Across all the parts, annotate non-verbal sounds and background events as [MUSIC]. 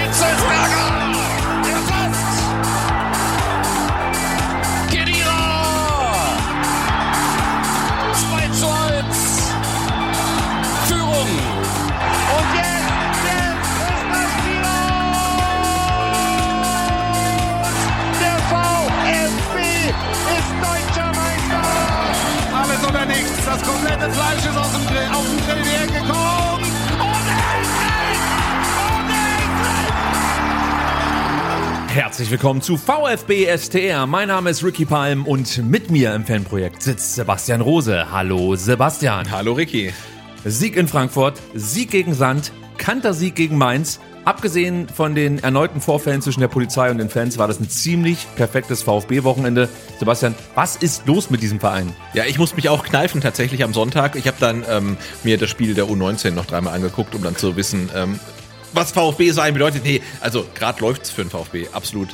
Hitzelsberger! Der trifft! Kedira! 2 zu 1. Führung. Und jetzt, jetzt ist das Spiel! Der VfB ist deutscher Meister! Alles oder nichts. Das komplette Fleisch ist aus dem Grill, auf den Grill hergekommen. Herzlich willkommen zu VfB STR. Mein Name ist Ricky Palm und mit mir im Fanprojekt sitzt Sebastian Rose. Hallo Sebastian. Hallo Ricky. Sieg in Frankfurt, Sieg gegen Sand, Kantersieg gegen Mainz. Abgesehen von den erneuten Vorfällen zwischen der Polizei und den Fans war das ein ziemlich perfektes VfB-Wochenende. Sebastian, was ist los mit diesem Verein? Ja, ich muss mich auch kneifen tatsächlich am Sonntag. Ich habe dann ähm, mir das Spiel der U19 noch dreimal angeguckt, um dann zu wissen, ähm, was VfB sein bedeutet. Nee, also gerade läuft's für den VfB, absolut.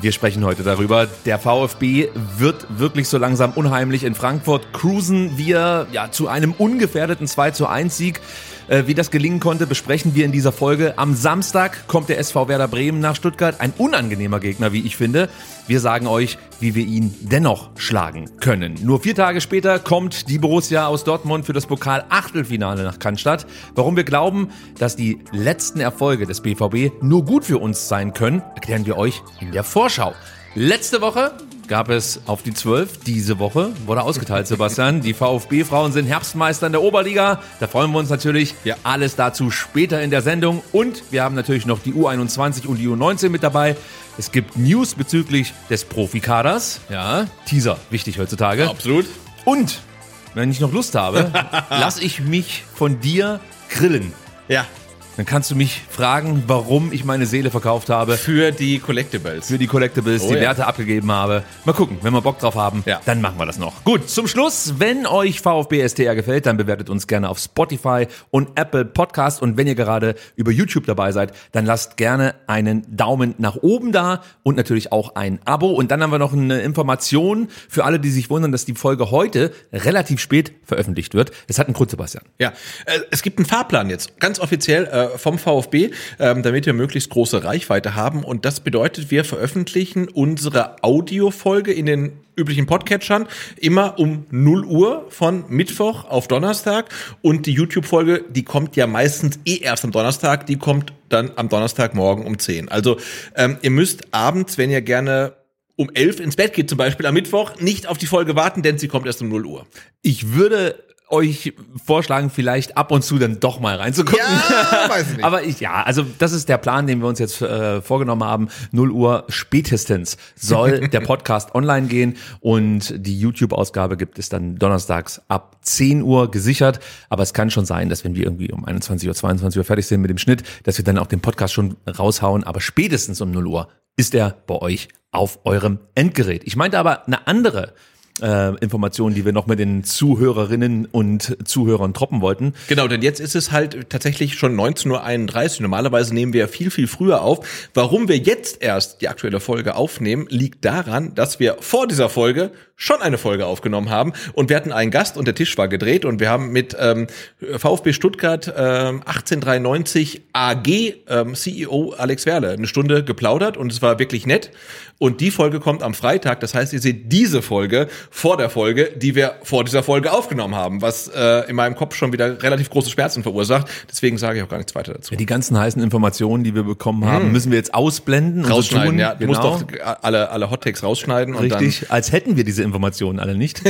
Wir sprechen heute darüber. Der VfB wird wirklich so langsam unheimlich. In Frankfurt cruisen wir ja zu einem ungefährdeten 2 zu 1 Sieg. Äh, wie das gelingen konnte, besprechen wir in dieser Folge. Am Samstag kommt der SV Werder Bremen nach Stuttgart. Ein unangenehmer Gegner, wie ich finde. Wir sagen euch, wie wir ihn dennoch schlagen können. Nur vier Tage später kommt die Borussia aus Dortmund für das Pokal-Achtelfinale nach Cannstatt. Warum wir glauben, dass die letzten Erfolge des BVB nur gut für uns sein können, erklären wir euch in der Vorschau. Letzte Woche gab es auf die 12. Diese Woche wurde ausgeteilt, Sebastian. Die VfB-Frauen sind Herbstmeister in der Oberliga. Da freuen wir uns natürlich. Ja. Alles dazu später in der Sendung. Und wir haben natürlich noch die U21 und die U19 mit dabei. Es gibt News bezüglich des Profikaders. Ja, Teaser, wichtig heutzutage. Absolut. Und, wenn ich noch Lust habe, [LAUGHS] lasse ich mich von dir grillen. Ja. Dann kannst du mich fragen, warum ich meine Seele verkauft habe. Für die Collectibles. Für die Collectibles, Oh die ja. Werte abgegeben habe. Mal gucken, wenn wir Bock drauf haben, Ja. dann machen wir das noch. Gut, zum Schluss, wenn euch VfB STR gefällt, dann bewertet uns gerne auf Spotify und Apple Podcast. Und wenn ihr gerade über YouTube dabei seid, dann lasst gerne einen Daumen nach oben da und natürlich auch ein Abo. Und dann haben wir noch eine Information für alle, die sich wundern, dass die Folge heute relativ spät veröffentlicht wird. Es hat einen Grund, Sebastian. Ja, äh, es gibt einen Fahrplan jetzt, ganz offiziell vom VfB, ähm, damit wir möglichst große Reichweite haben. Und das bedeutet, wir veröffentlichen unsere Audiofolge in den üblichen Podcatchern immer um 0 Uhr von Mittwoch auf Donnerstag. Und die YouTube-Folge, die kommt ja meistens eh erst am Donnerstag, die kommt dann am Donnerstagmorgen um 10. Also ähm, ihr müsst abends, wenn ihr gerne um 11 ins Bett geht, zum Beispiel am Mittwoch, nicht auf die Folge warten, denn sie kommt erst um 0 Uhr. Ich würde euch vorschlagen, vielleicht ab und zu dann doch mal reinzugucken. Ja, weiß ich [LAUGHS] nicht. Aber ich, ja, also das ist der Plan, den wir uns jetzt äh, vorgenommen haben. 0 Uhr spätestens soll [LAUGHS] der Podcast online gehen und die YouTube-Ausgabe gibt es dann donnerstags ab 10 Uhr gesichert. Aber es kann schon sein, dass wenn wir irgendwie um 21 Uhr, 22 Uhr fertig sind mit dem Schnitt, dass wir dann auch den Podcast schon raushauen. Aber spätestens um 0 Uhr ist er bei euch auf eurem Endgerät. Ich meinte aber eine andere äh, Informationen, die wir noch mit den Zuhörerinnen und Zuhörern troppen wollten. Genau, denn jetzt ist es halt tatsächlich schon 19.31 Uhr. Normalerweise nehmen wir ja viel, viel früher auf. Warum wir jetzt erst die aktuelle Folge aufnehmen, liegt daran, dass wir vor dieser Folge schon eine Folge aufgenommen haben und wir hatten einen Gast und der Tisch war gedreht und wir haben mit ähm, VfB Stuttgart ähm, 1893 AG ähm, CEO Alex Werle eine Stunde geplaudert und es war wirklich nett. Und die Folge kommt am Freitag, das heißt, ihr seht diese Folge vor der Folge, die wir vor dieser Folge aufgenommen haben, was äh, in meinem Kopf schon wieder relativ große Schmerzen verursacht. Deswegen sage ich auch gar nichts weiter dazu. Die ganzen heißen Informationen, die wir bekommen haben, müssen wir jetzt ausblenden. und so Hm. Rausschneiden, tun. ja. Du genau. musst doch alle, alle Hottakes rausschneiden und Richtig, als hätten wir diese Informationen alle nicht.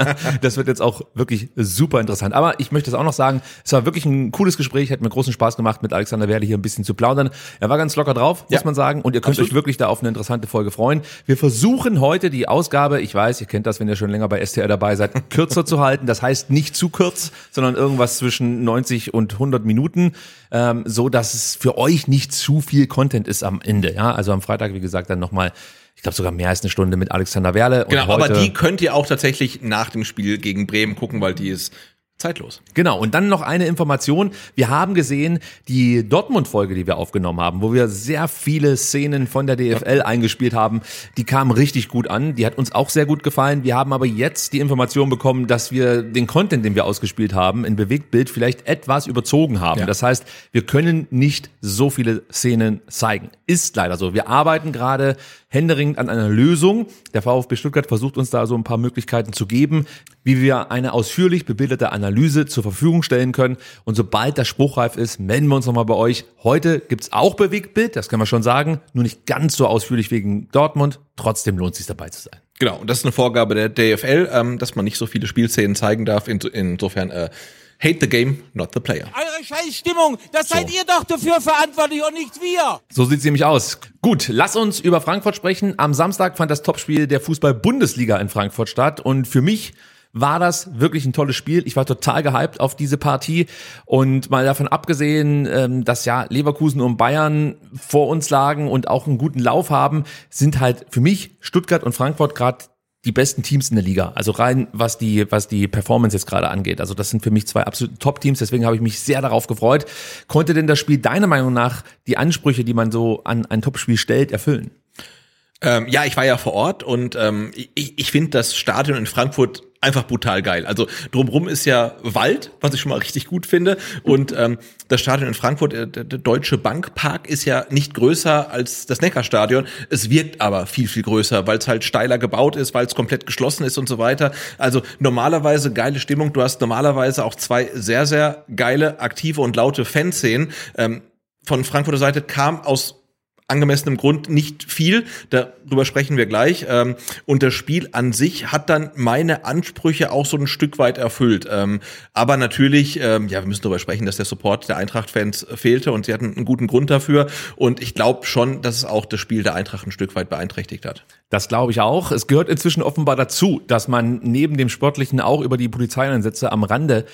[LAUGHS] das wird jetzt auch wirklich super interessant. Aber ich möchte es auch noch sagen, es war wirklich ein cooles Gespräch, hat mir großen Spaß gemacht, mit Alexander Werle hier ein bisschen zu plaudern. Er war ganz locker drauf, muss Ja. man sagen. Und ihr könnt Absolut. euch wirklich da auf eine interessante Folge freuen. Wir versuchen heute die Ausgabe, ich weiß, ihr kennt das, wenn ihr schon länger bei STR dabei seid, [LAUGHS] kürzer zu halten. Das heißt nicht zu kurz, sondern irgendwas zwischen 90 und 100 Minuten, ähm, so dass es für euch nicht zu viel Content ist am Ende. Ja, also am Freitag, wie gesagt, dann nochmal ich glaube sogar mehr als eine Stunde mit Alexander Werle. Und Genau, aber die könnt ihr auch tatsächlich nach dem Spiel gegen Bremen gucken, weil die ist zeitlos. Genau, und dann noch eine Information. Wir haben gesehen, die Dortmund-Folge, die wir aufgenommen haben, wo wir sehr viele Szenen von der DFL eingespielt haben, die kam richtig gut an. Die hat uns auch sehr gut gefallen. Wir haben aber jetzt die Information bekommen, dass wir den Content, den wir ausgespielt haben, in Bewegtbild vielleicht etwas überzogen haben. Ja. Das heißt, wir können nicht so viele Szenen zeigen. Ist leider so. Wir arbeiten gerade händeringend an einer Lösung. Der VfB Stuttgart versucht uns da so ein paar Möglichkeiten zu geben, wie wir eine ausführlich bebilderte Analyse zur Verfügung stellen können. Und sobald das spruchreif ist, melden wir uns nochmal bei euch. Heute gibt's auch Bewegtbild, das können wir schon sagen, nur nicht ganz so ausführlich wegen Dortmund. Trotzdem lohnt es sich dabei zu sein. Genau, und das ist eine Vorgabe der DFL, ähm, dass man nicht so viele Spielszenen zeigen darf. In, insofern äh, hate the game, not the player. Eure Scheißstimmung, das seid ihr doch dafür verantwortlich und nicht wir. So sieht's nämlich aus. Gut, lass uns über Frankfurt sprechen. Am Samstag fand das Topspiel der Fußball-Bundesliga in Frankfurt statt und für mich war das wirklich ein tolles Spiel. Ich war total gehypt auf diese Partie und mal davon abgesehen, ähm, dass ja Leverkusen und Bayern vor uns lagen und auch einen guten Lauf haben, sind halt für mich Stuttgart und Frankfurt gerade die besten Teams in der Liga. Also rein, was die, was die Performance jetzt gerade angeht. Also das sind für mich zwei absolute Top-Teams. Deswegen habe ich mich sehr darauf gefreut. Konnte denn das Spiel deiner Meinung nach die Ansprüche, die man so an ein Topspiel stellt, erfüllen? Ähm, ja, ich war ja vor Ort und ähm, ich, ich finde das Stadion in Frankfurt einfach brutal geil. Also drumrum ist ja Wald, was ich schon mal richtig gut finde. Und ähm, das Stadion in Frankfurt, äh, der, der Deutsche Bankpark, ist ja nicht größer als das Neckarstadion. Es wirkt aber viel, viel größer, weil es halt steiler gebaut ist, weil es komplett geschlossen ist und so weiter. Also normalerweise geile Stimmung. Du hast normalerweise auch zwei sehr, sehr geile, aktive und laute Fanszenen. Ähm, von Frankfurter Seite kam aus angemessenem Grund nicht viel. Darüber sprechen wir gleich. Ähm, und das Spiel an sich hat dann meine Ansprüche auch so ein Stück weit erfüllt. Ähm, aber natürlich, ähm, ja, wir müssen darüber sprechen, dass der Support der Eintracht-Fans fehlte und sie hatten einen guten Grund dafür. Und ich glaube schon, dass es auch das Spiel der Eintracht ein Stück weit beeinträchtigt hat. Das glaube ich auch. Es gehört inzwischen offenbar dazu, dass man neben dem Sportlichen auch über die Polizeieinsätze am Rande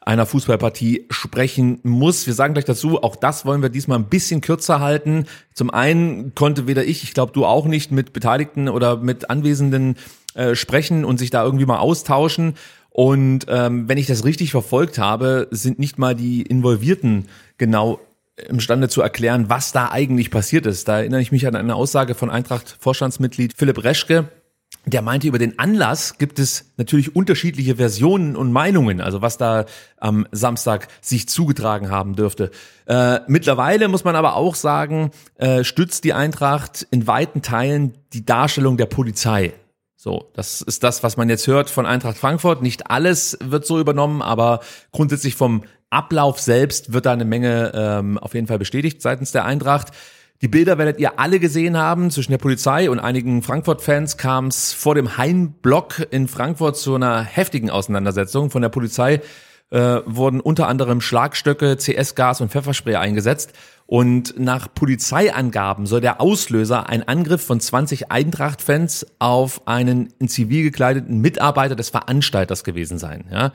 einer Fußballpartie sprechen muss. Wir sagen gleich dazu, auch das wollen wir diesmal ein bisschen kürzer halten. Zum einen konnte weder ich, ich glaube du auch nicht, mit Beteiligten oder mit Anwesenden äh, sprechen und sich da irgendwie mal austauschen. Und ähm, wenn ich das richtig verfolgt habe, sind nicht mal die Involvierten genau imstande zu erklären, was da eigentlich passiert ist. Da erinnere ich mich an eine Aussage von Eintracht-Vorstandsmitglied Philipp Reschke, der meinte, über den Anlass gibt es natürlich unterschiedliche Versionen und Meinungen, also was da am Samstag sich zugetragen haben dürfte. Äh, mittlerweile muss man aber auch sagen, äh, stützt die Eintracht in weiten Teilen die Darstellung der Polizei. So, das ist das, was man jetzt hört von Eintracht Frankfurt. Nicht alles wird so übernommen, aber grundsätzlich vom Ablauf selbst wird da eine Menge ähm, auf jeden Fall bestätigt seitens der Eintracht. Die Bilder werdet ihr alle gesehen haben. Zwischen der Polizei und einigen Frankfurt-Fans kam es vor dem Hain-Block in Frankfurt zu einer heftigen Auseinandersetzung. Von der Polizei äh, wurden unter anderem Schlagstöcke, CS-Gas und Pfefferspray eingesetzt. Und nach Polizeiangaben soll der Auslöser ein Angriff von 20 Eintracht-Fans auf einen in Zivil gekleideten Mitarbeiter des Veranstalters gewesen sein. Ja.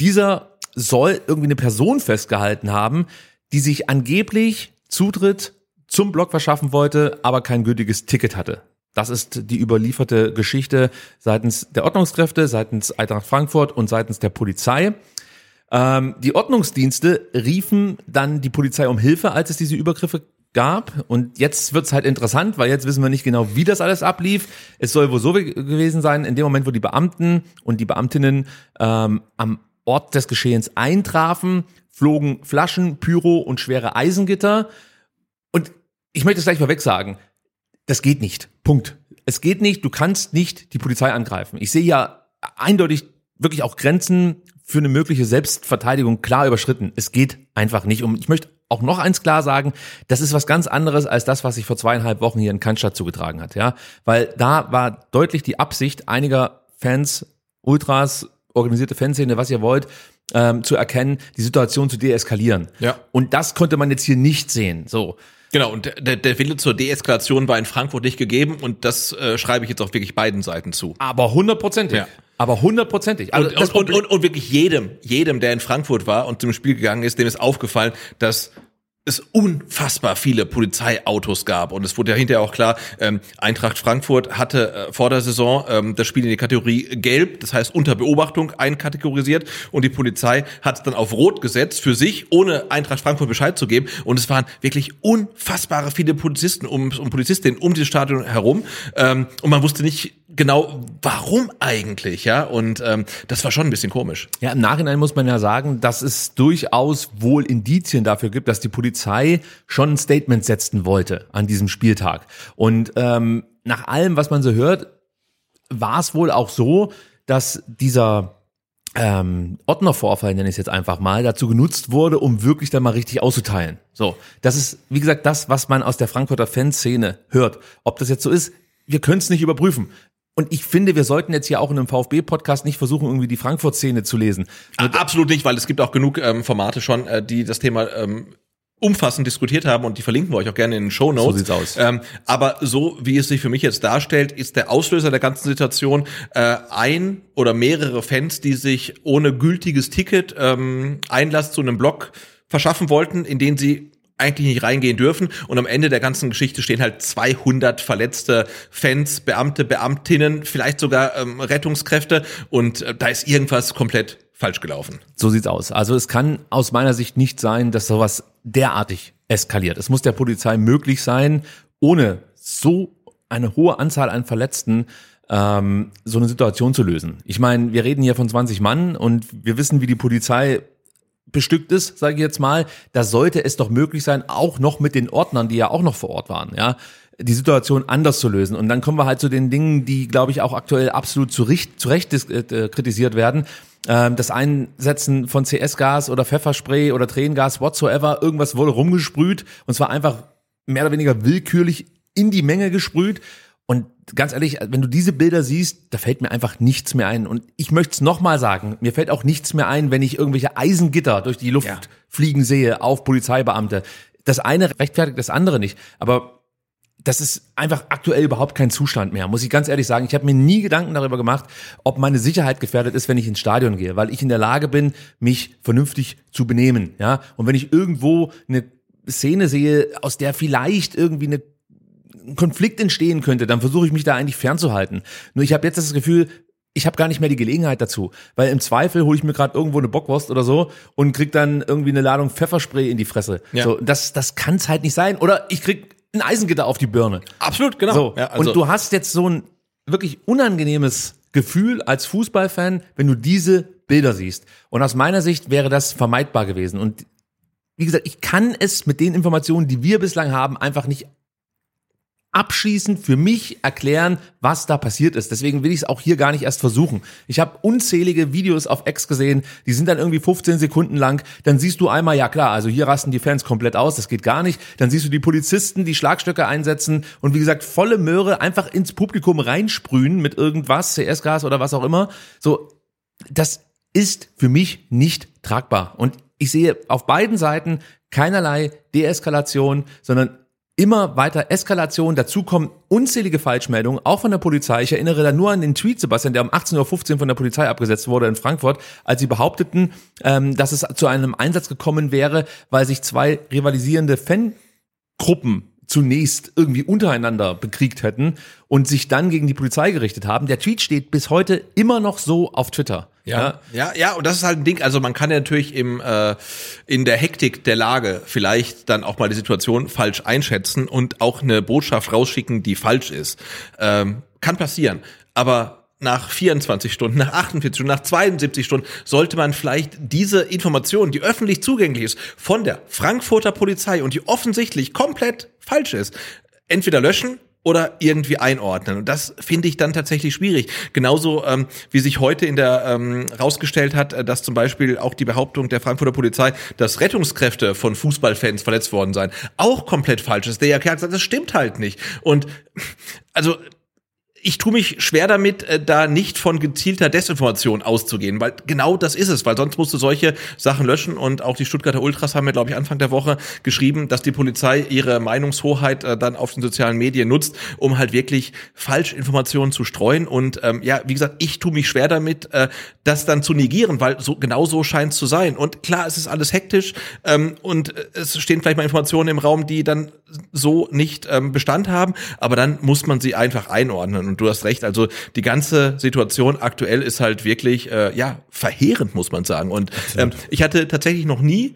Dieser soll irgendwie eine Person festgehalten haben, die sich angeblich Zutritt zum Block verschaffen wollte, aber kein gültiges Ticket hatte. Das ist die überlieferte Geschichte seitens der Ordnungskräfte, seitens Eintracht Frankfurt und seitens der Polizei. Ähm, die Ordnungsdienste riefen dann die Polizei um Hilfe, als es diese Übergriffe gab. Und jetzt wird's halt interessant, weil jetzt wissen wir nicht genau, wie das alles ablief. Es soll wohl so gewesen sein, in dem Moment, wo die Beamten und die Beamtinnen ähm, am Ort des Geschehens eintrafen, flogen Flaschen, Pyro und schwere Eisengitter. Ich möchte es gleich vorweg sagen, das geht nicht. Punkt. Es geht nicht, du kannst nicht die Polizei angreifen. Ich sehe ja eindeutig wirklich auch Grenzen für eine mögliche Selbstverteidigung klar überschritten. Es geht einfach nicht. Und ich möchte auch noch eins klar sagen, das ist was ganz anderes als das, was sich vor zweieinhalb Wochen hier in Cannstatt zugetragen hat, ja. Weil da war deutlich die Absicht einiger Fans, Ultras, organisierte Fanszene, was ihr wollt, ähm, zu erkennen, die Situation zu deeskalieren. Ja. Und das konnte man jetzt hier nicht sehen. So. Genau, und der, der Wille zur Deeskalation war in Frankfurt nicht gegeben und das äh, schreibe ich jetzt auch wirklich beiden Seiten zu. Aber hundertprozentig. Ja. Aber hundertprozentig. Also Und, und, und, und wirklich jedem, jedem, der in Frankfurt war und zum Spiel gegangen ist, dem ist aufgefallen, dass es unfassbar viele Polizeiautos gab. Und es wurde ja hinterher auch klar, ähm, Eintracht Frankfurt hatte äh, vor der Saison ähm, das Spiel in die Kategorie Gelb, das heißt unter Beobachtung einkategorisiert. Und die Polizei hat es dann auf Rot gesetzt für sich, ohne Eintracht Frankfurt Bescheid zu geben. Und es waren wirklich unfassbare viele Polizisten um, um Polizistinnen um dieses Stadion herum. Ähm, und man wusste nicht genau, warum eigentlich, ja. Und ähm, das war schon ein bisschen komisch. Ja, im Nachhinein muss man ja sagen, dass es durchaus wohl Indizien dafür gibt, dass die Polizei schon ein Statement setzen wollte an diesem Spieltag. Und ähm, nach allem, was man so hört, war es wohl auch so, dass dieser ähm, Ordnervorfall, nenne ich es jetzt einfach mal, dazu genutzt wurde, um wirklich dann mal richtig auszuteilen. So, das ist, wie gesagt, das, was man aus der Frankfurter Fanszene hört. Ob das jetzt so ist, wir können es nicht überprüfen. Und ich finde, wir sollten jetzt hier auch in einem VfB-Podcast nicht versuchen, irgendwie die Frankfurt-Szene zu lesen. Absolut nicht, weil es gibt auch genug ähm, Formate schon, äh, die das Thema ähm, umfassend diskutiert haben und die verlinken wir euch auch gerne in den Show Notes. So sieht's aus. Ähm, aber so wie es sich für mich jetzt darstellt, ist der Auslöser der ganzen Situation äh, ein oder mehrere Fans, die sich ohne gültiges Ticket ähm, Einlass zu einem Block verschaffen wollten, in den sie eigentlich nicht reingehen dürfen. Und am Ende der ganzen Geschichte stehen halt 200 verletzte Fans, Beamte, Beamtinnen, vielleicht sogar ähm, Rettungskräfte. Und äh, da ist irgendwas komplett falsch gelaufen. So sieht's aus. Also es kann aus meiner Sicht nicht sein, dass sowas derartig eskaliert. Es muss der Polizei möglich sein, ohne so eine hohe Anzahl an Verletzten ähm, so eine Situation zu lösen. Ich meine, wir reden hier von 20 Mann und wir wissen, wie die Polizei bestückt ist, sage ich jetzt mal, da sollte es doch möglich sein, auch noch mit den Ordnern, die ja auch noch vor Ort waren, ja, die Situation anders zu lösen. Und dann kommen wir halt zu den Dingen, die, glaube ich, auch aktuell absolut zu Recht, zu Recht äh, kritisiert werden. Ähm, das Einsetzen von CS-Gas oder Pfefferspray oder Tränengas, whatsoever, irgendwas wurde rumgesprüht und zwar einfach mehr oder weniger willkürlich in die Menge gesprüht. Und ganz ehrlich, wenn du diese Bilder siehst, da fällt mir einfach nichts mehr ein. Und ich möchte es nochmal sagen, mir fällt auch nichts mehr ein, wenn ich irgendwelche Eisengitter durch die Luft Ja. fliegen sehe auf Polizeibeamte. Das eine rechtfertigt das andere nicht. Aber das ist einfach aktuell überhaupt kein Zustand mehr, muss ich ganz ehrlich sagen. Ich habe mir nie Gedanken darüber gemacht, ob meine Sicherheit gefährdet ist, wenn ich ins Stadion gehe, weil ich in der Lage bin, mich vernünftig zu benehmen. Ja, und wenn ich irgendwo eine Szene sehe, aus der vielleicht irgendwie eine ein Konflikt entstehen könnte, dann versuche ich mich da eigentlich fernzuhalten. Nur ich habe jetzt das Gefühl, ich habe gar nicht mehr die Gelegenheit dazu, weil im Zweifel hole ich mir gerade irgendwo eine Bockwurst oder so und krieg dann irgendwie eine Ladung Pfefferspray in die Fresse. Ja. So, das das kann's halt nicht sein. Oder ich krieg ein Eisengitter auf die Birne. Absolut, genau. So, Ja, also- und du hast jetzt so ein wirklich unangenehmes Gefühl als Fußballfan, wenn du diese Bilder siehst. Und aus meiner Sicht wäre das vermeidbar gewesen. Und wie gesagt, ich kann es mit den Informationen, die wir bislang haben, einfach nicht abschließend für mich erklären, was da passiert ist. Deswegen will ich es auch hier gar nicht erst versuchen. Ich habe unzählige Videos auf X gesehen, die sind dann irgendwie 15 Sekunden lang. Dann siehst du einmal, ja klar, also hier rasten die Fans komplett aus, das geht gar nicht. Dann siehst du die Polizisten, die Schlagstöcke einsetzen und wie gesagt, volle Möhre einfach ins Publikum reinsprühen mit irgendwas, CS-Gas oder was auch immer. So, das ist für mich nicht tragbar. Und ich sehe auf beiden Seiten keinerlei Deeskalation, sondern immer weiter Eskalation. Dazu kommen unzählige Falschmeldungen, auch von der Polizei. Ich erinnere da nur an den Tweet, Sebastian, der um 18.15 Uhr von der Polizei abgesetzt wurde in Frankfurt, als sie behaupteten, ähm, dass es zu einem Einsatz gekommen wäre, weil sich zwei rivalisierende Fangruppen zunächst irgendwie untereinander bekriegt hätten und sich dann gegen die Polizei gerichtet haben. Der Tweet steht bis heute immer noch so auf Twitter. Ja, ja, ja, und das ist halt ein Ding. Also man kann ja natürlich im äh, in der Hektik der Lage vielleicht dann auch mal die Situation falsch einschätzen und auch eine Botschaft rausschicken, die falsch ist. Ähm, kann passieren. Aber nach 24 Stunden, nach 48 Stunden, nach 72 Stunden sollte man vielleicht diese Information, die öffentlich zugänglich ist, von der Frankfurter Polizei und die offensichtlich komplett falsch ist, entweder löschen oder irgendwie einordnen. Und das finde ich dann tatsächlich schwierig. Genauso ähm, wie sich heute in der ähm, rausgestellt hat, äh, dass zum Beispiel auch die Behauptung der Frankfurter Polizei, dass Rettungskräfte von Fußballfans verletzt worden seien, auch komplett falsch ist. Der gesagt hat, das stimmt halt nicht. Und also ich tue mich schwer damit, äh, da nicht von gezielter Desinformation auszugehen, weil genau das ist es, weil sonst musst du solche Sachen löschen. Und auch die Stuttgarter Ultras haben ja, glaube ich, Anfang der Woche geschrieben, dass die Polizei ihre Meinungshoheit äh, dann auf den sozialen Medien nutzt, um halt wirklich Falschinformationen zu streuen. Und ähm, ja, wie gesagt, ich tue mich schwer damit, äh, das dann zu negieren, weil so genau so scheint es zu sein. Und klar, es ist alles hektisch ähm, und äh, es stehen vielleicht mal Informationen im Raum, die dann so nicht ähm, Bestand haben, aber dann muss man sie einfach einordnen und du hast recht, also die ganze Situation aktuell ist halt wirklich, äh, ja, verheerend, muss man sagen. Und ähm, ich hatte tatsächlich noch nie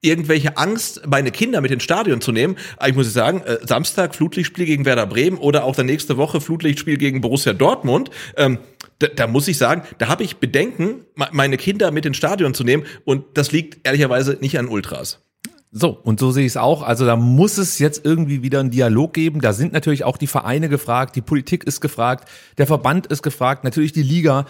irgendwelche Angst, meine Kinder mit ins Stadion zu nehmen. Aber ich muss sagen, äh, Samstag Flutlichtspiel gegen Werder Bremen oder auch der nächste Woche Flutlichtspiel gegen Borussia Dortmund. Ähm, da, da muss ich sagen, da habe ich Bedenken, meine Kinder mit ins Stadion zu nehmen. Und das liegt ehrlicherweise nicht an Ultras. So, und so sehe ich es auch. Also da muss es jetzt irgendwie wieder einen Dialog geben. Da sind natürlich auch die Vereine gefragt, die Politik ist gefragt, der Verband ist gefragt, natürlich die Liga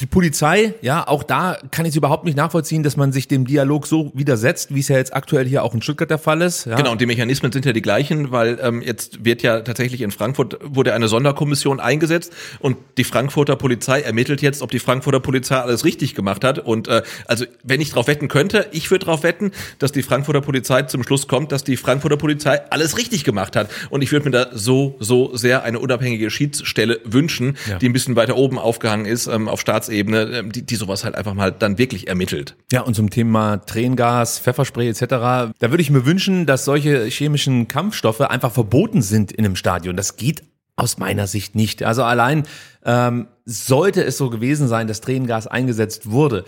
die Polizei, ja, auch da kann ich es überhaupt nicht nachvollziehen, dass man sich dem Dialog so widersetzt, wie es ja jetzt aktuell hier auch in Stuttgart der Fall ist. Ja. Genau, und die Mechanismen sind ja die gleichen, weil ähm, jetzt wird ja tatsächlich in Frankfurt wurde eine Sonderkommission eingesetzt und die Frankfurter Polizei ermittelt jetzt, ob die Frankfurter Polizei alles richtig gemacht hat. Und äh, also wenn ich drauf wetten könnte, ich würde drauf wetten, dass die Frankfurter Polizei zum Schluss kommt, dass die Frankfurter Polizei alles richtig gemacht hat. Und ich würde mir da so, so sehr eine unabhängige Schiedsstelle wünschen, ja. die ein bisschen weiter oben aufgehangen ist, ähm, auf Staats Staatsebene, ähm, die, die sowas halt einfach mal dann wirklich ermittelt. Ja, und zum Thema Tränengas, Pfefferspray etc., da würde ich mir wünschen, dass solche chemischen Kampfstoffe einfach verboten sind in einem Stadion. Das geht aus meiner Sicht nicht. Also allein ähm, sollte es so gewesen sein, dass Tränengas eingesetzt wurde,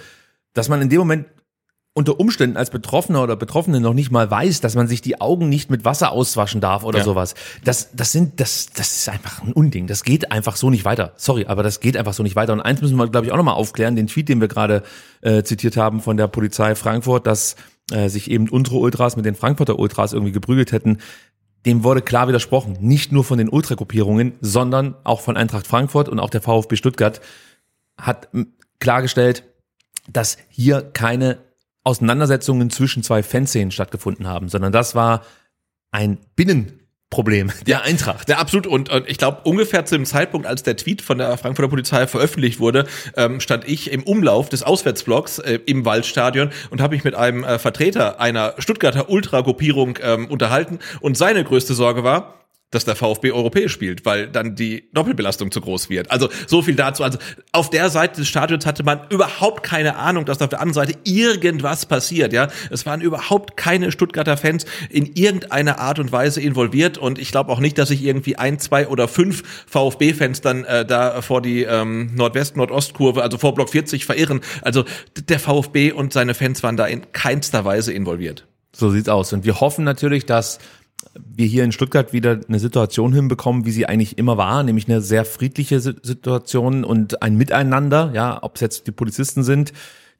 dass man in dem Moment unter Umständen als Betroffener oder Betroffene noch nicht mal weiß, dass man sich die Augen nicht mit Wasser auswaschen darf oder ja. sowas. Das, das sind, das, das ist einfach ein Unding. Das geht einfach so nicht weiter. Sorry, aber das geht einfach so nicht weiter. Und eins müssen wir, glaube ich, auch nochmal aufklären, den Tweet, den wir gerade äh, zitiert haben von der Polizei Frankfurt, dass äh, sich eben unsere Ultras mit den Frankfurter Ultras irgendwie geprügelt hätten. Dem wurde klar widersprochen. Nicht nur von den Ultragruppierungen, sondern auch von Eintracht Frankfurt und auch der VfB Stuttgart hat klargestellt, dass hier keine Auseinandersetzungen zwischen zwei Fanszenen stattgefunden haben, sondern das war ein Binnenproblem [LAUGHS] der Eintracht. Ja, absolut. Und, und ich glaube, ungefähr zu dem Zeitpunkt, als der Tweet von der Frankfurter Polizei veröffentlicht wurde, ähm, stand ich im Umlauf des Auswärtsblocks äh, im Waldstadion und habe mich mit einem äh, Vertreter einer Stuttgarter Ultragruppierung ähm, unterhalten. Und seine größte Sorge war, dass der VfB europäisch spielt, weil dann die Doppelbelastung zu groß wird. Also so viel dazu. Also auf der Seite des Stadions hatte man überhaupt keine Ahnung, dass auf der anderen Seite irgendwas passiert. Ja, es waren überhaupt keine Stuttgarter Fans in irgendeiner Art und Weise involviert und ich glaube auch nicht, dass sich irgendwie ein, zwei oder fünf VfB-Fans dann äh, da vor die ähm, Nordwest-Nordostkurve, also vor Block 40 verirren. Also der VfB und seine Fans waren da in keinster Weise involviert. So sieht's aus. Und wir hoffen natürlich, dass wir hier in Stuttgart wieder eine Situation hinbekommen, wie sie eigentlich immer war, nämlich eine sehr friedliche Situation und ein Miteinander, ja, ob es jetzt die Polizisten sind,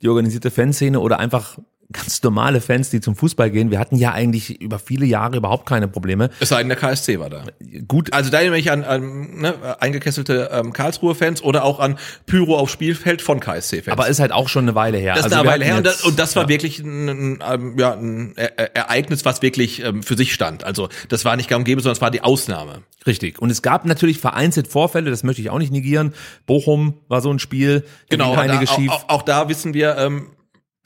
die organisierte Fanszene oder einfach ganz normale Fans, die zum Fußball gehen. Wir hatten ja eigentlich über viele Jahre überhaupt keine Probleme. Es sei denn, der KSC war da. Gut. Also da erinnere ich an, an ne, eingekesselte ähm, Karlsruhe-Fans oder auch an Pyro aufs Spielfeld von KSC-Fans. Aber ist halt auch schon eine Weile her. Das ist also eine Weile her und das, und das war ja. wirklich ein, ähm, ja, ein Ereignis, was wirklich ähm, für sich stand. Also das war nicht gang und gäbe, sondern es war die Ausnahme. Richtig. Und es gab natürlich vereinzelt Vorfälle, das möchte ich auch nicht negieren. Bochum war so ein Spiel. Genau, da, auch, auch, auch da wissen wir, ähm,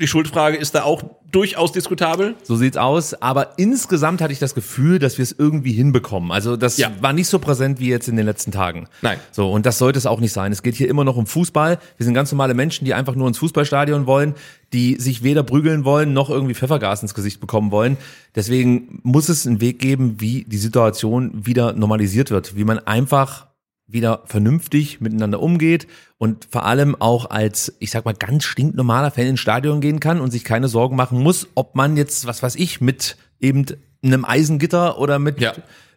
die Schuldfrage ist da auch durchaus diskutabel. So sieht's aus. Aber insgesamt hatte ich das Gefühl, dass wir es irgendwie hinbekommen. Also das ja. war nicht so präsent wie jetzt in den letzten Tagen. Nein. So und das sollte es auch nicht sein. Es geht hier immer noch um Fußball. Wir sind ganz normale Menschen, die einfach nur ins Fußballstadion wollen, die sich weder prügeln wollen noch irgendwie Pfeffergas ins Gesicht bekommen wollen. Deswegen muss es einen Weg geben, wie die Situation wieder normalisiert wird, wie man einfach wieder vernünftig miteinander umgeht und vor allem auch als, ich sag mal, ganz stinknormaler Fan ins Stadion gehen kann und sich keine Sorgen machen muss, ob man jetzt, was weiß ich, mit eben einem Eisengitter oder mit ja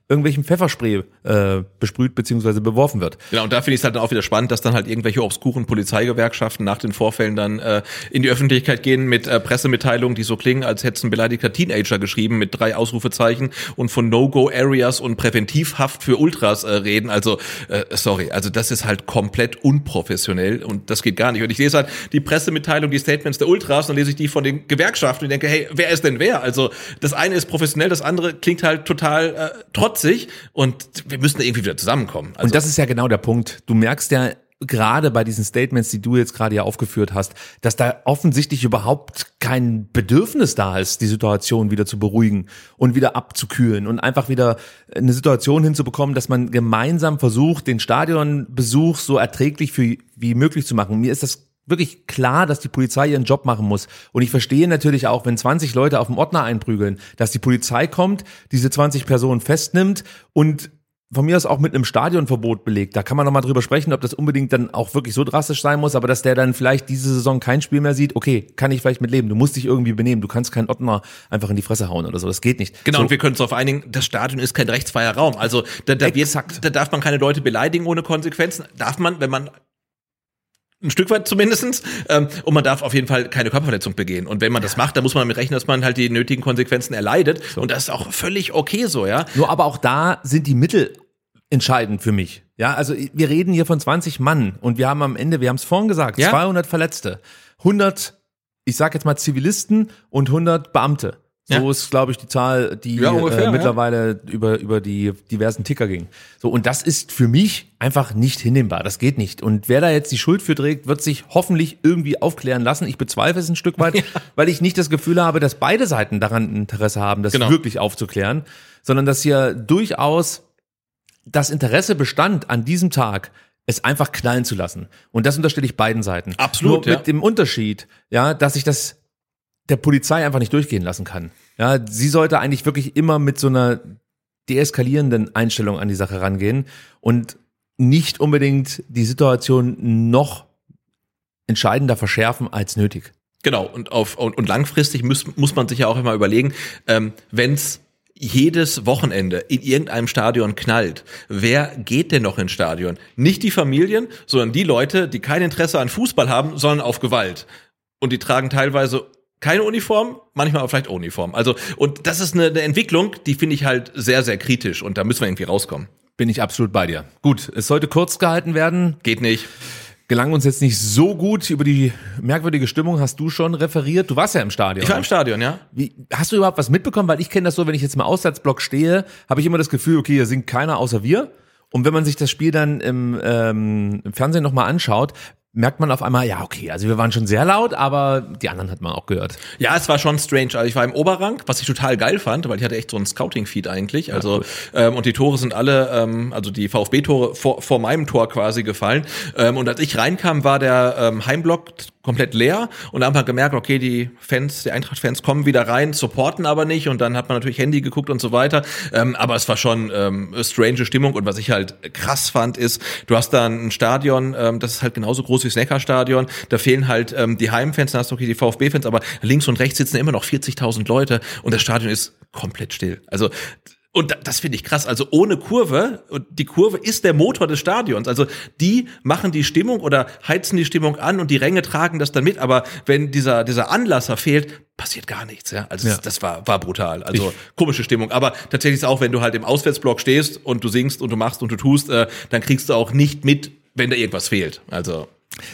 irgendwelchem Pfefferspray äh, besprüht beziehungsweise beworfen wird. Genau, und da finde ich es halt auch wieder spannend, dass dann halt irgendwelche obskuren Polizeigewerkschaften nach den Vorfällen dann äh, in die Öffentlichkeit gehen mit äh, Pressemitteilungen, die so klingen, als hätte ein beleidigter Teenager geschrieben mit drei Ausrufezeichen und von No-Go-Areas und Präventivhaft für Ultras äh, reden. Also, äh, sorry, also das ist halt komplett unprofessionell und das geht gar nicht. Und ich lese halt die Pressemitteilung, die Statements der Ultras, dann lese ich die von den Gewerkschaften und denke, hey, wer ist denn wer? Also das eine ist professionell, das andere klingt halt total äh, trotz trotzig und wir müssen irgendwie wieder zusammenkommen. Also, und das ist ja genau der Punkt. Du merkst ja gerade bei diesen Statements, die du jetzt gerade ja aufgeführt hast, dass da offensichtlich überhaupt kein Bedürfnis da ist, die Situation wieder zu beruhigen und wieder abzukühlen und einfach wieder eine Situation hinzubekommen, dass man gemeinsam versucht, den Stadionbesuch so erträglich für, wie möglich zu machen. Mir ist das wirklich klar, dass die Polizei ihren Job machen muss. Und ich verstehe natürlich auch, wenn 20 Leute auf dem Ordner einprügeln, dass die Polizei kommt, diese 20 Personen festnimmt und von mir aus auch mit einem Stadionverbot belegt. Da kann man nochmal drüber sprechen, ob das unbedingt dann auch wirklich so drastisch sein muss, aber dass der dann vielleicht diese Saison kein Spiel mehr sieht, okay, kann ich vielleicht mit leben. Du musst dich irgendwie benehmen. Du kannst keinen Ottner einfach in die Fresse hauen oder so. Das geht nicht. Genau, so, und wir können uns darauf einigen, das Stadion ist kein rechtsfreier Raum. Also da, da, wird, da darf man keine Leute beleidigen ohne Konsequenzen. Darf man, wenn man ein Stück weit zumindestens. Ähm, und man darf auf jeden Fall keine Körperverletzung begehen. Und wenn man das macht, dann muss man damit rechnen, dass man halt die nötigen Konsequenzen erleidet. So. Und das ist auch völlig okay so, ja. Nur aber auch da sind die Mittel entscheidend für mich. Ja, also wir reden hier von 20 Mann und wir haben am Ende, wir haben es vorhin gesagt, Ja? 200 Verletzte, 100, ich sag jetzt mal Zivilisten und 100 Beamte. So Ja. ist, glaube ich, die Zahl, die Ja, ungefähr, äh, ja. mittlerweile über, über die diversen Ticker ging. So, und das ist für mich einfach nicht hinnehmbar. Das geht nicht. Und wer da jetzt die Schuld für trägt, wird sich hoffentlich irgendwie aufklären lassen. Ich bezweifle es ein Stück weit, [LAUGHS] weil ich nicht das Gefühl habe, dass beide Seiten daran Interesse haben, das Genau. wirklich aufzuklären, sondern dass hier durchaus das Interesse bestand an diesem Tag, es einfach knallen zu lassen. Und das unterstelle ich beiden Seiten. Absolut, Nur ja. mit dem Unterschied, ja, dass ich das der Polizei einfach nicht durchgehen lassen kann. Ja, sie sollte eigentlich wirklich immer mit so einer deeskalierenden Einstellung an die Sache rangehen und nicht unbedingt die Situation noch entscheidender verschärfen als nötig. Genau, und auf und, und langfristig muss, muss man sich ja auch immer überlegen, ähm, wenn es jedes Wochenende in irgendeinem Stadion knallt, wer geht denn noch ins Stadion? Nicht die Familien, sondern die Leute, die kein Interesse an Fußball haben, sondern auf Gewalt. Und die tragen teilweise keine Uniform, manchmal auch vielleicht Uniform. Also, und das ist eine, eine Entwicklung, die finde ich halt sehr, sehr kritisch und da müssen wir irgendwie rauskommen. Bin ich absolut bei dir. Gut, es sollte kurz gehalten werden. Geht nicht. gelang uns jetzt nicht so gut. Über die merkwürdige Stimmung hast du schon referiert. Du warst ja im Stadion. Ich war im Stadion, ja. Wie, hast du überhaupt was mitbekommen? Weil ich kenne das so, wenn ich jetzt im Auswärtsblock stehe, habe ich immer das Gefühl, okay, hier singt keiner außer wir. Und wenn man sich das Spiel dann im, ähm, im Fernsehen nochmal anschaut, merkt man auf einmal, ja, okay, also wir waren schon sehr laut, aber die anderen hat man auch gehört. Ja, es war schon strange. Also ich war im Oberrang, was ich total geil fand, weil ich hatte echt so ein Scouting-Feed eigentlich. Also ähm, und die Tore sind alle, ähm, also die VfB-Tore vor, vor meinem Tor quasi gefallen. Ähm, und als ich reinkam, war der ähm, Heimblock komplett leer und dann hat man gemerkt, okay, die Fans, die Eintracht-Fans kommen wieder rein, supporten aber nicht und dann hat man natürlich Handy geguckt und so weiter. Ähm, aber es war schon ähm, strange Stimmung und was ich halt krass fand, ist, du hast da ein Stadion, ähm, das ist halt genauso groß das Neckar-Stadion, da fehlen halt ähm, die Heimfans, dann hast du okay die VfB-Fans, aber links und rechts sitzen immer noch 40.000 Leute und das Stadion ist komplett still. Also und da- das finde ich krass. Also ohne Kurve, und die Kurve ist der Motor des Stadions. Also die machen die Stimmung oder heizen die Stimmung an und die Ränge tragen das dann mit. Aber wenn dieser, dieser Anlasser fehlt, passiert gar nichts. Ja? Also Ja. das, war, war brutal. Also komische Stimmung. Aber tatsächlich ist auch, wenn du halt im Auswärtsblock stehst und du singst und du machst und du tust, äh, dann kriegst du auch nicht mit, wenn da irgendwas fehlt. Also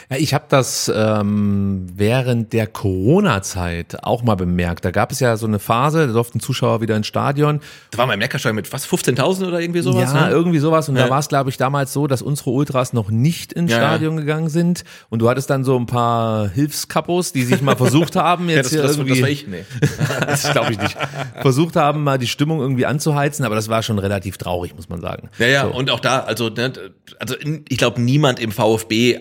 Ja, ich habe das ähm, während der Corona-Zeit auch mal bemerkt. Da gab es ja so eine Phase, da durften Zuschauer wieder ins Stadion. da war mein Neckarstein mit was, 15.000 oder irgendwie sowas? ja, ne? irgendwie sowas. Und Ja. da war es, glaube ich, damals so, dass unsere Ultras noch nicht ins Ja, ja. Stadion gegangen sind. Und du hattest dann so ein paar Hilfskapos, die sich mal versucht haben, [LAUGHS] Ja, jetzt das, hier das, irgendwie. das war ich. Nee. [LAUGHS] das glaube ich nicht. Versucht haben, mal die Stimmung irgendwie anzuheizen, aber das war schon relativ traurig, muss man sagen. Ja, ja, So. und auch da, also, ne, also ich glaube, niemand im VfB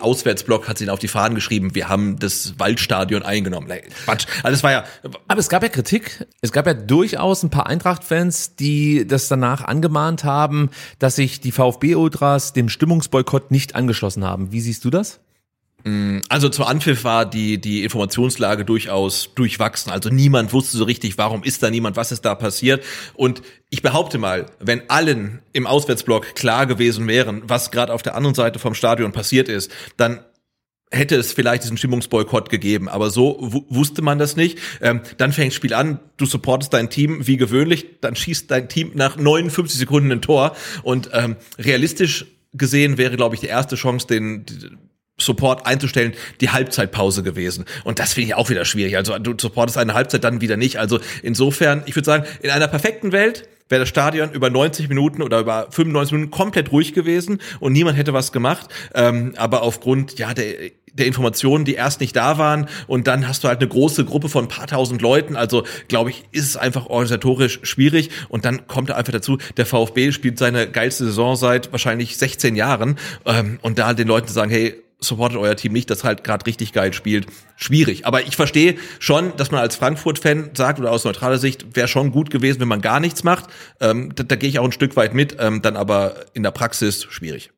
Auswärtsblock hat sich auf die Fahnen geschrieben, wir haben das Waldstadion eingenommen. Quatsch. Also das war ja, Aber es gab ja Kritik. Es gab ja durchaus ein paar Eintracht-Fans, die das danach angemahnt haben, dass sich die VfB-Ultras dem Stimmungsboykott nicht angeschlossen haben. Wie siehst du das? also zum Anpfiff war die, die Informationslage durchaus durchwachsen. Also niemand wusste so richtig, warum ist da niemand, was ist da passiert. Und ich behaupte mal, wenn allen im Auswärtsblock klar gewesen wären, was gerade auf der anderen Seite vom Stadion passiert ist, dann hätte es vielleicht diesen Stimmungsboykott gegeben, aber so wu- wusste man das nicht. Ähm, dann fängt das Spiel an, du supportest dein Team wie gewöhnlich, dann schießt dein Team nach 59 Sekunden ein Tor und ähm, realistisch gesehen wäre, glaube ich, die erste Chance, den Support einzustellen, die Halbzeitpause gewesen. Und das finde ich auch wieder schwierig. Also du supportest eine Halbzeit dann wieder nicht. Also insofern, ich würde sagen, in einer perfekten Welt wäre das Stadion über 90 Minuten oder über 95 Minuten komplett ruhig gewesen und niemand hätte was gemacht. Ähm, aber aufgrund ja der der Informationen, die erst nicht da waren und dann hast du halt eine große Gruppe von ein paar tausend Leuten. Also glaube ich, ist es einfach organisatorisch schwierig und dann kommt da einfach dazu, der VfB spielt seine geilste Saison seit wahrscheinlich 16 Jahren ähm, und da den Leuten sagen, hey, supportet euer Team nicht, das halt gerade richtig geil spielt. Schwierig. Aber ich verstehe schon, dass man als Frankfurt-Fan sagt oder aus neutraler Sicht, wäre schon gut gewesen, wenn man gar nichts macht. Ähm, da, da gehe ich auch ein Stück weit mit, ähm, dann aber in der Praxis schwierig.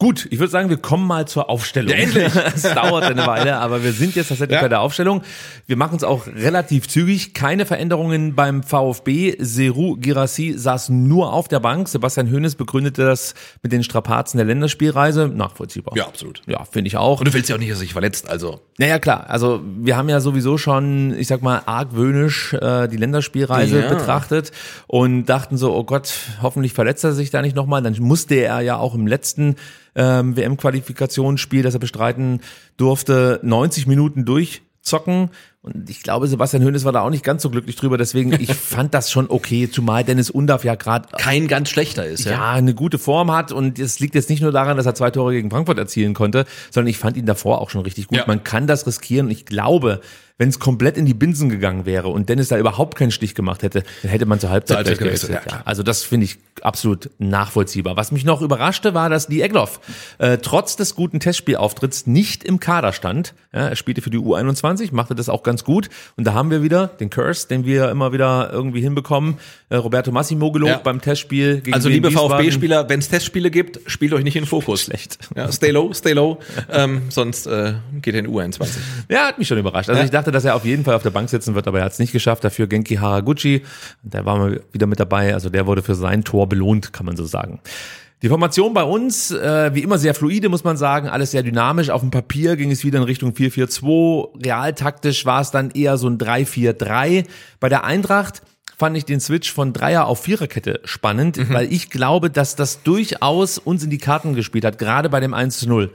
Gut, ich würde sagen, wir kommen mal zur Aufstellung. Ja, endlich. [LAUGHS] es dauert eine Weile, aber wir sind jetzt tatsächlich Ja. bei der Aufstellung. Wir machen es auch relativ zügig. Keine Veränderungen beim VfB. Seru Girassi saß nur auf der Bank. Sebastian Hoeneß begründete das mit den Strapazen der Länderspielreise. Nachvollziehbar. Ja, absolut. Ja, finde ich auch. Und du willst ja auch nicht, dass er sich verletzt, also. Naja, klar. Also wir haben ja sowieso schon, ich sag mal, argwöhnisch äh, die Länderspielreise Ja. betrachtet und dachten so, oh Gott, hoffentlich verletzt er sich da nicht nochmal. Dann musste er ja auch im letzten ähm, WM-Qualifikationsspiel, das er bestreiten durfte, 90 Minuten durchzocken. Und ich glaube, Sebastian Hoeneß war da auch nicht ganz so glücklich drüber. Deswegen, ich [LAUGHS] fand das schon okay, zumal Dennis Undaff ja gerade Kein ganz schlechter ist, ja, eine gute Form hat und es liegt jetzt nicht nur daran, dass er zwei Tore gegen Frankfurt erzielen konnte, sondern ich fand ihn davor auch schon richtig gut. Ja. Man kann das riskieren und ich glaube, wenn es komplett in die Binsen gegangen wäre und Dennis da überhaupt keinen Stich gemacht hätte, dann hätte man zur Halbzeit, Halbzeit gewechselt. gewechselt, ja, also das finde ich absolut nachvollziehbar. Was mich noch überraschte, war, dass Lee Egloff äh, trotz des guten Testspielauftritts nicht im Kader stand. Ja, er spielte für die U21, machte das auch ganz gut und da haben wir wieder den Curse, den wir immer wieder irgendwie hinbekommen. Äh, Roberto Massimo gelobt Ja. beim Testspiel gegen Also liebe. VfB-Spieler, wenn es Testspiele gibt, spielt euch nicht in Fokus. Schlecht. Ja, stay low, stay low, ähm, sonst äh, geht er in U21. Ja, hat mich schon überrascht. Also ich dachte, dass er auf jeden Fall auf der Bank sitzen wird, aber er hat es nicht geschafft. Dafür Genki Haraguchi, der war mal wieder mit dabei. Also der wurde für sein Tor belohnt, kann man so sagen. Die Formation bei uns, äh, wie immer sehr fluide, muss man sagen, alles sehr dynamisch. Auf dem Papier ging es wieder in Richtung 4-4-2. Realtaktisch war es dann eher so ein 3-4-3. Bei der Eintracht fand ich den Switch von Dreier auf Viererkette spannend, weil ich glaube, dass das durchaus uns in die Karten gespielt hat, gerade bei dem 1-0.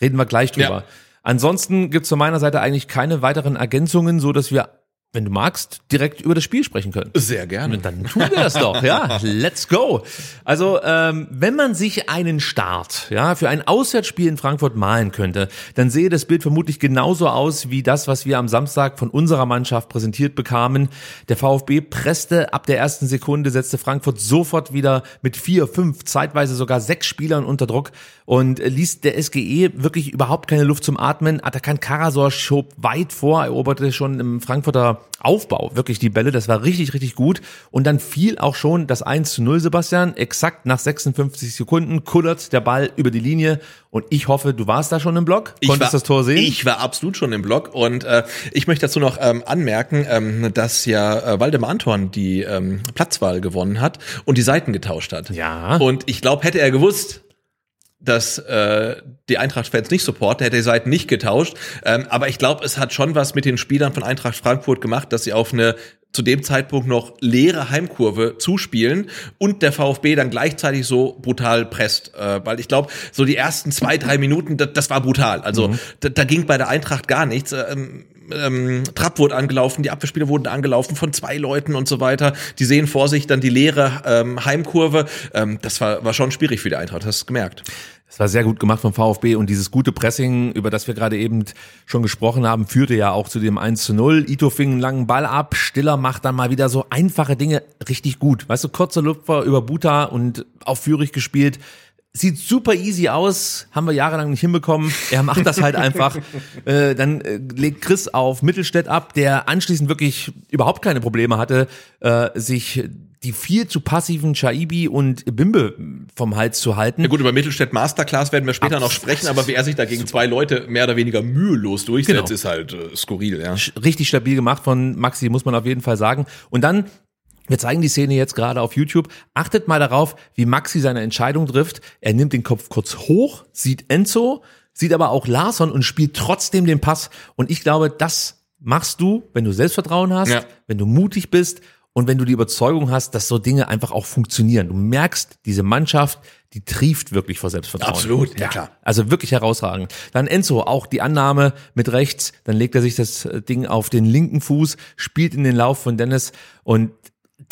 Reden wir gleich drüber. Ja. Ansonsten gibt's von meiner Seite eigentlich keine weiteren Ergänzungen, so dass wir, wenn du magst, direkt über das Spiel sprechen können. Sehr gerne. Dann tun wir das doch, ja. Let's go. Also, ähm, wenn man sich einen Start, ja, für ein Auswärtsspiel in Frankfurt malen könnte, dann sehe das Bild vermutlich genauso aus wie das, was wir am Samstag von unserer Mannschaft präsentiert bekamen. Der VfB presste ab der ersten Sekunde, setzte Frankfurt sofort wieder mit vier, fünf, zeitweise sogar sechs Spielern unter Druck und ließ der SGE wirklich überhaupt keine Luft zum Atmen. Atakan Karasor schob weit vor, eroberte schon im Frankfurter Aufbau wirklich die Bälle. Das war richtig, richtig gut. Und dann fiel auch schon das 1 zu 0, Sebastian. Exakt nach 56 Sekunden kullert der Ball über die Linie. Und ich hoffe, du warst da schon im Block. Ich Konntest war, das Tor sehen? Ich war absolut schon im Block und äh, ich möchte dazu noch ähm, anmerken, ähm, dass ja äh, Waldemar Anton die ähm, Platzwahl gewonnen hat und die Seiten getauscht hat. Ja. Und ich glaube, hätte er gewusst, dass äh, die Eintracht-Fans nicht supporten, hätte er die Seiten nicht getauscht. Ähm, aber ich glaube, es hat schon was mit den Spielern von Eintracht Frankfurt gemacht, dass sie auf eine zu dem Zeitpunkt noch leere Heimkurve zuspielen und der VfB dann gleichzeitig so brutal presst. Äh, weil ich glaube, so die ersten zwei, drei Minuten, das, das war brutal. Also da, da ging bei der Eintracht gar nichts. Ähm, ähm, Trapp wurde angelaufen, die Abwehrspieler wurden angelaufen von zwei Leuten und so weiter. Die sehen vor sich dann die leere ähm, Heimkurve. Ähm, das war, war schon schwierig für die Eintracht, hast du gemerkt. Das war sehr gut gemacht vom VfB und dieses gute Pressing, über das wir gerade eben schon gesprochen haben, führte ja auch zu dem 1 zu 0. Ito fing einen langen Ball ab, Stiller macht dann mal wieder so einfache Dinge richtig gut. Weißt du, kurzer Lupfer über Buta und auf Führig gespielt. Sieht super easy aus, haben wir jahrelang nicht hinbekommen. Er macht das halt einfach. [LAUGHS] Äh, dann äh, legt Chris auf Mittelstädt ab, der anschließend wirklich überhaupt keine Probleme hatte, äh, sich die viel zu passiven Chaibi und Bimbe vom Hals zu halten. Ja gut, über Mittelstädt Masterclass werden wir später noch sprechen, aber wie er sich da gegen zwei Leute mehr oder weniger mühelos durchsetzt, Genau. ist halt äh, skurril, ja. richtig stabil gemacht von Maxi, muss man auf jeden Fall sagen. Und dann, wir zeigen die Szene jetzt gerade auf YouTube. Achtet mal darauf, wie Maxi seine Entscheidung trifft. Er nimmt den Kopf kurz hoch, sieht Enzo, sieht aber auch Larsson und spielt trotzdem den Pass. Und ich glaube, das machst du, wenn du Selbstvertrauen hast, Ja. wenn du mutig bist und wenn du die Überzeugung hast, dass so Dinge einfach auch funktionieren. Du merkst, diese Mannschaft, die trieft wirklich vor Selbstvertrauen. Absolut, ja, klar. Also wirklich herausragend. Dann Enzo, auch die Annahme mit rechts, dann legt er sich das äh, Ding auf den linken Fuß, spielt in den Lauf von Dennis und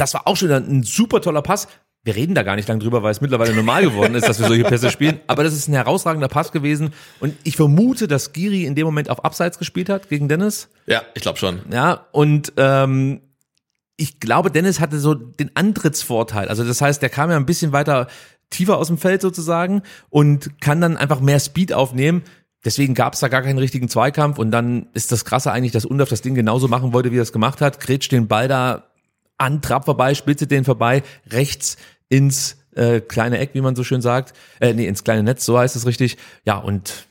das war auch schon ein super toller Pass. Wir reden da gar nicht lang drüber, weil es mittlerweile normal geworden ist, dass wir solche Pässe spielen. Aber das ist ein herausragender Pass gewesen. Und ich vermute, dass Giri in dem Moment auf Abseits gespielt hat gegen Dennis. Ja, ich glaube schon. Ja, und ähm, ich glaube, Dennis hatte so den Antrittsvorteil. Also das heißt, der kam ja ein bisschen weiter tiefer aus dem Feld sozusagen und kann dann einfach mehr Speed aufnehmen. Deswegen gab es da gar keinen richtigen Zweikampf und dann ist das Krasse eigentlich, dass Undorf das Ding genauso machen wollte, wie er es gemacht hat. Grätscht den Ball da an Trapp vorbei, spitze den vorbei, rechts ins äh, kleine Eck, wie man so schön sagt. Äh, nee, ins kleine Netz, so heißt es richtig. Ja, und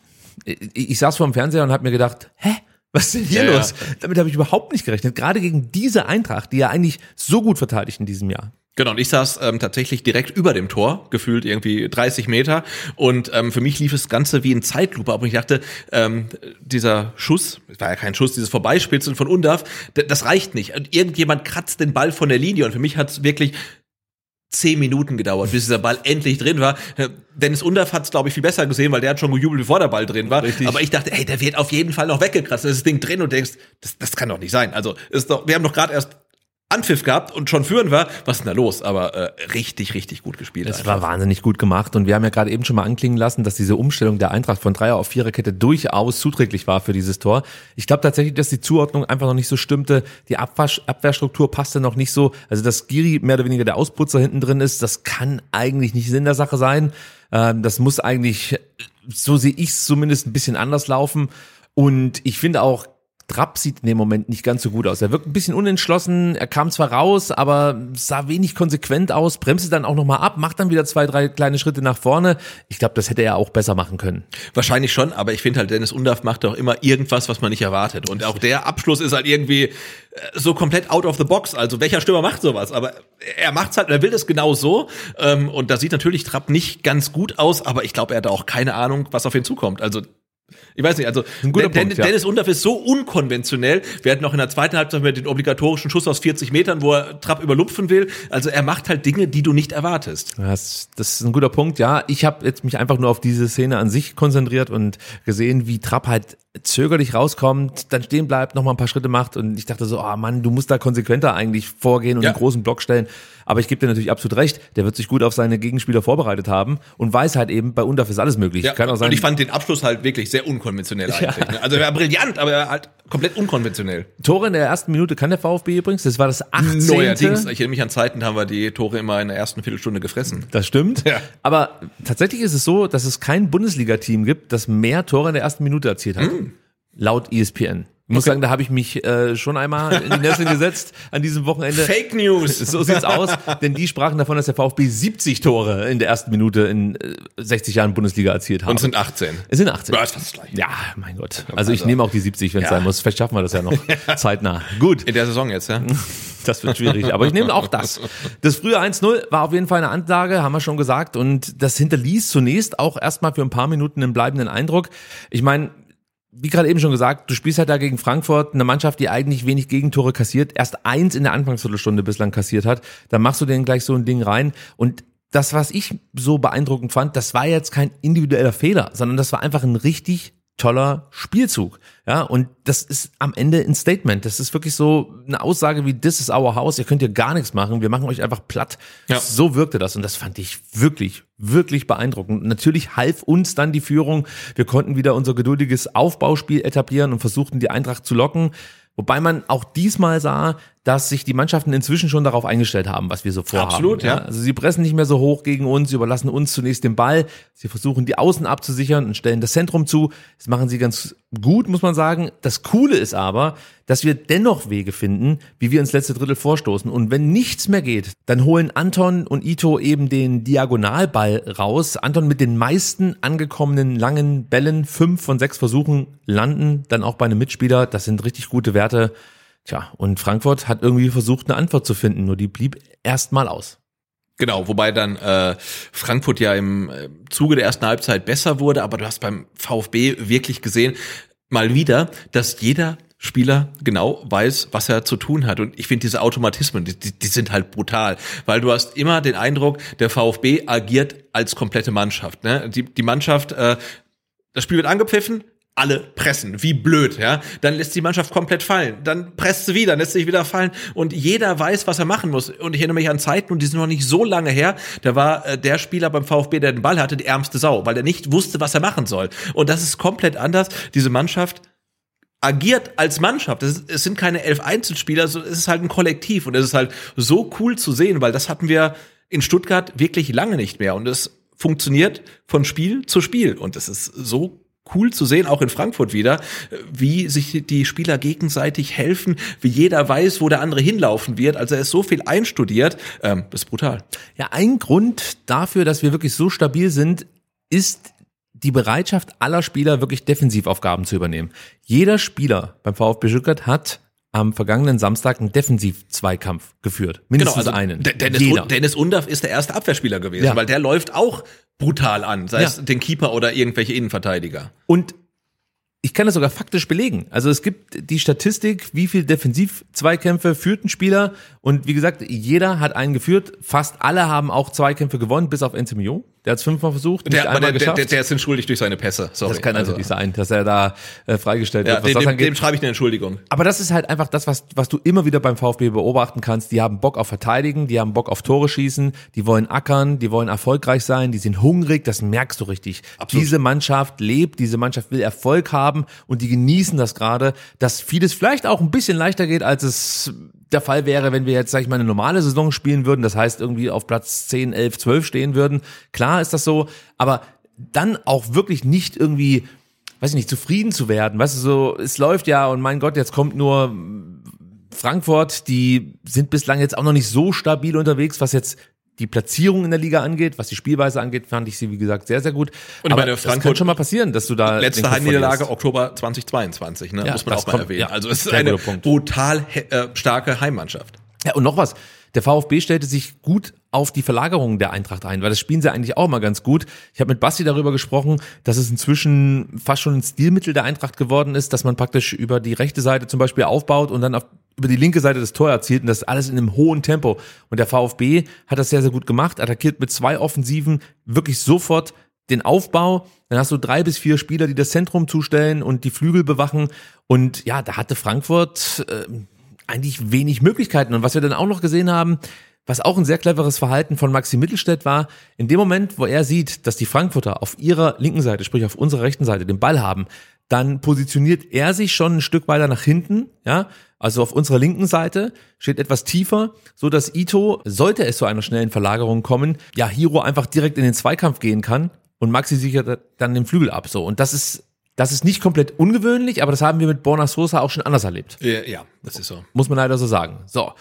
ich, ich saß vor dem Fernseher und habe mir gedacht, hä? Was ist denn hier Ja, ja. los? Damit habe ich überhaupt nicht gerechnet. Gerade gegen diese Eintracht, die ja eigentlich so gut verteidigt in diesem Jahr. Genau, und ich saß ähm, tatsächlich direkt über dem Tor, gefühlt irgendwie 30 Meter. Und ähm, für mich lief das Ganze wie in Zeitlupe. Aber ich dachte, ähm, dieser Schuss, es war ja kein Schuss, dieses Vorbeispitzen von Undaf, d- das reicht nicht. Und irgendjemand kratzt den Ball von der Linie. Und für mich hat es wirklich zehn Minuten gedauert, bis dieser Ball endlich drin war. Äh, Dennis Undaf hat es, glaube ich, viel besser gesehen, weil der hat schon gejubelt, bevor der Ball drin war. Richtig. Aber ich dachte, ey, der wird auf jeden Fall noch weggekratzt. Ist das Ding drin und denkst, das, das kann doch nicht sein. Also ist doch, wir haben doch gerade erst Anpfiff gehabt und schon führen war. Was ist denn da los? Aber äh, richtig, richtig gut gespielt. Es war wahnsinnig gut gemacht und wir haben ja gerade eben schon mal anklingen lassen, dass diese Umstellung der Eintracht von Dreier auf Viererkette durchaus zuträglich war für dieses Tor. Ich glaube tatsächlich, dass die Zuordnung einfach noch nicht so stimmte. Die Abwasch Abwehrstruktur passte noch nicht so. Also dass Giri mehr oder weniger der Ausputzer hinten drin ist, das kann eigentlich nicht Sinn der Sache sein. Ähm, das muss eigentlich, so sehe ich es zumindest, ein bisschen anders laufen. Und ich finde auch, Trapp sieht in dem Moment nicht ganz so gut aus. Er wirkt ein bisschen unentschlossen, er kam zwar raus, aber sah wenig konsequent aus, bremste dann auch nochmal ab, macht dann wieder zwei, drei kleine Schritte nach vorne. Ich glaube, das hätte er auch besser machen können. Wahrscheinlich schon, aber ich finde halt, Dennis Undaf macht doch immer irgendwas, was man nicht erwartet. Und auch der Abschluss ist halt irgendwie äh, so komplett out of the box. Also welcher Stürmer macht sowas? Aber er macht's halt, er will das genau so. Ähm, Und da sieht natürlich Trapp nicht ganz gut aus, aber ich glaube, er hat auch keine Ahnung, was auf ihn zukommt. Also ich weiß nicht, also Ein guter Den- Punkt, ja. Dennis Undaf ist so unkonventionell. Wir hatten noch in der zweiten Halbzeit mit den obligatorischen Schuss aus 40 Metern, wo er Trapp überlupfen will. Also er macht halt Dinge, die du nicht erwartest. Das, das ist ein guter Punkt, ja. Ich habe jetzt mich einfach nur auf diese Szene an sich konzentriert und gesehen, wie Trapp halt zögerlich rauskommt, dann stehen bleibt, noch mal ein paar Schritte macht und ich dachte so, ah Mann, du musst da konsequenter eigentlich vorgehen und Ja. einen großen Block stellen. Aber ich gebe dir natürlich absolut recht, der wird sich gut auf seine Gegenspieler vorbereitet haben und weiß halt eben, bei Undaf ist alles möglich. Ja, Kann auch sein, und ich fand den Abschluss halt wirklich sehr unkonventionell eigentlich. Ne? Also er war brillant, aber er halt komplett unkonventionell. Tore in der ersten Minute kann der VfB übrigens, das war das 18. Neuerdings, ich erinnere mich an Zeiten, da haben wir die Tore immer in der ersten Viertelstunde gefressen. Das stimmt. Ja. Aber tatsächlich ist es so, dass es kein Bundesliga-Team gibt, das mehr Tore in der ersten Minute erzielt hat. Laut E ESPN. Ich muss sagen, da habe ich mich äh, schon einmal in die Nesseln gesetzt an diesem Wochenende. Fake News! [LAUGHS] So sieht's aus, denn die sprachen davon, dass der VfB 70 Tore in der ersten Minute in äh, 60 Jahren Bundesliga erzielt hat. Und es sind 18. es sind 18. Ja, ist fast das Gleiche. Ja, mein Gott. Also ich Also- nehme auch die 70, wenn es Ja. sein muss. Vielleicht schaffen wir das ja noch [LAUGHS] zeitnah. Gut. In der Saison jetzt, ja? [LAUGHS] Das wird schwierig, aber ich nehme auch das. Das frühe 1-0 war auf jeden Fall eine Ansage, haben wir schon gesagt, und das hinterließ zunächst auch erstmal für ein paar Minuten einen bleibenden Eindruck. Ich meine, wie gerade eben schon gesagt, du spielst halt da gegen Frankfurt, eine Mannschaft, die eigentlich wenig Gegentore kassiert, erst eins in der Anfangsviertelstunde bislang kassiert hat, dann machst du denen gleich so ein Ding rein und das, was ich so beeindruckend fand, das war jetzt kein individueller Fehler, sondern das war einfach ein richtig toller Spielzug. Ja, und das ist am Ende ein Statement. Das ist wirklich so eine Aussage wie, this is our house, ihr könnt hier gar nichts machen, wir machen euch einfach platt. Ja. So wirkte das und das fand ich wirklich, wirklich beeindruckend. Natürlich half uns dann die Führung. Wir konnten wieder unser geduldiges Aufbauspiel etablieren und versuchten die Eintracht zu locken. Wobei man auch diesmal sah, dass sich die Mannschaften inzwischen schon darauf eingestellt haben, was wir so vorhaben. Absolut, ja. Also sie pressen nicht mehr so hoch gegen uns, sie überlassen uns zunächst den Ball, sie versuchen die Außen abzusichern und stellen das Zentrum zu. Das machen sie ganz gut, muss man sagen. Das Coole ist aber, dass wir dennoch Wege finden, wie wir ins letzte Drittel vorstoßen. Und wenn nichts mehr geht, dann holen Anton und Ito eben den Diagonalball raus. Anton mit den meisten angekommenen langen Bällen, fünf von sechs Versuchen landen dann auch bei einem Mitspieler. Das sind richtig gute Werte. Tja, und Frankfurt hat irgendwie versucht, eine Antwort zu finden, nur die blieb erstmal aus. Genau, wobei dann äh, Frankfurt ja im äh, Zuge der ersten Halbzeit besser wurde, aber du hast beim VfB wirklich gesehen, mal wieder, dass jeder Spieler genau weiß, was er zu tun hat. Und ich finde diese Automatismen, die, die, sind halt brutal, weil du hast immer den Eindruck, der VfB agiert als komplette Mannschaft. Ne? Die, die Mannschaft, äh, das Spiel wird angepfiffen, alle pressen, wie blöd, ja. Dann lässt die Mannschaft komplett fallen, dann presst sie wieder, lässt sich wieder fallen und jeder weiß, was er machen muss. Und ich erinnere mich an Zeiten, und die sind noch nicht so lange her, da war äh, der Spieler beim VfB, der den Ball hatte, die ärmste Sau, weil er nicht wusste, was er machen soll. Und das ist komplett anders. Diese Mannschaft agiert als Mannschaft. Es, sind keine elf Einzelspieler, es ist halt ein Kollektiv und es ist halt so cool zu sehen, weil das hatten wir in Stuttgart wirklich lange nicht mehr und es funktioniert von Spiel zu Spiel und es ist so cool zu sehen, auch in Frankfurt wieder, wie sich die Spieler gegenseitig helfen, wie jeder weiß, wo der andere hinlaufen wird. Also er ist so viel einstudiert, ähm, das ist brutal. Ja, ein Grund dafür, dass wir wirklich so stabil sind, ist die Bereitschaft aller Spieler, wirklich Defensivaufgaben zu übernehmen. Jeder Spieler beim VfB Stuttgart hat am vergangenen Samstag einen Defensiv-Zweikampf geführt. Mindestens genau, also einen. Dennis, Jeder. Dennis Undaff ist der erste Abwehrspieler gewesen, Ja. weil der läuft auch brutal an, sei Ja. es den Keeper oder irgendwelche Innenverteidiger. Und ich kann das sogar faktisch belegen. Also es gibt die Statistik, wie viel Defensiv-Zweikämpfe führt ein Spieler. Und wie gesagt, jeder hat einen geführt. Fast alle haben auch Zweikämpfe gewonnen, bis auf Enzimio. Der hat es fünfmal versucht, nicht Der, einmal der, geschafft. der, der ist entschuldigt durch seine Pässe. Sorry. das kann Also, natürlich sein, dass er da äh, freigestellt Ja, wird, was dem, dem schreibe ich eine Entschuldigung. Aber das ist halt einfach das, was, was du immer wieder beim VfB beobachten kannst. Die haben Bock auf Verteidigen, die haben Bock auf Tore schießen, die wollen ackern, die wollen erfolgreich sein, die sind hungrig, das merkst du richtig. Absolut. Diese Mannschaft lebt, diese Mannschaft will Erfolg haben und die genießen das gerade, dass vieles vielleicht auch ein bisschen leichter geht, als es der Fall wäre, wenn wir jetzt, sag ich mal, eine normale Saison spielen würden. Das heißt, irgendwie auf Platz 10, 11, 12 stehen würden. Klar ist das so, aber dann auch wirklich nicht irgendwie weiß ich nicht, zufrieden zu werden. Weißt du, so, es läuft ja und mein Gott, jetzt kommt nur Frankfurt, die sind bislang jetzt auch noch nicht so stabil unterwegs, was jetzt die Platzierung in der Liga angeht, was die Spielweise angeht, fand ich sie, wie gesagt, sehr, sehr gut. Und Aber meine, das kann Frankfurt- schon mal passieren, dass du da Letzte Heimniederlage. Oktober 2022, ne? Ja, muss man das auch mal kommt- erwähnen. ja, also es ist eine brutal äh, starke Heimmannschaft. Ja, und noch was. Der VfB stellte sich gut auf die Verlagerung der Eintracht ein, weil das spielen sie eigentlich auch mal ganz gut. Ich habe mit Basti darüber gesprochen, dass es inzwischen fast schon ein Stilmittel der Eintracht geworden ist, dass man praktisch über die rechte Seite zum Beispiel aufbaut und dann auf, über die linke Seite das Tor erzielt und das alles in einem hohen Tempo. Und der VfB hat das sehr, sehr gut gemacht, attackiert mit zwei Offensiven wirklich sofort den Aufbau, dann hast du drei bis vier Spieler, die das Zentrum zustellen und die Flügel bewachen. Und ja, da hatte Frankfurt äh, eigentlich wenig Möglichkeiten. Und was wir dann auch noch gesehen haben, was auch ein sehr cleveres Verhalten von Maxi Mittelstädt war, in dem Moment, wo er sieht, dass die Frankfurter auf ihrer linken Seite, sprich auf unserer rechten Seite, den Ball haben, dann positioniert er sich schon ein Stück weiter nach hinten, ja, also auf unserer linken Seite, steht etwas tiefer, so dass Ito, sollte es zu einer schnellen Verlagerung kommen, ja, Hiro einfach direkt in den Zweikampf gehen kann und Maxi sichert dann den Flügel ab, so. Und das ist, das ist nicht komplett ungewöhnlich, aber das haben wir mit Borna Sosa auch schon anders erlebt. Ja, ja, das ist so. Muss man leider so sagen. So.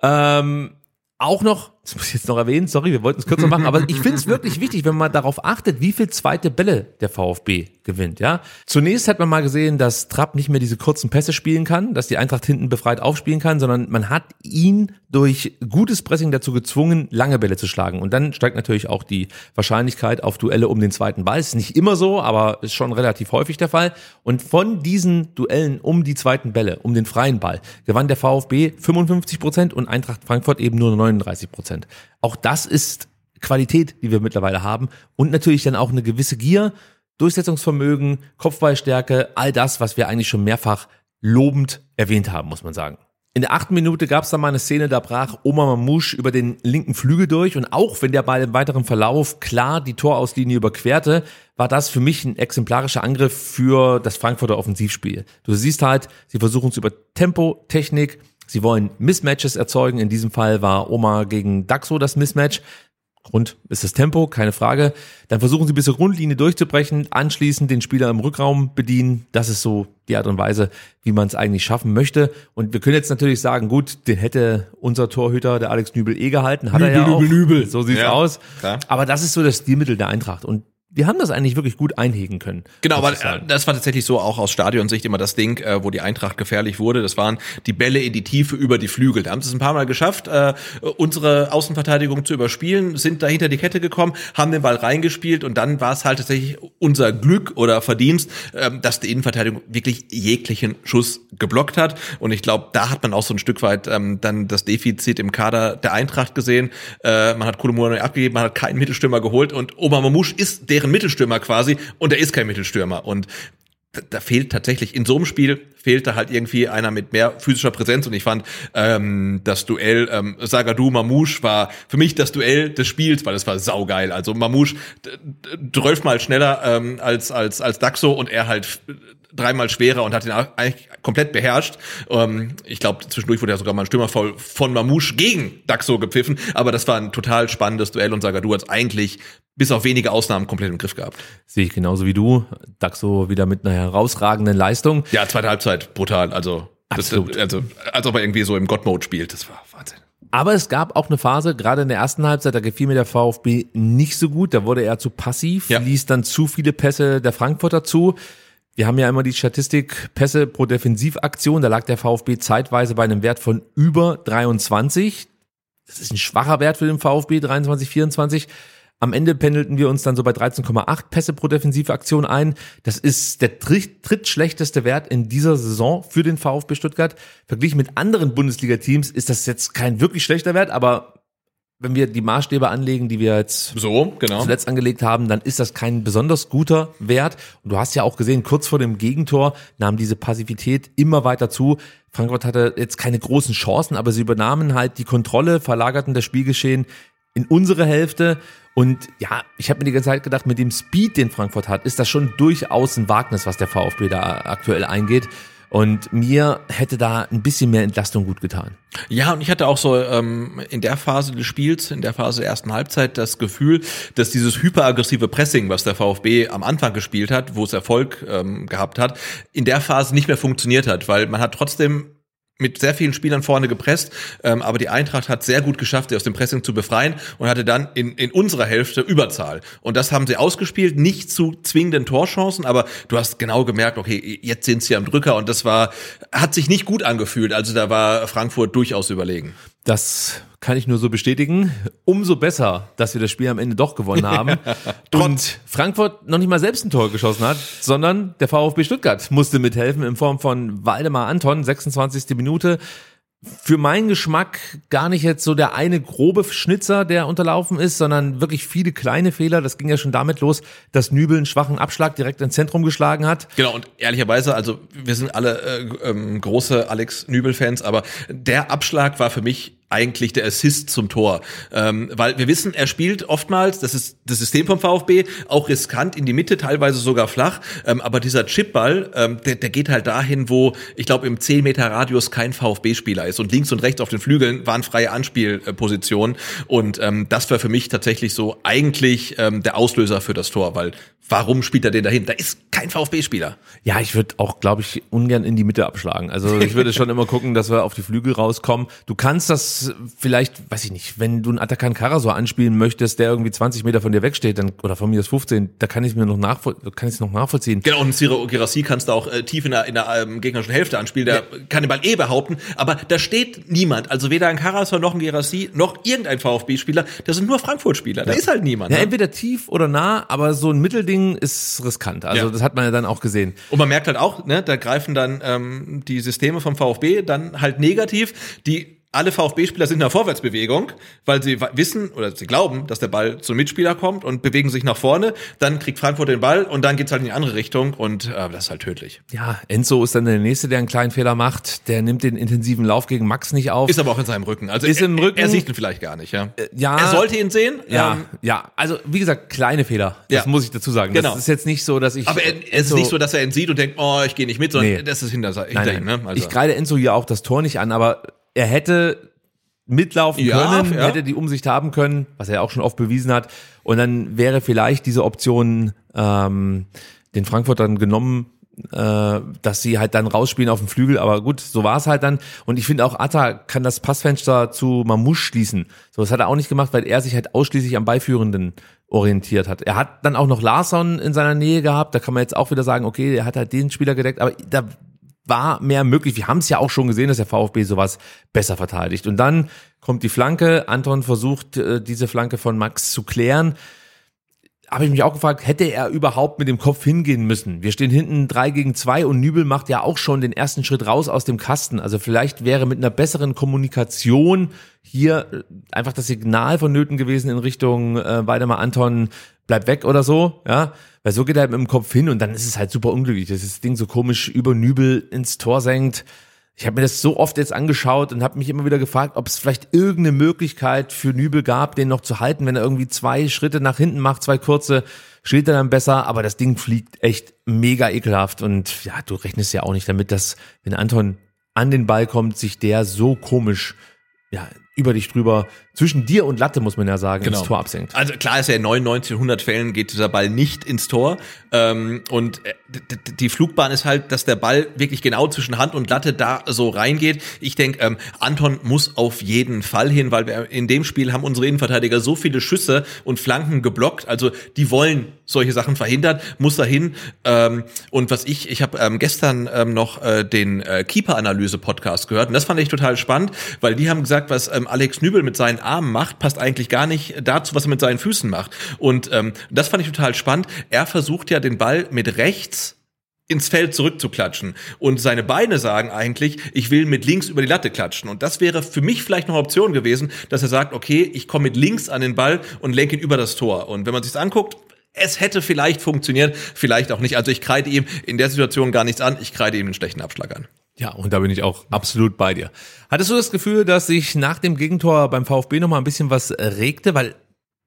Ähm, auch noch, das muss ich jetzt noch erwähnen, sorry, wir wollten es kürzer machen, aber ich finde es wirklich wichtig, wenn man darauf achtet, wie viel zweite Bälle der VfB gewinnt, ja. Zunächst hat man mal gesehen, dass Trapp nicht mehr diese kurzen Pässe spielen kann, dass die Eintracht hinten befreit aufspielen kann, sondern man hat ihn durch gutes Pressing dazu gezwungen, lange Bälle zu schlagen. Und dann steigt natürlich auch die Wahrscheinlichkeit auf Duelle um den zweiten Ball. Ist nicht immer so, aber ist schon relativ häufig der Fall. Und von diesen Duellen um die zweiten Bälle, um den freien Ball, gewann der VfB 55 Prozent und Eintracht Frankfurt eben nur 39 Prozent. Auch das ist Qualität, die wir mittlerweile haben. Und natürlich dann auch eine gewisse Gier, Durchsetzungsvermögen, Kopfballstärke, all das, was wir eigentlich schon mehrfach lobend erwähnt haben, muss man sagen. In der achten Minute gab es dann mal eine Szene, da brach Oma Mamouche über den linken Flügel durch und auch wenn der Ball im weiteren Verlauf klar die Torauslinie überquerte, war das für mich ein exemplarischer Angriff für das Frankfurter Offensivspiel. Du siehst halt, sie versuchen es über Tempo, Technik, sie wollen Mismatches erzeugen. In diesem Fall war Oma gegen Daxo das Mismatch. Grund ist das Tempo, keine Frage. Dann versuchen sie bis zur Grundlinie durchzubrechen, anschließend den Spieler im Rückraum bedienen. Das ist so die Art und Weise, wie man es eigentlich schaffen möchte. Und wir können jetzt natürlich sagen, gut, den hätte unser Torhüter, der Alex Nübel, eh gehalten. Hat er ja auch. Nübel. So sieht's Ja, aus. klar. Aber das ist so das Stilmittel der Eintracht. Und wir haben das eigentlich wirklich gut einhegen können. Genau, aber sagen. äh, das war tatsächlich so auch aus Stadionsicht immer das Ding, äh, wo die Eintracht gefährlich wurde. Das waren die Bälle in die Tiefe über die Flügel. Da haben sie es ein paar Mal geschafft, äh, unsere Außenverteidigung zu überspielen, sind dahinter die Kette gekommen, haben den Ball reingespielt und dann war es halt tatsächlich unser Glück oder Verdienst, ähm, dass die Innenverteidigung wirklich jeglichen Schuss geblockt hat. Und ich glaube, da hat man auch so ein Stück weit ähm, dann das Defizit im Kader der Eintracht gesehen. Äh, man hat Kolomouani abgegeben, man hat keinen Mittelstürmer geholt und Omar Mamouche ist deren Mittelstürmer quasi und er ist kein Mittelstürmer. Und da, da fehlt tatsächlich in so einem Spiel fehlte halt irgendwie einer mit mehr physischer Präsenz und ich fand ähm, das Duell ähm, Sagadu Mamouche war für mich das Duell des Spiels, weil es war saugeil. Also Mamouche mal schneller ähm, als als als Daxo und er halt dreimal schwerer und hat ihn eigentlich komplett beherrscht. Ähm, ich glaube, zwischendurch wurde ja sogar mal ein Stürmerfoul von Mamouche gegen Daxo gepfiffen, aber das war ein total spannendes Duell und Sagadu hat eigentlich bis auf wenige Ausnahmen komplett im Griff gehabt. Sehe ich genauso wie du. Daxo wieder mit einer herausragenden Leistung. Ja, zweite Halbzeit, brutal. Also, das, also als ob er irgendwie so im God-Mode spielt. Das war Wahnsinn. Aber es gab auch eine Phase, gerade in der ersten Halbzeit, da gefiel mir der VfB nicht so gut. Da wurde er zu passiv, ja. ließ dann zu viele Pässe der Frankfurter zu. Wir haben ja immer die Statistik Pässe pro Defensivaktion. Da lag der VfB zeitweise bei einem Wert von über 23. Das ist ein schwacher Wert für den VfB, 23, 24. Am Ende pendelten wir uns dann so bei 13,8 Pässe pro Defensivaktion ein. Das ist der drittschlechteste Wert in dieser Saison für den VfB Stuttgart. Verglichen mit anderen Bundesliga-Teams ist das jetzt kein wirklich schlechter Wert, aber wenn wir die Maßstäbe anlegen, die wir jetzt so, genau. zuletzt angelegt haben, dann ist das kein besonders guter Wert. Und du hast ja auch gesehen, kurz vor dem Gegentor nahm diese Passivität immer weiter zu. Frankfurt hatte jetzt keine großen Chancen, aber sie übernahmen halt die Kontrolle, verlagerten das Spielgeschehen in unsere Hälfte. Und ja, ich habe mir die ganze Zeit gedacht, mit dem Speed, den Frankfurt hat, ist das schon durchaus ein Wagnis, was der VfB da aktuell eingeht. Und mir hätte da ein bisschen mehr Entlastung gut getan. Ja, und ich hatte auch so ähm, in der Phase des Spiels, in der Phase der ersten Halbzeit, das Gefühl, dass dieses hyperaggressive Pressing, was der VfB am Anfang gespielt hat, wo es Erfolg ähm, gehabt hat, in der Phase nicht mehr funktioniert hat, weil man hat trotzdem mit sehr vielen Spielern vorne gepresst, ähm, aber die Eintracht hat sehr gut geschafft, sie aus dem Pressing zu befreien und hatte dann in, in unserer Hälfte Überzahl. Und das haben sie ausgespielt, nicht zu zwingenden Torchancen, aber du hast genau gemerkt, okay, jetzt sind sie am Drücker und das war, hat sich nicht gut angefühlt. Also da war Frankfurt durchaus überlegen. Das kann ich nur so bestätigen. Umso besser, dass wir das Spiel am Ende doch gewonnen [LAUGHS] haben. und Frankfurt noch nicht mal selbst ein Tor geschossen hat, sondern der VfB Stuttgart musste mithelfen in Form von Waldemar Anton, 26. Minute für meinen Geschmack gar nicht jetzt so der eine grobe Schnitzer, der unterlaufen ist, sondern wirklich viele kleine Fehler. Das ging ja schon damit los, dass Nübel einen schwachen Abschlag direkt ins Zentrum geschlagen hat. Genau, und ehrlicherweise, also wir sind alle äh, ähm, große Alex Nübel-Fans, aber der Abschlag war für mich eigentlich der Assist zum Tor. Ähm, weil wir wissen, er spielt oftmals, das ist das System vom VfB, auch riskant in die Mitte, teilweise sogar flach. Ähm, aber dieser Chipball, ähm, der, der geht halt dahin, wo ich glaube im 10 Meter Radius kein VfB-Spieler ist. Und links und rechts auf den Flügeln waren freie Anspielpositionen. Und ähm, das war für mich tatsächlich so eigentlich ähm, der Auslöser für das Tor, weil warum spielt er den dahin? Da ist kein VfB-Spieler. Ja, ich würde auch, glaube ich, ungern in die Mitte abschlagen. Also ich würde schon immer gucken, dass wir auf die Flügel rauskommen. Du kannst das vielleicht, weiß ich nicht, wenn du einen Atakan Karasor anspielen möchtest, der irgendwie 20 Meter von dir wegsteht, dann, oder von mir ist 15, da kann ich mir noch nachvoll kann ich noch nachvollziehen. Genau, und Ciro Gerassi kannst du auch äh, tief in der, in der ähm, gegnerischen Hälfte anspielen, der ja. kann den Ball eh behaupten, aber da steht niemand, also weder ein Karasor noch ein Gerassi, noch irgendein VfB-Spieler, das sind nur Frankfurt-Spieler, da ist halt niemand. Ja, ne? entweder tief oder nah, aber so ein Mittelding ist riskant, also ja. das hat man ja dann auch gesehen. Und man merkt halt auch, ne, da greifen dann ähm, die Systeme vom VfB dann halt negativ, die alle VfB-Spieler sind in der Vorwärtsbewegung, weil sie wissen oder sie glauben, dass der Ball zum Mitspieler kommt und bewegen sich nach vorne. Dann kriegt Frankfurt den Ball und dann geht's halt in die andere Richtung und äh, das ist halt tödlich. Ja, Enzo ist dann der Nächste, der einen kleinen Fehler macht. Der nimmt den intensiven Lauf gegen Max nicht auf. Ist aber auch in seinem Rücken. Also ist er, im Rücken. Er sieht ihn vielleicht gar nicht, ja. Äh, ja. Er sollte ihn sehen. Ja, ähm, ja. Also wie gesagt, kleine Fehler. Das ja. muss ich dazu sagen. Genau. Das ist jetzt nicht so, dass ich. Aber er, es ist nicht so, dass er ihn sieht und denkt, oh, ich gehe nicht mit, sondern nee. das ist hinter, hinter nein, ihm. Ne? Also. Ich kreide Enzo hier auch das Tor nicht an, aber er hätte mitlaufen ja, können, ja. hätte die Umsicht haben können, was er auch schon oft bewiesen hat. Und dann wäre vielleicht diese Option ähm, den Frankfurtern genommen, äh, dass sie halt dann rausspielen auf dem Flügel. Aber gut, so war es halt dann. Und ich finde auch Atta kann das Passfenster zu Mamouche schließen. So, das hat er auch nicht gemacht, weil er sich halt ausschließlich am Beiführenden orientiert hat. Er hat dann auch noch Larsson in seiner Nähe gehabt. Da kann man jetzt auch wieder sagen, okay, er hat halt den Spieler gedeckt. Aber da war mehr möglich. Wir haben es ja auch schon gesehen, dass der VfB sowas besser verteidigt. Und dann kommt die Flanke. Anton versucht, äh, diese Flanke von Max zu klären. Habe ich mich auch gefragt, hätte er überhaupt mit dem Kopf hingehen müssen? Wir stehen hinten drei gegen zwei und Nübel macht ja auch schon den ersten Schritt raus aus dem Kasten. Also vielleicht wäre mit einer besseren Kommunikation hier äh, einfach das Signal vonnöten gewesen in Richtung äh, Weidemar Anton, bleib weg oder so, ja. Weil so geht er halt mit dem Kopf hin und dann ist es halt super unglücklich, dass das Ding so komisch über Nübel ins Tor senkt. Ich habe mir das so oft jetzt angeschaut und habe mich immer wieder gefragt, ob es vielleicht irgendeine Möglichkeit für Nübel gab, den noch zu halten, wenn er irgendwie zwei Schritte nach hinten macht, zwei kurze, steht er dann besser, aber das Ding fliegt echt mega ekelhaft. Und ja, du rechnest ja auch nicht damit, dass wenn Anton an den Ball kommt, sich der so komisch ja, über dich drüber, zwischen dir und Latte, muss man ja sagen, Genau. ins Tor absenkt. Also klar ist ja in 99, 100 Fällen geht dieser Ball nicht ins Tor. Ähm, und äh, die Flugbahn ist halt, dass der Ball wirklich genau zwischen Hand und Latte da so reingeht. Ich denke, ähm, Anton muss auf jeden Fall hin, weil wir in dem Spiel haben unsere Innenverteidiger so viele Schüsse und Flanken geblockt. Also die wollen solche Sachen verhindern, muss er hin. Ähm, und was ich, ich habe ähm, gestern ähm, noch äh, den äh, Keeper-Analyse-Podcast gehört und das fand ich total spannend, weil die haben gesagt, was ähm, Alex Nübel mit seinen Armen macht, passt eigentlich gar nicht dazu, was er mit seinen Füßen macht. Und ähm, das fand ich total spannend. Er versucht ja den Ball mit rechts ins Feld zurückzuklatschen. Und seine Beine sagen eigentlich, ich will mit links über die Latte klatschen. Und das wäre für mich vielleicht noch eine Option gewesen, dass er sagt, okay, ich komme mit links an den Ball und lenke ihn über das Tor. Und wenn man sich anguckt, es hätte vielleicht funktioniert, vielleicht auch nicht. Also ich kreide ihm in der Situation gar nichts an, ich kreide ihm einen schlechten Abschlag an. Ja, und da bin ich auch absolut bei dir. Hattest du das Gefühl, dass sich nach dem Gegentor beim VfB noch mal ein bisschen was regte? Weil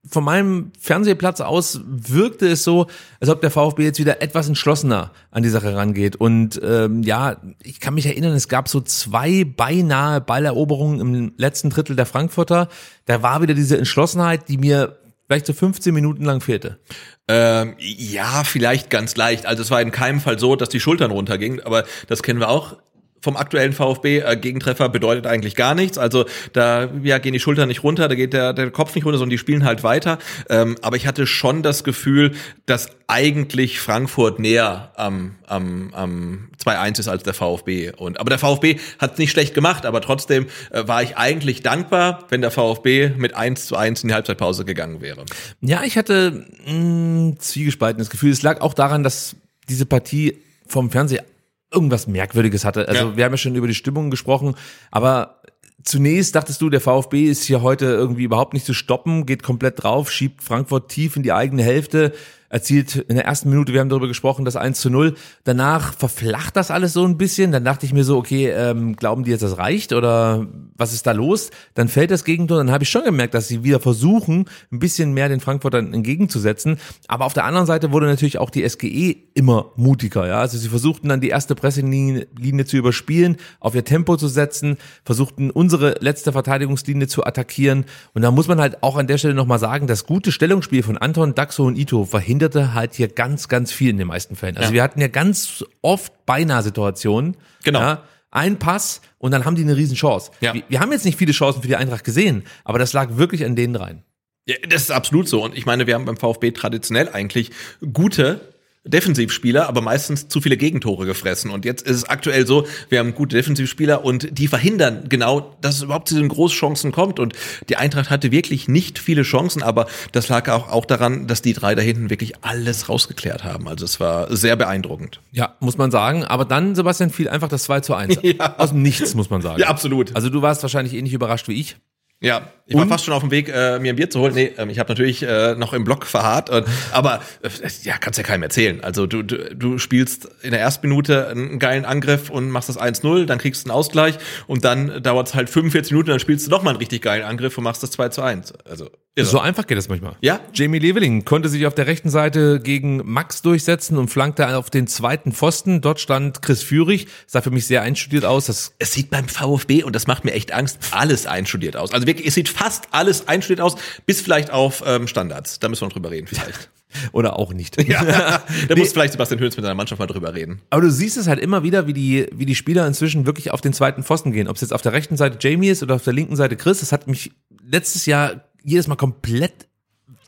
von meinem Fernsehplatz aus wirkte es so, als ob der VfB jetzt wieder etwas entschlossener an die Sache rangeht. Und ähm, ja, ich kann mich erinnern, es gab so zwei beinahe Balleroberungen im letzten Drittel der Frankfurter. Da war wieder diese Entschlossenheit, die mir vielleicht so 15 Minuten lang fehlte. Ähm, ja, vielleicht ganz leicht. Also es war in keinem Fall so, dass die Schultern runtergingen, aber das kennen wir auch vom aktuellen VfB. Äh, Gegentreffer bedeutet eigentlich gar nichts. Also da ja, gehen die Schultern nicht runter, da geht der, der Kopf nicht runter, sondern die spielen halt weiter. Ähm, aber ich hatte schon das Gefühl, dass eigentlich Frankfurt näher am, am, am 2-1 ist als der VfB. Und, aber der VfB hat es nicht schlecht gemacht, aber trotzdem äh, war ich eigentlich dankbar, wenn der VfB mit 1 zu 1 in die Halbzeitpause gegangen wäre. Ja, ich hatte mh, zwiegespaltenes Gefühl. Es lag auch daran, dass diese Partie vom Fernseher irgendwas Merkwürdiges hatte. Also Ja. wir haben ja schon über die Stimmung gesprochen, aber zunächst dachtest du, der VfB ist hier heute irgendwie überhaupt nicht zu stoppen, geht komplett drauf, schiebt Frankfurt tief in die eigene Hälfte, erzielt in der ersten Minute, wir haben darüber gesprochen, das 1 zu 0. Danach verflacht das alles so ein bisschen. Dann dachte ich mir so, okay, ähm, glauben die jetzt, das reicht oder was ist da los? Dann fällt das Gegentor. Dann habe ich schon gemerkt, dass sie wieder versuchen, ein bisschen mehr den Frankfurtern entgegenzusetzen. Aber auf der anderen Seite wurde natürlich auch die SGE immer mutiger. Ja? Also sie versuchten dann die erste Pressinglinie Linie zu überspielen, auf ihr Tempo zu setzen, versuchten unsere letzte Verteidigungslinie zu attackieren. Und da muss man halt auch an der Stelle nochmal sagen, das gute Stellungsspiel von Anton, Daxo und Ito verhinderte halt hier ganz, ganz viel in den meisten Fällen. Also Ja. wir hatten ja ganz oft beinahe Situationen. Genau. Ja, ein Pass und dann haben die eine riesen Chance. Ja. Wir, wir haben jetzt nicht viele Chancen für die Eintracht gesehen, aber das lag wirklich an denen rein. Ja, das ist absolut so. Und ich meine, wir haben beim VfB traditionell eigentlich gute Defensivspieler, aber meistens zu viele Gegentore gefressen. Und jetzt ist es aktuell so, wir haben gute Defensivspieler und die verhindern genau, dass es überhaupt zu den Großchancen kommt. Und die Eintracht hatte wirklich nicht viele Chancen, aber das lag auch, auch daran, dass die drei da hinten wirklich alles rausgeklärt haben. Also es war sehr beeindruckend. Ja, muss man sagen. Aber dann, Sebastian, fiel einfach das 2 zu 1. [LAUGHS] Ja. Aus dem Nichts, muss man sagen. Ja, absolut. Also du warst wahrscheinlich ähnlich überrascht wie ich. Ja, ich war Und? fast schon auf dem Weg, äh, mir ein Bier zu holen. Nee, ähm, ich habe natürlich äh, noch im Block verharrt. Und, aber äh, ja, kannst ja keinem erzählen. Also du, du, du spielst in der ersten Minute einen geilen Angriff und machst das 1-0, dann kriegst du einen Ausgleich und dann dauert es halt 45 Minuten, dann spielst du noch mal einen richtig geilen Angriff und machst das 2 zu 1. Also irre. So einfach geht es manchmal. Ja. Jamie Leveling konnte sich auf der rechten Seite gegen Max durchsetzen und flankte auf den zweiten Pfosten. Dort stand Chris Führig. Sah für mich sehr einstudiert aus. Das es sieht beim VfB, und das macht mir echt Angst, alles einstudiert aus. Also wirklich, es sieht fast alles einstudiert aus, bis vielleicht auf ähm, Standards. Da müssen wir noch drüber reden vielleicht. [LAUGHS] oder auch nicht. ja, [LAUGHS] da muss vielleicht Sebastian Höhns mit seiner Mannschaft mal drüber reden. Aber du siehst es halt immer wieder, wie die, wie die Spieler inzwischen wirklich auf den zweiten Pfosten gehen. Ob es jetzt auf der rechten Seite Jamie ist oder auf der linken Seite Chris. Das hat mich letztes Jahr jedes Mal komplett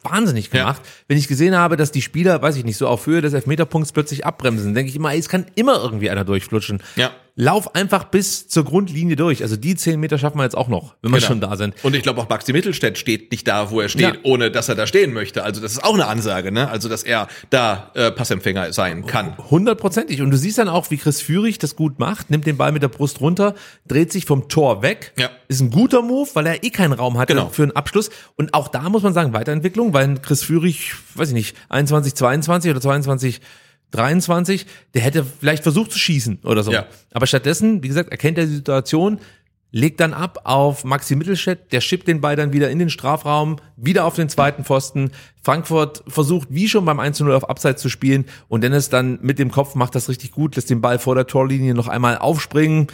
wahnsinnig gemacht. Wenn ich gesehen habe, dass die Spieler, weiß ich nicht, so auf Höhe des Elfmeterpunkts plötzlich abbremsen, denke ich immer, ey, es kann immer irgendwie einer durchflutschen. Ja. Lauf einfach bis zur Grundlinie durch. Also die zehn Meter schaffen wir jetzt auch noch, wenn wir Genau. schon da sind. Und ich glaube auch Maxi Mittelstädt steht nicht da, wo er steht, Ja. ohne dass er da stehen möchte. Also das ist auch eine Ansage, ne? Also dass er da äh, Passempfänger sein kann. Hundertprozentig. Und du siehst dann auch, wie Chris Führig das gut macht, nimmt den Ball mit der Brust runter, dreht sich vom Tor weg. Ja. Ist ein guter Move, weil er eh keinen Raum hatte Genau. für einen Abschluss. Und auch da muss man sagen, Weiterentwicklung, weil Chris Führig, weiß ich nicht, 21, 22 oder 22, 23, der hätte vielleicht versucht zu schießen oder so. Ja. Aber stattdessen, wie gesagt, erkennt er die Situation, legt dann ab auf Maxi Mittelstädt, der schippt den Ball dann wieder in den Strafraum, wieder auf den zweiten Pfosten. Frankfurt versucht, wie schon beim 1-0 auf Abseits zu spielen und Dennis dann mit dem Kopf macht das richtig gut, lässt den Ball vor der Torlinie noch einmal aufspringen.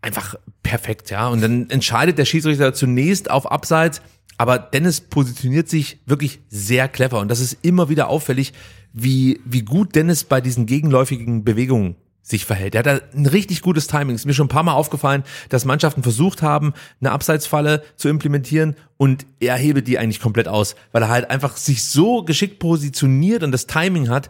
Einfach perfekt, ja. Und dann entscheidet der Schiedsrichter zunächst auf Abseits, aber Dennis positioniert sich wirklich sehr clever und das ist immer wieder auffällig, wie, wie gut Dennis bei diesen gegenläufigen Bewegungen sich verhält. Er hat da ein richtig gutes Timing. Ist mir schon ein paar Mal aufgefallen, dass Mannschaften versucht haben, eine Abseitsfalle zu implementieren und er hebelt die eigentlich komplett aus, weil er halt einfach sich so geschickt positioniert und das Timing hat,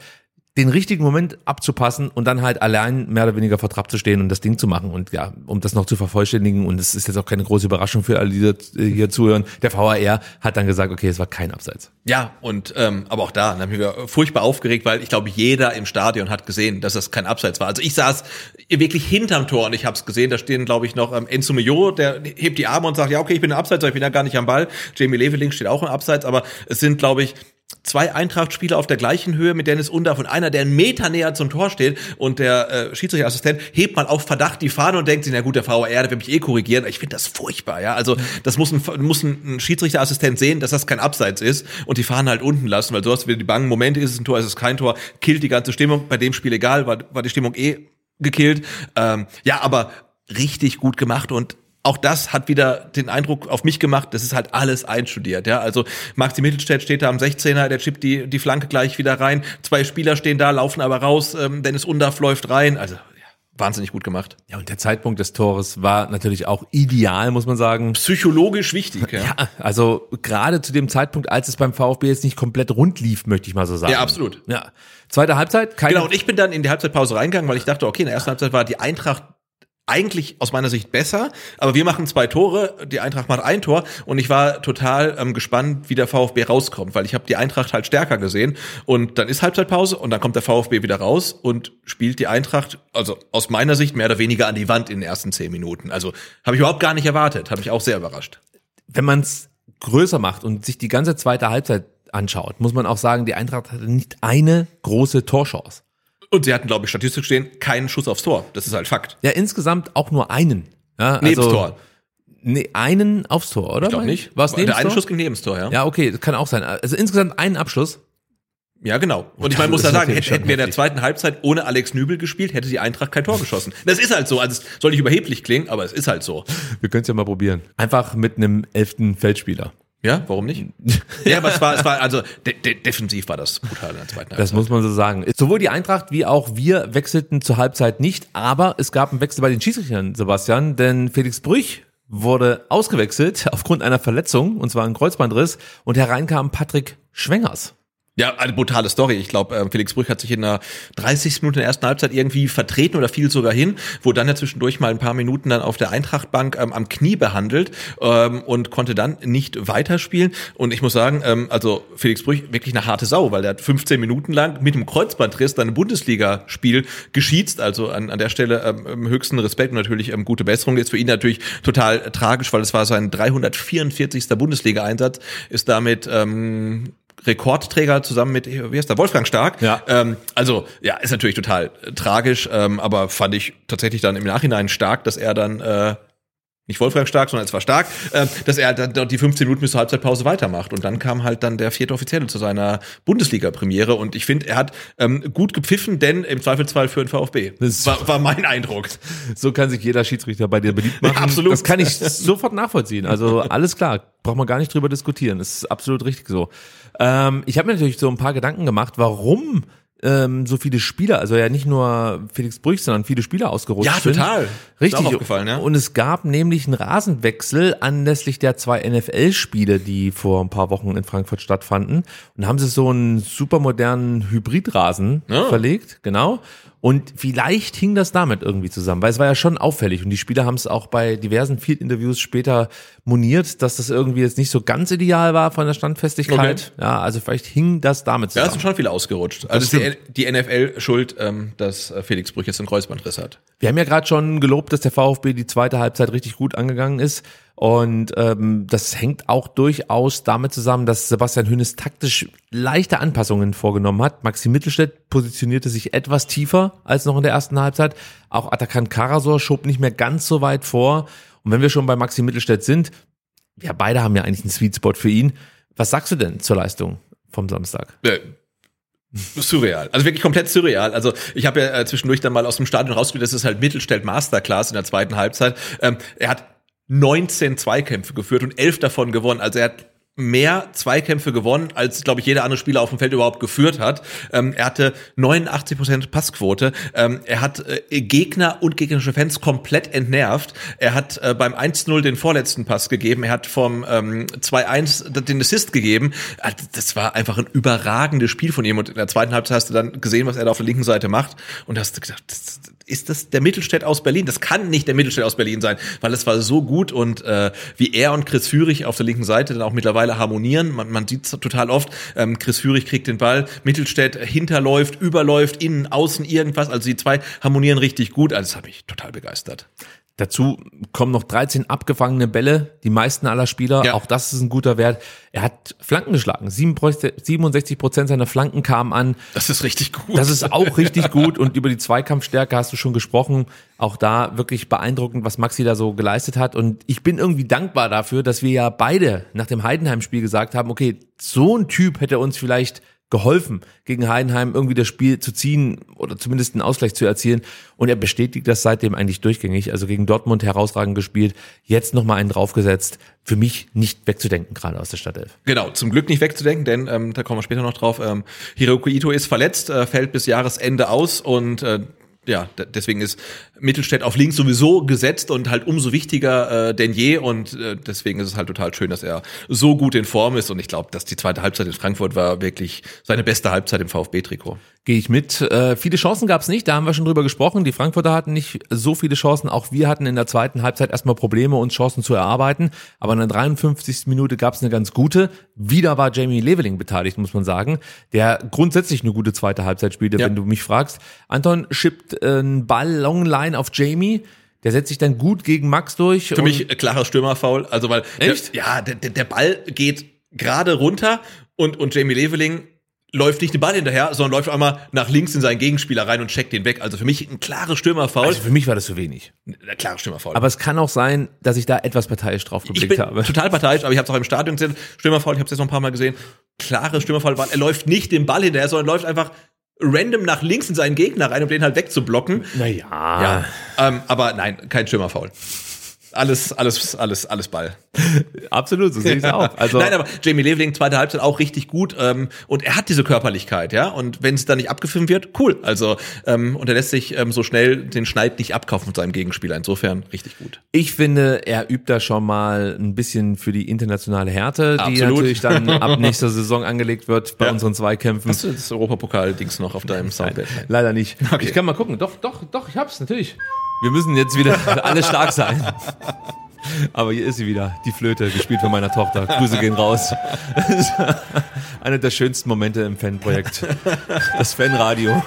den richtigen Moment abzupassen und dann halt allein mehr oder weniger vor Trab zu stehen und das Ding zu machen. Und ja, um das noch zu vervollständigen, und es ist jetzt auch keine große Überraschung für alle, die da, äh, hier zuhören, der VAR hat dann gesagt, okay, es war kein Abseits. Ja, und ähm, aber auch da, dann habe ich mich furchtbar aufgeregt, weil ich glaube, jeder im Stadion hat gesehen, dass das kein Abseits war. Also ich saß wirklich hinterm Tor und ich habe es gesehen, da stehen, glaube ich, noch ähm, Enzo Mio, der hebt die Arme und sagt, ja, okay, ich bin im Abseits, aber ich bin ja gar nicht am Ball. Jamie Leveling steht auch im Abseits, aber es sind, glaube ich, zwei Eintracht-Spieler auf der gleichen Höhe mit Dennis Undaff und einer, der einen Meter näher zum Tor steht und der äh, Schiedsrichterassistent hebt mal auf Verdacht die Fahne und denkt sich, na gut, der VAR, der will mich eh korrigieren. Ich finde das furchtbar, ja. Also das muss ein, muss ein Schiedsrichterassistent sehen, dass das kein Abseits ist und die Fahne halt unten lassen, weil du hast wieder die bangen Momente, ist es ein Tor, ist es kein Tor, killt die ganze Stimmung. Bei dem Spiel egal, war, war die Stimmung eh gekillt. Ähm, ja, aber richtig gut gemacht und auch das hat wieder den Eindruck auf mich gemacht, das ist halt alles einstudiert, ja. Also Maxi Mittelstädt steht da am 16er, der chippt die, die Flanke gleich wieder rein. Zwei Spieler stehen da, laufen aber raus, ähm, Dennis Undaff läuft rein. Also, ja, wahnsinnig gut gemacht. Ja, und der Zeitpunkt des Tores war natürlich auch ideal, muss man sagen. Psychologisch wichtig, ja. [LAUGHS] Ja, also gerade zu dem Zeitpunkt, als es beim VfB jetzt nicht komplett rund lief, möchte ich mal so sagen. Ja, absolut. Ja. Zweite Halbzeit, keine Genau, und ich bin dann in die Halbzeitpause reingegangen, weil ich dachte, okay, in der ersten Halbzeit war die Eintracht eigentlich aus meiner Sicht besser, aber wir machen zwei Tore, die Eintracht macht ein Tor und ich war total ähm, gespannt, wie der VfB rauskommt, weil ich habe die Eintracht halt stärker gesehen und dann ist Halbzeitpause und dann kommt der VfB wieder raus und spielt die Eintracht, also aus meiner Sicht mehr oder weniger an die Wand in den ersten zehn Minuten. Also habe ich überhaupt gar nicht erwartet, hat mich auch sehr überrascht. wenn man es größer macht und sich die ganze zweite Halbzeit anschaut, muss man auch sagen, die Eintracht hatte nicht eine große Torchance. Und sie hatten, glaube ich, statistisch stehen, keinen Schuss aufs Tor. Das ist halt Fakt. Ja, insgesamt auch nur einen. Ja, Nebens also- Tor. Nee, einen aufs Tor, oder? Ich glaube nicht. War es der eine Schuss ging neben Tor, ja. Ja, okay, das kann auch sein. Also insgesamt einen Abschluss. Ja, genau. Und ich meine, muss da sagen, hätten, hätten wir in der zweiten Halbzeit ohne Alex Nübel gespielt, hätte die Eintracht kein Tor geschossen. Das ist halt so. Also es soll nicht überheblich klingen, aber es ist halt so. Wir können es ja mal probieren. Einfach mit einem elften Feldspieler. Ja, warum nicht? [LAUGHS] ja, aber es war, es war also de de defensiv war das brutal in der zweiten Das Halbzeit. muss man so sagen. Sowohl die Eintracht wie auch wir wechselten zur Halbzeit nicht, aber es gab einen Wechsel bei den Schiedsrichtern, Sebastian, denn Felix Brüch wurde ausgewechselt [LAUGHS] aufgrund einer Verletzung, und zwar ein Kreuzbandriss, und hereinkam Patrick Schwengers. Ja, eine brutale Story. Ich glaube, ähm, Felix Brüch hat sich in der 30. Minute der ersten Halbzeit irgendwie vertreten oder fiel sogar hin, wurde dann ja zwischendurch mal ein paar Minuten dann auf der Eintrachtbank ähm, am Knie behandelt ähm, und konnte dann nicht weiterspielen. Und ich muss sagen, ähm, also Felix Brüch wirklich eine harte Sau, weil der hat 15 Minuten lang mit dem Kreuzbandriss dann ein Bundesligaspiel geschießt. Also an, an der Stelle ähm, höchsten Respekt und natürlich ähm, gute Besserung. Ist für ihn natürlich total tragisch, weil es war sein 344. Bundesliga-Einsatz, ist damit ähm, Rekordträger zusammen mit, wie heißt der, Wolfgang Stark. Ja. Ähm, also, ja, ist natürlich total äh, tragisch, ähm, aber fand ich tatsächlich dann im Nachhinein stark, dass er dann, äh, nicht Wolfgang Stark, sondern es war stark, äh, dass er dann dort die 15 Minuten bis zur Halbzeitpause weitermacht. Und dann kam halt dann der vierte Offizielle zu seiner Bundesliga-Premiere. Und ich finde, er hat ähm, gut gepfiffen, denn im Zweifelsfall für den VfB. Das- war, war mein Eindruck. So kann sich jeder Schiedsrichter bei dir beliebt machen. Ja, [LAUGHS] absolut. Das kann ich sofort nachvollziehen. Also alles klar, braucht man gar nicht drüber diskutieren. Das ist absolut richtig so. Ähm, ich habe mir natürlich so ein paar Gedanken gemacht, warum ähm, so viele Spieler, also ja nicht nur Felix Brüch, sondern viele Spieler ausgerutscht Ja, total. sind. Richtig. aufgefallen, ja. Und es gab nämlich einen Rasenwechsel anlässlich der zwei NFL-Spiele, die vor ein paar Wochen in Frankfurt stattfanden. Und da haben sie so einen supermodernen Hybridrasen Ja. verlegt, genau. Und vielleicht hing das damit irgendwie zusammen, weil es war ja schon auffällig und die Spieler haben es auch bei diversen Field-Interviews später moniert, dass das irgendwie jetzt nicht so ganz ideal war von der Standfestigkeit. Ja, also vielleicht hing das damit Ja, es zusammen. sind schon viele ausgerutscht. Also ist die, die NFL schuld, ähm, dass äh, Felix Brüch jetzt einen Kreuzbandriss hat. Wir haben ja gerade schon gelobt, dass der VfB die zweite Halbzeit richtig gut angegangen ist. Und ähm, das hängt auch durchaus damit zusammen, dass Sebastian Hönes taktisch leichte Anpassungen vorgenommen hat. Maxi Mittelstädt positionierte sich etwas tiefer als noch in der ersten Halbzeit. Auch Atakan Karasor schob nicht mehr ganz so weit vor. Und wenn wir schon bei Maxi Mittelstädt sind, ja, beide haben ja eigentlich einen Sweet Spot für ihn. Was sagst du denn zur Leistung vom Samstag? Äh, Surreal. Also wirklich komplett surreal. Also ich habe ja äh, zwischendurch dann mal aus dem Stadion rausgespielt, das ist halt Mittelstädt Masterclass in der zweiten Halbzeit. Ähm, er hat 19 Zweikämpfe geführt und 11 davon gewonnen. Also er hat mehr Zweikämpfe gewonnen, als, glaube ich, jeder andere Spieler auf dem Feld überhaupt geführt hat. Ähm, er hatte 89% Passquote. Ähm, er hat äh, Gegner und gegnerische Fans komplett entnervt. Er hat äh, beim 1-0 den vorletzten Pass gegeben. Er hat vom ähm, 2-1 den Assist gegeben. Äh, Das war einfach ein überragendes Spiel von ihm. Und in der zweiten Halbzeit hast du dann gesehen, was er da auf der linken Seite macht. Und hast gedacht, das, ist das der Mittelstädt aus Berlin? Das kann nicht der Mittelstädt aus Berlin sein, weil es war so gut und äh, wie er und Chris Führig auf der linken Seite dann auch mittlerweile harmonieren. Man, man sieht es total oft. Ähm, Chris Führig kriegt den Ball, Mittelstädt hinterläuft, überläuft, innen, außen, irgendwas. Also die zwei harmonieren richtig gut. Also das hat mich total begeistert. Dazu kommen noch 13 abgefangene Bälle, die meisten aller Spieler. Ja. Auch das ist ein guter Wert. Er hat Flanken geschlagen. 67 Prozent seiner Flanken kamen an. Das ist richtig gut. Das ist auch richtig gut. Und über die Zweikampfstärke hast du schon gesprochen. Auch da wirklich beeindruckend, was Maxi da so geleistet hat. Und ich bin irgendwie dankbar dafür, dass wir ja beide nach dem Heidenheim-Spiel gesagt haben, okay, so ein Typ hätte uns vielleicht geholfen, gegen Heidenheim irgendwie das Spiel zu ziehen oder zumindest einen Ausgleich zu erzielen. Und er bestätigt das seitdem eigentlich durchgängig. Also gegen Dortmund herausragend gespielt, jetzt nochmal einen draufgesetzt. Für mich nicht wegzudenken, gerade aus der Stadtelf. Genau, zum Glück nicht wegzudenken, denn ähm, da kommen wir später noch drauf. Ähm, Hiroki Ito ist verletzt, äh, fällt bis Jahresende aus und äh, ja, deswegen ist Mittelstädt auf links sowieso gesetzt und halt umso wichtiger äh, denn je und äh, deswegen ist es halt total schön, dass er so gut in Form ist und ich glaube, dass die zweite Halbzeit in Frankfurt war wirklich seine beste Halbzeit im VfB-Trikot. Gehe ich mit. Äh, viele Chancen gab es nicht, da haben wir schon drüber gesprochen. Die Frankfurter hatten nicht so viele Chancen. Auch wir hatten in der zweiten Halbzeit erstmal Probleme, uns Chancen zu erarbeiten. Aber in der 53. Minute gab es eine ganz gute. Wieder war Jamie Leveling beteiligt, muss man sagen, der grundsätzlich eine gute zweite Halbzeit spielte, Ja. wenn du mich fragst. Anton schippt äh, einen Ball Line auf Jamie. Der setzt sich dann gut gegen Max durch. Für mich klarer Stürmerfoul, also weil Echt? Der, ja, der, der Ball geht gerade runter und und Jamie Leveling läuft nicht den Ball hinterher, sondern läuft einmal nach links in seinen Gegenspieler rein und checkt den weg. Also für mich ein klares Stürmerfoul. Also für mich war das zu wenig. ein klares Stürmerfoul. Aber es kann auch sein, dass ich da etwas parteiisch drauf ich geblickt bin habe. total parteiisch, aber ich habe es auch im Stadion gesehen. Stürmerfoul, ich habe es jetzt noch ein paar Mal gesehen. Klare Stürmerfoul, weil er läuft nicht den Ball hinterher, sondern läuft einfach random nach links in seinen Gegner rein, um den halt wegzublocken. Naja. Ja, ähm, aber nein, kein Stürmerfoul. Alles, alles, alles, alles Ball. Absolut, so sehe ich es auch. [LAUGHS] Also, Nein, aber Jamie Leveling, zweite Halbzeit auch richtig gut. Ähm, und er hat diese Körperlichkeit, ja. Und wenn es dann nicht abgefilmt wird, cool. Also, ähm, und er lässt sich ähm, so schnell den Schneid nicht abkaufen mit seinem Gegenspieler. Insofern richtig gut. Ich finde, er übt da schon mal ein bisschen für die internationale Härte, die Absolut. natürlich dann [LAUGHS] ab nächster Saison angelegt wird bei Ja. unseren Zweikämpfen. Hast du das Europapokal-Dings noch auf deinem Soundbed? Leider nicht. Ich kann mal gucken. Doch, doch, doch, ich hab's natürlich. Wir müssen jetzt wieder [LAUGHS] alle stark sein. Aber hier ist sie wieder, die Flöte, gespielt von meiner Tochter. Grüße gehen raus. [LAUGHS] Einer der schönsten Momente im Fanprojekt. Das Fanradio.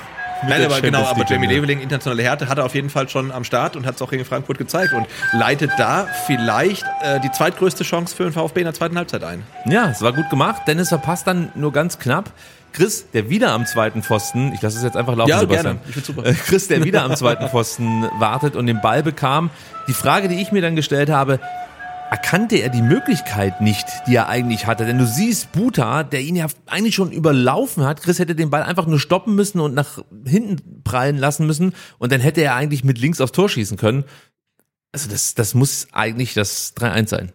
Nein, aber genau, aber Jamie. Leveling, internationale Härte, hat er auf jeden Fall schon am Start und hat es auch gegen Frankfurt gezeigt und leitet da vielleicht äh, die zweitgrößte Chance für den VfB in der zweiten Halbzeit ein. Ja, es war gut gemacht. Dennis verpasst dann nur ganz knapp. Chris, der wieder am zweiten Pfosten, ich lasse es jetzt einfach laufen, Ja, Sebastian. gerne. Ich super. Äh, Chris, der wieder am zweiten [LAUGHS] Pfosten wartet und den Ball bekam. Die Frage, die ich mir dann gestellt habe, erkannte er die Möglichkeit nicht, die er eigentlich hatte. Denn du siehst Buta, der ihn ja eigentlich schon überlaufen hat. Chris hätte den Ball einfach nur stoppen müssen und nach hinten prallen lassen müssen. Und dann hätte er eigentlich mit links aufs Tor schießen können. Also das, das muss eigentlich das 3-1 sein.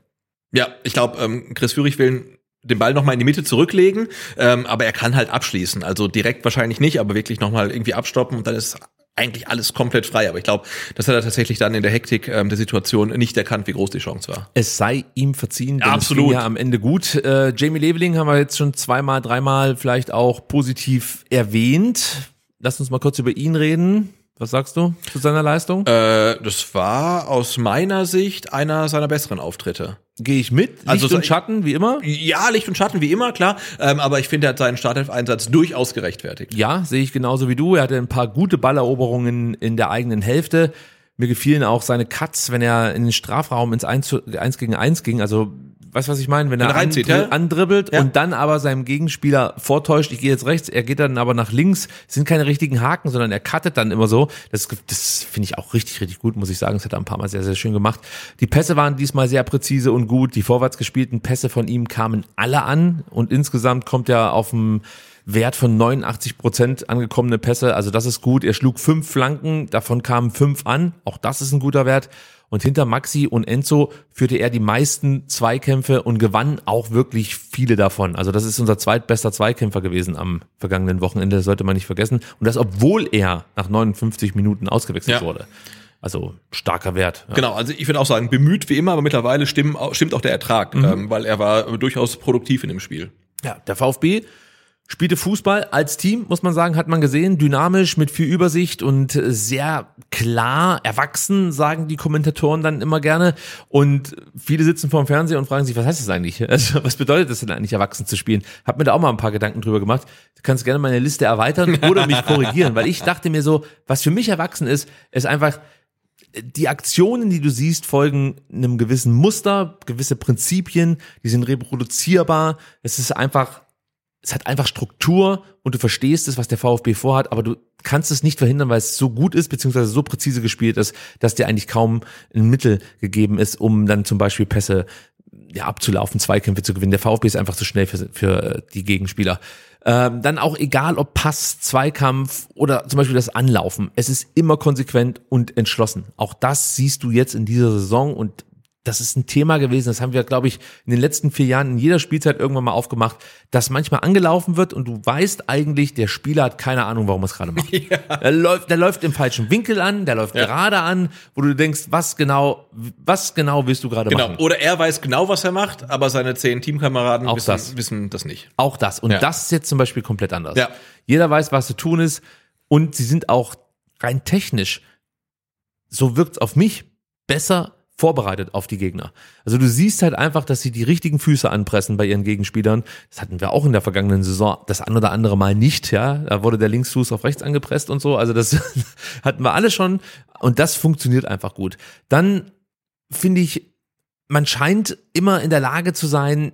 Ja, ich glaube, ähm, Chris Führig will den Ball nochmal in die Mitte zurücklegen, ähm, aber er kann halt abschließen. Also direkt wahrscheinlich nicht, aber wirklich nochmal irgendwie abstoppen und dann ist eigentlich alles komplett frei. Aber ich glaube, das hat er tatsächlich dann in der Hektik ähm, der Situation nicht erkannt, wie groß die Chance war. Es sei ihm verziehen, denn Absolut. es ging ja am Ende gut. Äh, Jamie Leveling haben wir jetzt schon zweimal, dreimal vielleicht auch positiv erwähnt. Lass uns mal kurz über ihn reden. Was sagst du zu seiner Leistung? Äh, das war aus meiner Sicht einer seiner besseren Auftritte. Gehe ich mit? Licht Also so- und Schatten, wie immer? Ja, Licht und Schatten wie immer, klar. Ähm, aber ich finde, er hat seinen Startelf-Einsatz durchaus gerechtfertigt. Ja, sehe ich genauso wie du. Er hatte ein paar gute Balleroberungen in der eigenen Hälfte. Mir gefielen auch seine Cuts, wenn er in den Strafraum ins 1, zu, 1 gegen 1 ging. Also, weißt du, was ich meine? Wenn er er reinzieht, andri- ja. andribbelt Ja. und dann aber seinem Gegenspieler vortäuscht, ich gehe jetzt rechts, er geht dann aber nach links. Es sind keine richtigen Haken, sondern er cuttet dann immer so. Das, das finde ich auch richtig, richtig gut, muss ich sagen. Das hat er ein paar Mal sehr, sehr schön gemacht. Die Pässe waren diesmal sehr präzise und gut. Die vorwärts gespielten Pässe von ihm kamen alle an und insgesamt kommt er auf dem Wert von 89 Prozent angekommene Pässe. Also das ist gut. Er schlug fünf Flanken, davon kamen fünf an. Auch das ist ein guter Wert. Und hinter Maxi und Enzo führte er die meisten Zweikämpfe und gewann auch wirklich viele davon. Also das ist unser zweitbester Zweikämpfer gewesen am vergangenen Wochenende, das sollte man nicht vergessen. Und das, obwohl er nach 59 Minuten ausgewechselt Ja. wurde. Also starker Wert. Ja. Genau, also ich würde auch sagen, bemüht wie immer, aber mittlerweile stimmt, auch- der Ertrag, ähm, weil er war durchaus produktiv in dem Spiel. Ja, der VfB spielte Fußball als Team, muss man sagen, hat man gesehen, dynamisch, mit viel Übersicht und sehr klar erwachsen, sagen die Kommentatoren dann immer gerne. Und viele sitzen vorm Fernseher und fragen sich, was heißt das eigentlich? [LAUGHS] Also, was bedeutet das denn eigentlich, erwachsen zu spielen? Hab mir da auch mal ein paar Gedanken drüber gemacht. Du kannst gerne meine Liste erweitern oder mich [LAUGHS] korrigieren, weil ich dachte mir so, was für mich erwachsen ist, ist einfach, die Aktionen, die du siehst, folgen einem gewissen Muster, gewisse Prinzipien, die sind reproduzierbar. Es ist einfach, es hat einfach Struktur und du verstehst es, was der VfB vorhat, aber du kannst es nicht verhindern, weil es so gut ist, beziehungsweise so präzise gespielt ist, dass dir eigentlich kaum ein Mittel gegeben ist, um dann zum Beispiel Pässe ja, abzulaufen, Zweikämpfe zu gewinnen. Der VfB ist einfach zu schnell für, für äh, die Gegenspieler. Ähm, dann auch egal ob Pass, Zweikampf oder zum Beispiel das Anlaufen. Es ist immer konsequent und entschlossen. Auch das siehst du jetzt in dieser Saison und das ist ein Thema gewesen, das haben wir, glaube ich, in den letzten vier Jahren in jeder Spielzeit irgendwann mal aufgemacht, dass manchmal angelaufen wird und du weißt eigentlich, der Spieler hat keine Ahnung, warum er es gerade macht. [LAUGHS] Der, läuft, der läuft im falschen Winkel an, der läuft gerade an, wo du denkst, was genau, was genau willst du gerade Genau. machen? Oder er weiß genau, was er macht, aber seine zehn Teamkameraden wissen das. wissen das nicht. Auch das. Und Ja. das ist jetzt zum Beispiel komplett anders. Ja. Jeder weiß, was zu tun ist. Und sie sind auch rein technisch, so wirkt es auf mich, besser vorbereitet auf die Gegner. Also du siehst halt einfach, dass sie die richtigen Füße anpressen bei ihren Gegenspielern. Das hatten wir auch in der vergangenen Saison das ein oder andere Mal nicht, ja. Da wurde der Linksfuß auf rechts angepresst und so. Also das [LAUGHS] hatten wir alle schon. Und das funktioniert einfach gut. Dann finde ich, man scheint immer in der Lage zu sein,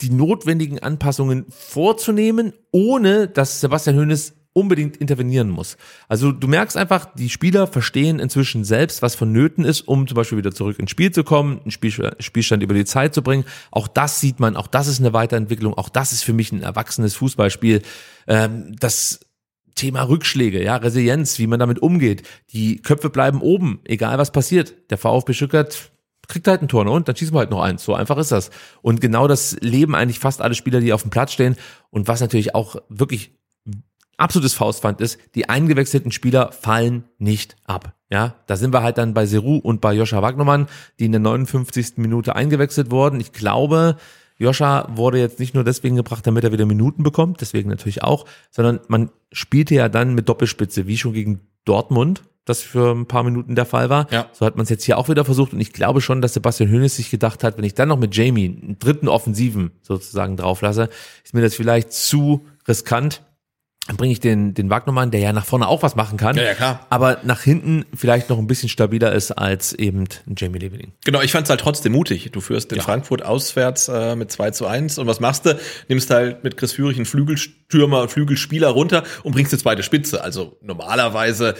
die notwendigen Anpassungen vorzunehmen, ohne dass Sebastian Hoeneß unbedingt intervenieren muss. Also du merkst einfach, die Spieler verstehen inzwischen selbst, was vonnöten ist, um zum Beispiel wieder zurück ins Spiel zu kommen, einen Spiel, Spielstand über die Zeit zu bringen. Auch das sieht man, auch das ist eine Weiterentwicklung, auch das ist für mich ein erwachsenes Fußballspiel. Ähm, das Thema Rückschläge, ja, Resilienz, wie man damit umgeht. Die Köpfe bleiben oben, egal was passiert. Der VfB Stuttgart kriegt halt ein Tor ne? und dann schießen wir halt noch eins. So einfach ist das. Und genau das leben eigentlich fast alle Spieler, die auf dem Platz stehen. Und was natürlich auch wirklich absolutes Faustpfand ist, die eingewechselten Spieler fallen nicht ab. Ja, da sind wir halt dann bei Seru und bei Joscha Wagnermann, die in der 59. Minute eingewechselt wurden. Ich glaube, Joscha wurde jetzt nicht nur deswegen gebracht, damit er wieder Minuten bekommt, deswegen natürlich auch, sondern man spielte ja dann mit Doppelspitze, wie schon gegen Dortmund, das für ein paar Minuten der Fall war. Ja. So hat man es jetzt hier auch wieder versucht und ich glaube schon, dass Sebastian Hönes sich gedacht hat, wenn ich dann noch mit Jamie einen dritten Offensiven sozusagen drauflasse, ist mir das vielleicht zu riskant. Dann bringe ich den, den Wagnermann, der ja nach vorne auch was machen kann, Ja, ja, klar. aber nach hinten vielleicht noch ein bisschen stabiler ist als eben ein Jamie Leveling. Genau, ich fand es halt trotzdem mutig. Du führst in Frankfurt auswärts äh, mit 2 zu 1 und was machst du? Nimmst halt mit Chris Führig einen Flügelstürmer und Flügelspieler runter und bringst eine zweite Spitze. Also normalerweise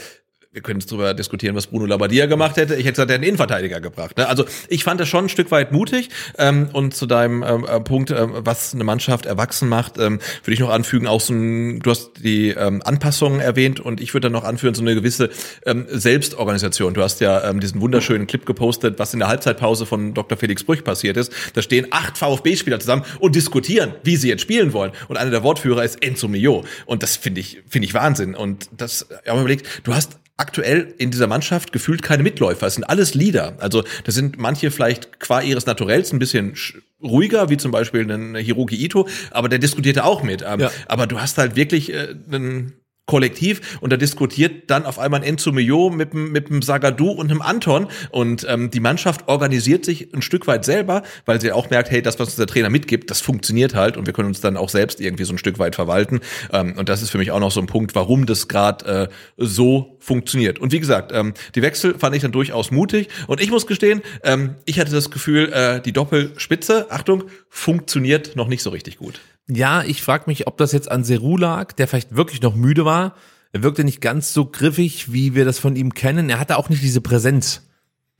wir können jetzt darüber diskutieren, was Bruno Labbadia gemacht hätte. Ich hätte gesagt, er hätte einen Innenverteidiger gebracht. Ne? Also ich fand das schon ein Stück weit mutig. Ähm, und zu deinem ähm, äh, Punkt, ähm, was eine Mannschaft erwachsen macht, ähm, würde ich noch anfügen, auch so ein, du hast die ähm, Anpassungen erwähnt und ich würde dann noch anführen, so eine gewisse ähm, Selbstorganisation. Du hast ja ähm, diesen wunderschönen Clip gepostet, was in der Halbzeitpause von Dr. Felix Brüch passiert ist. Da stehen acht VfB-Spieler zusammen und diskutieren, wie sie jetzt spielen wollen. Und einer der Wortführer ist Enzo Mio. Und das finde ich, finde ich Wahnsinn. Und das, mir überlegt, du hast aktuell in dieser Mannschaft gefühlt keine Mitläufer. Es sind alles Leader. Also da sind manche vielleicht qua ihres Naturells ein bisschen ruhiger, wie zum Beispiel ein Hiroki Ito, aber der diskutierte auch mit. Ähm, Ja. Aber du hast halt wirklich äh, einen Kollektiv und da diskutiert dann auf einmal ein Enzo Mio mit dem, mit dem Sagadou und einem Anton und ähm, die Mannschaft organisiert sich ein Stück weit selber, weil sie auch merkt, hey, das, was uns der Trainer mitgibt, das funktioniert halt und wir können uns dann auch selbst irgendwie so ein Stück weit verwalten ähm, und das ist für mich auch noch so ein Punkt, warum das gerade äh, so funktioniert. Und wie gesagt, ähm, die Wechsel fand ich dann durchaus mutig und ich muss gestehen, ähm, ich hatte das Gefühl, äh, die Doppelspitze, Achtung, funktioniert noch nicht so richtig gut. Ja, ich frage mich, ob das jetzt an Seru lag, der vielleicht wirklich noch müde war. Er wirkte nicht ganz so griffig, wie wir das von ihm kennen. Er hatte auch nicht diese Präsenz,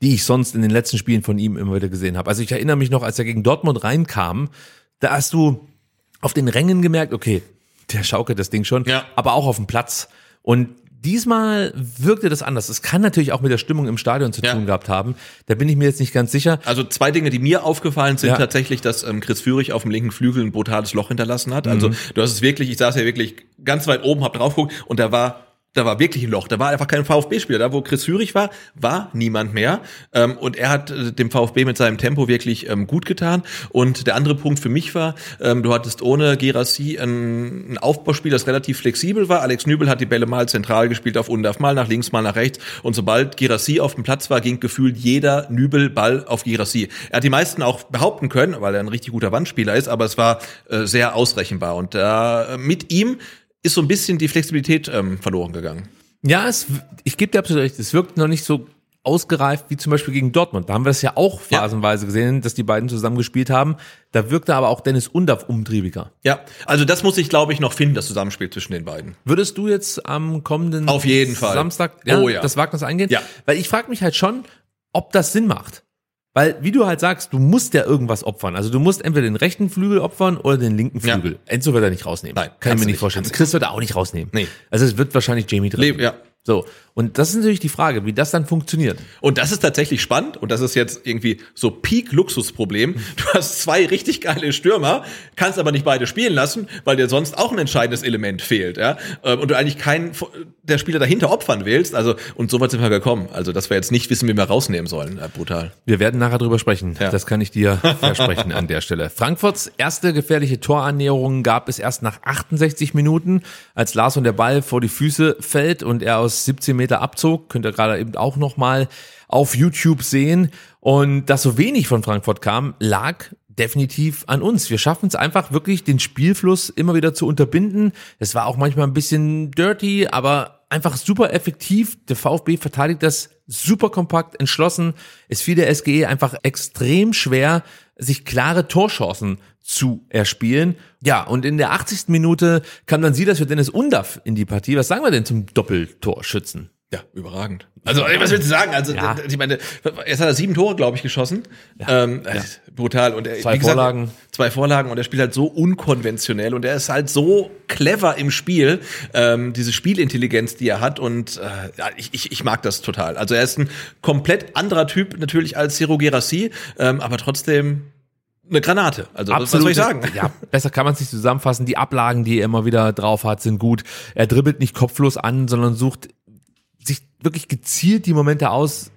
die ich sonst in den letzten Spielen von ihm immer wieder gesehen habe. Also ich erinnere mich noch, als er gegen Dortmund reinkam, da hast du auf den Rängen gemerkt, okay, der schaukelt das Ding schon, Ja. aber auch auf dem Platz. Und diesmal wirkte das anders. Es kann natürlich auch mit der Stimmung im Stadion zu Ja. tun gehabt haben. Da bin ich mir jetzt nicht ganz sicher. Also zwei Dinge, die mir aufgefallen sind, Ja. tatsächlich, dass ähm, Chris Führig auf dem linken Flügel ein brutales Loch hinterlassen hat. Also du hast es wirklich, ich saß ja wirklich ganz weit oben, hab drauf geguckt und da war da war wirklich ein Loch, da war einfach kein VfB-Spieler. Da, wo Chris Führig war, war niemand mehr. Ähm, und er hat äh, dem VfB mit seinem Tempo wirklich ähm, gut getan. Und der andere Punkt für mich war, ähm, du hattest ohne Gerassi ein, ein Aufbauspiel, das relativ flexibel war. Alex Nübel hat die Bälle mal zentral gespielt auf Undaf, mal nach links, mal nach rechts. Und sobald Gerassi auf dem Platz war, ging gefühlt jeder Nübel-Ball auf Gerassi. Er hat die meisten auch behaupten können, weil er ein richtig guter Wandspieler ist, aber es war äh, sehr ausrechenbar. Und da äh, mit ihm ist so ein bisschen die Flexibilität ähm, verloren gegangen. Ja, es, ich gebe dir absolut recht, es wirkt noch nicht so ausgereift wie zum Beispiel gegen Dortmund. Da haben wir es ja auch Ja. phasenweise gesehen, dass die beiden zusammen gespielt haben. Da wirkte aber auch Dennis Undaff umtriebiger. Ja, also das muss ich, glaube ich, noch finden, das Zusammenspiel zwischen den beiden. Würdest du jetzt am kommenden Auf jeden Fall. Samstag Oh ja. das Wagnis eingehen? Ja. Weil ich frage mich halt schon, ob das Sinn macht. Weil, wie du halt sagst, du musst ja irgendwas opfern. Also du musst entweder den rechten Flügel opfern oder den linken Ja. Flügel. Enzo wird er nicht rausnehmen. Nein, Kann ich mir nicht vorstellen. Chris wird er auch nicht rausnehmen. Nee. Also es wird wahrscheinlich Jamie drin. Leb- ja. So. Und das ist natürlich die Frage, wie das dann funktioniert. Und das ist tatsächlich spannend und das ist jetzt irgendwie so Peak-Luxusproblem. Du hast zwei richtig geile Stürmer, kannst aber nicht beide spielen lassen, weil dir sonst auch ein entscheidendes Element fehlt, ja. Ähm, Und du eigentlich keinen der Spieler dahinter opfern willst. Also, und so weit sind wir gekommen. Also, dass wir jetzt nicht wissen, wie wir rausnehmen sollen. Brutal. Wir werden nachher drüber sprechen. Ja. Das kann ich dir [LAUGHS] versprechen an der Stelle. Frankfurts erste gefährliche Torannäherung gab es erst nach 68 Minuten, als Lars und der Ball vor die Füße fällt und er aus 17 Meter abzog. Könnt ihr gerade eben auch noch mal auf YouTube sehen. Und dass so wenig von Frankfurt kam, lag definitiv an uns. Wir schaffen es einfach wirklich, den Spielfluss immer wieder zu unterbinden. Es war auch manchmal ein bisschen dirty, aber einfach super effektiv. Der VfB verteidigt das super kompakt, entschlossen. Es fiel der SGE einfach extrem schwer, sich klare Torchancen zu erspielen. Ja, und in der 80. Minute kam dann Silas für Dennis Undaff in die Partie. Was sagen wir denn zum Doppeltorschützen? Ja, überragend. Also, was willst du sagen? Also, Ja. ich meine, jetzt hat er sieben Tore, glaube ich, geschossen. Ähm, äh, Brutal. Und er, Zwei gesagt, Vorlagen. Zwei Vorlagen und er spielt halt so unkonventionell und er ist halt so clever im Spiel, ähm, diese Spielintelligenz, die er hat und äh, ja, ich, ich, ich mag das total. Also er ist ein komplett anderer Typ natürlich als Siro Gerassi, ähm, aber trotzdem eine Granate. Also was soll ich sagen? Ja, besser kann man es nicht zusammenfassen. Die Ablagen, die er immer wieder drauf hat, sind gut. Er dribbelt nicht kopflos an, sondern sucht wirklich gezielt die Momente aus.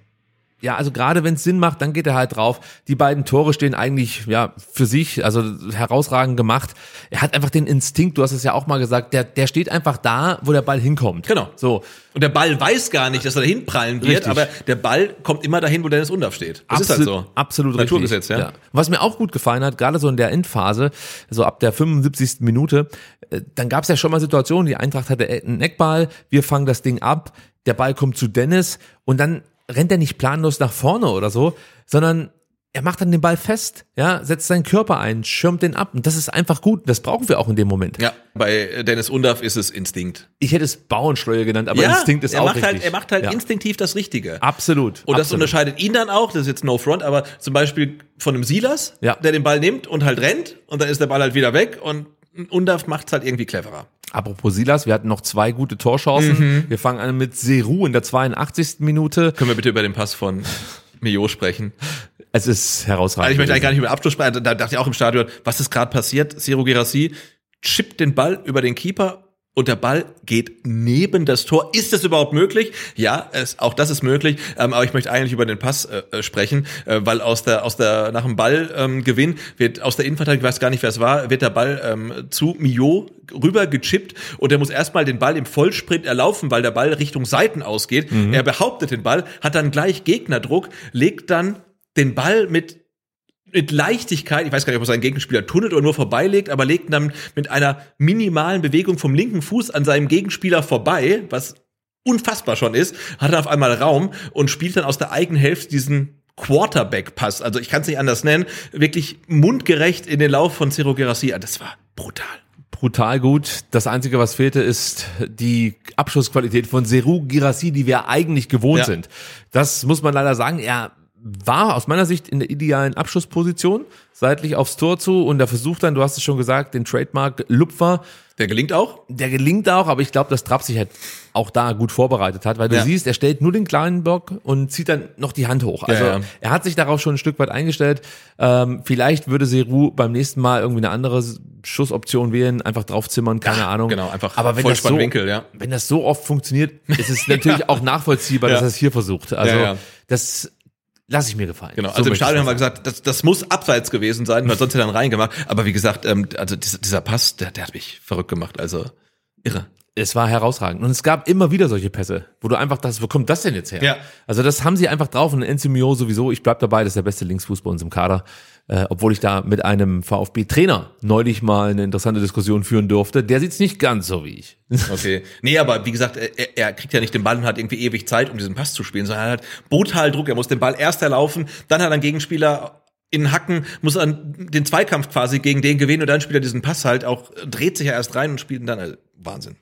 Ja, also gerade wenn es Sinn macht, dann geht er halt drauf. Die beiden Tore stehen eigentlich ja für sich, also herausragend gemacht. Er hat einfach den Instinkt, du hast es ja auch mal gesagt, der der steht einfach da, wo der Ball hinkommt. Genau. So. Und der Ball weiß gar nicht, dass er dahin prallen wird, Richtig. aber der Ball kommt immer dahin, wo Dennis Undaff steht. Das ist halt so. Absolut Naturgesetz, richtig. ja. Was mir auch gut gefallen hat, gerade so in der Endphase, so ab der 75. Minute, äh, dann gab es ja schon mal Situationen, die Eintracht hatte einen Eckball, wir fangen das Ding ab, der Ball kommt zu Dennis und dann rennt er nicht planlos nach vorne oder so, sondern er macht dann den Ball fest, ja, setzt seinen Körper ein, schirmt den ab und das ist einfach gut. Das brauchen wir auch in dem Moment. Ja, bei Dennis Undaff ist es Instinkt. Ich hätte es Bauernschleuer genannt, aber Instinkt ist er auch macht richtig. Halt, er macht halt ja. instinktiv das Richtige. Absolut. Und das absolut. unterscheidet ihn dann auch, das ist jetzt no front, aber zum Beispiel von einem Silas, Ja. der den Ball nimmt und halt rennt und dann ist der Ball halt wieder weg und Undaff macht es halt irgendwie cleverer. Apropos Silas, wir hatten noch zwei gute Torchancen. Mhm. Wir fangen an mit Seru in der 82. Minute. Können wir bitte über den Pass von Mio sprechen? Es ist herausragend. Also ich möchte eigentlich gar nicht über den Abschluss sprechen. Da dachte ich auch im Stadion, was ist gerade passiert? Siro Girassi chippt den Ball über den Keeper und der Ball geht neben das Tor. Ist das überhaupt möglich? Ja, es, auch das ist möglich. Ähm, aber ich möchte eigentlich über den Pass äh, äh, sprechen, äh, weil aus der aus der nach dem Ballgewinn ähm, wird aus der Innenverteidigung, ich weiß gar nicht, wer es war, wird der Ball ähm, zu Mio rüber gechippt und er muss erstmal den Ball im Vollsprint erlaufen, weil der Ball Richtung Seiten ausgeht. Er behauptet den Ball, hat dann gleich Gegnerdruck, legt dann den Ball mit mit Leichtigkeit, ich weiß gar nicht, ob er seinen Gegenspieler tunnelt oder nur vorbeilegt, aber legt dann mit einer minimalen Bewegung vom linken Fuß an seinem Gegenspieler vorbei, was unfassbar schon ist, hat er auf einmal Raum und spielt dann aus der eigenen Hälfte diesen Quarterback-Pass. Also ich kann es nicht anders nennen, wirklich mundgerecht in den Lauf von Ciro Gerassi. Das war brutal. brutal gut. Das Einzige, was fehlte, ist die Abschussqualität von Seru Girassi, die wir eigentlich gewohnt Ja. sind. Das muss man leider sagen. Er war aus meiner Sicht in der idealen Abschussposition, seitlich aufs Tor zu und er versucht dann, du hast es schon gesagt, den Trademark Lupfer. Der gelingt auch. Der gelingt auch, aber ich glaube, dass Trapp sich halt auch da gut vorbereitet hat, weil du Ja. siehst, er stellt nur den kleinen Block und zieht dann noch die Hand hoch. Also Ja, ja. er hat sich darauf schon ein Stück weit eingestellt. Ähm, vielleicht würde Seru beim nächsten Mal irgendwie eine andere Schussoption wählen, einfach draufzimmern, keine Ahnung. genau, einfach aber wenn das so, Vollspannwinkel, ja. wenn das so oft funktioniert, ist es [LAUGHS] natürlich auch nachvollziehbar, dass er es hier versucht. Also das lasse ich mir gefallen. Genau, So also im möchte ich Stadion haben wir gesagt, das, das muss abseits gewesen sein, weil sonst hätte er dann reingemacht. Aber wie gesagt, ähm, also dieser, dieser Pass, der, der hat mich verrückt gemacht. Also irre. Es war herausragend. Und es gab immer wieder solche Pässe, wo du einfach dachtest, wo kommt das denn jetzt her? Ja. Also das haben sie einfach drauf und Enzo Mio sowieso, ich bleib dabei, das ist der beste Linksfuß bei uns im Kader. Äh, obwohl ich da mit einem VfB-Trainer neulich mal eine interessante Diskussion führen durfte. Der sieht's nicht ganz so wie ich. [LAUGHS] Okay. Nee, aber wie gesagt, er, er kriegt ja nicht den Ball und hat irgendwie ewig Zeit, um diesen Pass zu spielen, sondern er hat brutal Druck. Er muss den Ball erst erlaufen, dann hat er einen Gegenspieler in Hacken, muss dann den Zweikampf quasi gegen den gewinnen und dann spielt er diesen Pass halt auch, dreht sich ja erst rein und spielt ihn dann. Also, Wahnsinn.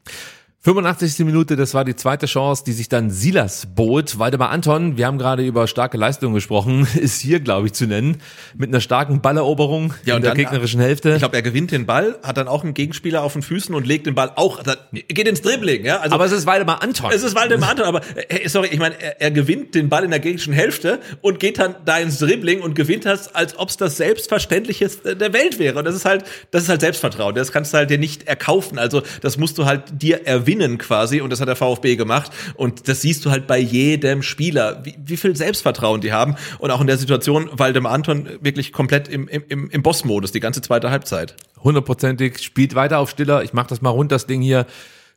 85. Minute, das war die zweite Chance, die sich dann Silas bot. Waldemar Anton, wir haben gerade über starke Leistungen gesprochen, [LAUGHS] ist hier, glaube ich, zu nennen, mit einer starken Balleroberung Ja, in der dann- gegnerischen Hälfte. Ich glaube, er gewinnt den Ball, hat dann auch einen Gegenspieler auf den Füßen und legt den Ball auch, geht ins Dribbling, ja. Also aber es ist Waldemar Anton. Es ist Waldemar Anton, aber äh, sorry, ich meine, er, er gewinnt den Ball in der gegnerischen Hälfte und geht dann da ins Dribbling und gewinnt das, als ob es das Selbstverständlichste der Welt wäre. Und das ist halt, das ist halt Selbstvertrauen. Das kannst du halt dir nicht erkaufen. Also das musst du halt dir erwinnen quasi. Und das hat der VfB gemacht. Und das siehst du halt bei jedem Spieler, wie, wie viel Selbstvertrauen die haben. Und auch in der Situation Waldemar Anton wirklich komplett im, im, im, im Boss-Modus die ganze zweite Halbzeit. hundertprozentig, spielt weiter auf Stiller. Ich mach das mal rund, das Ding hier.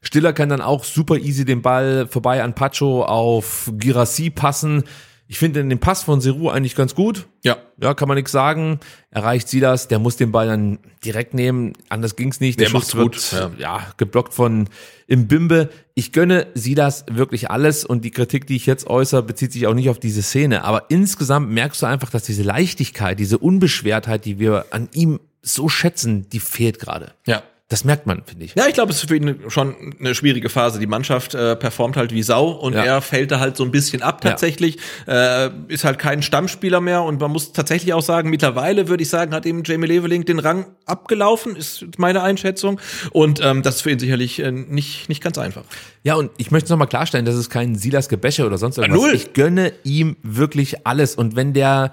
Stiller kann dann auch super easy den Ball vorbei an Pacho auf Girassi passen. Ich finde den Pass von Seru eigentlich ganz gut. Ja. Ja, kann man nichts sagen. Erreicht Silas, der muss den Ball dann direkt nehmen. Anders ging's nicht. Der Schuss macht's gut, wird, ja. geblockt von Imbimbe. Ich gönne Silas wirklich alles und die Kritik, die ich jetzt äußere, bezieht sich auch nicht auf diese Szene. Aber insgesamt merkst du einfach, dass diese Leichtigkeit, diese Unbeschwertheit, die wir an ihm so schätzen, die fehlt gerade. Ja. Das merkt man, finde ich. Ja, ich glaube, es ist für ihn schon eine schwierige Phase. Die Mannschaft äh, performt halt wie Sau und Ja. er fällt da halt so ein bisschen ab tatsächlich. Äh, ist halt kein Stammspieler mehr und man muss tatsächlich auch sagen, mittlerweile würde ich sagen, hat eben Jamie Leveling den Rang abgelaufen, ist meine Einschätzung. Und ähm, das ist für ihn sicherlich äh, nicht, nicht ganz einfach. Ja, und ich möchte nochmal klarstellen, das ist kein Silas Gebäsche oder sonst irgendwas. null. Ich gönne ihm wirklich alles. Und wenn der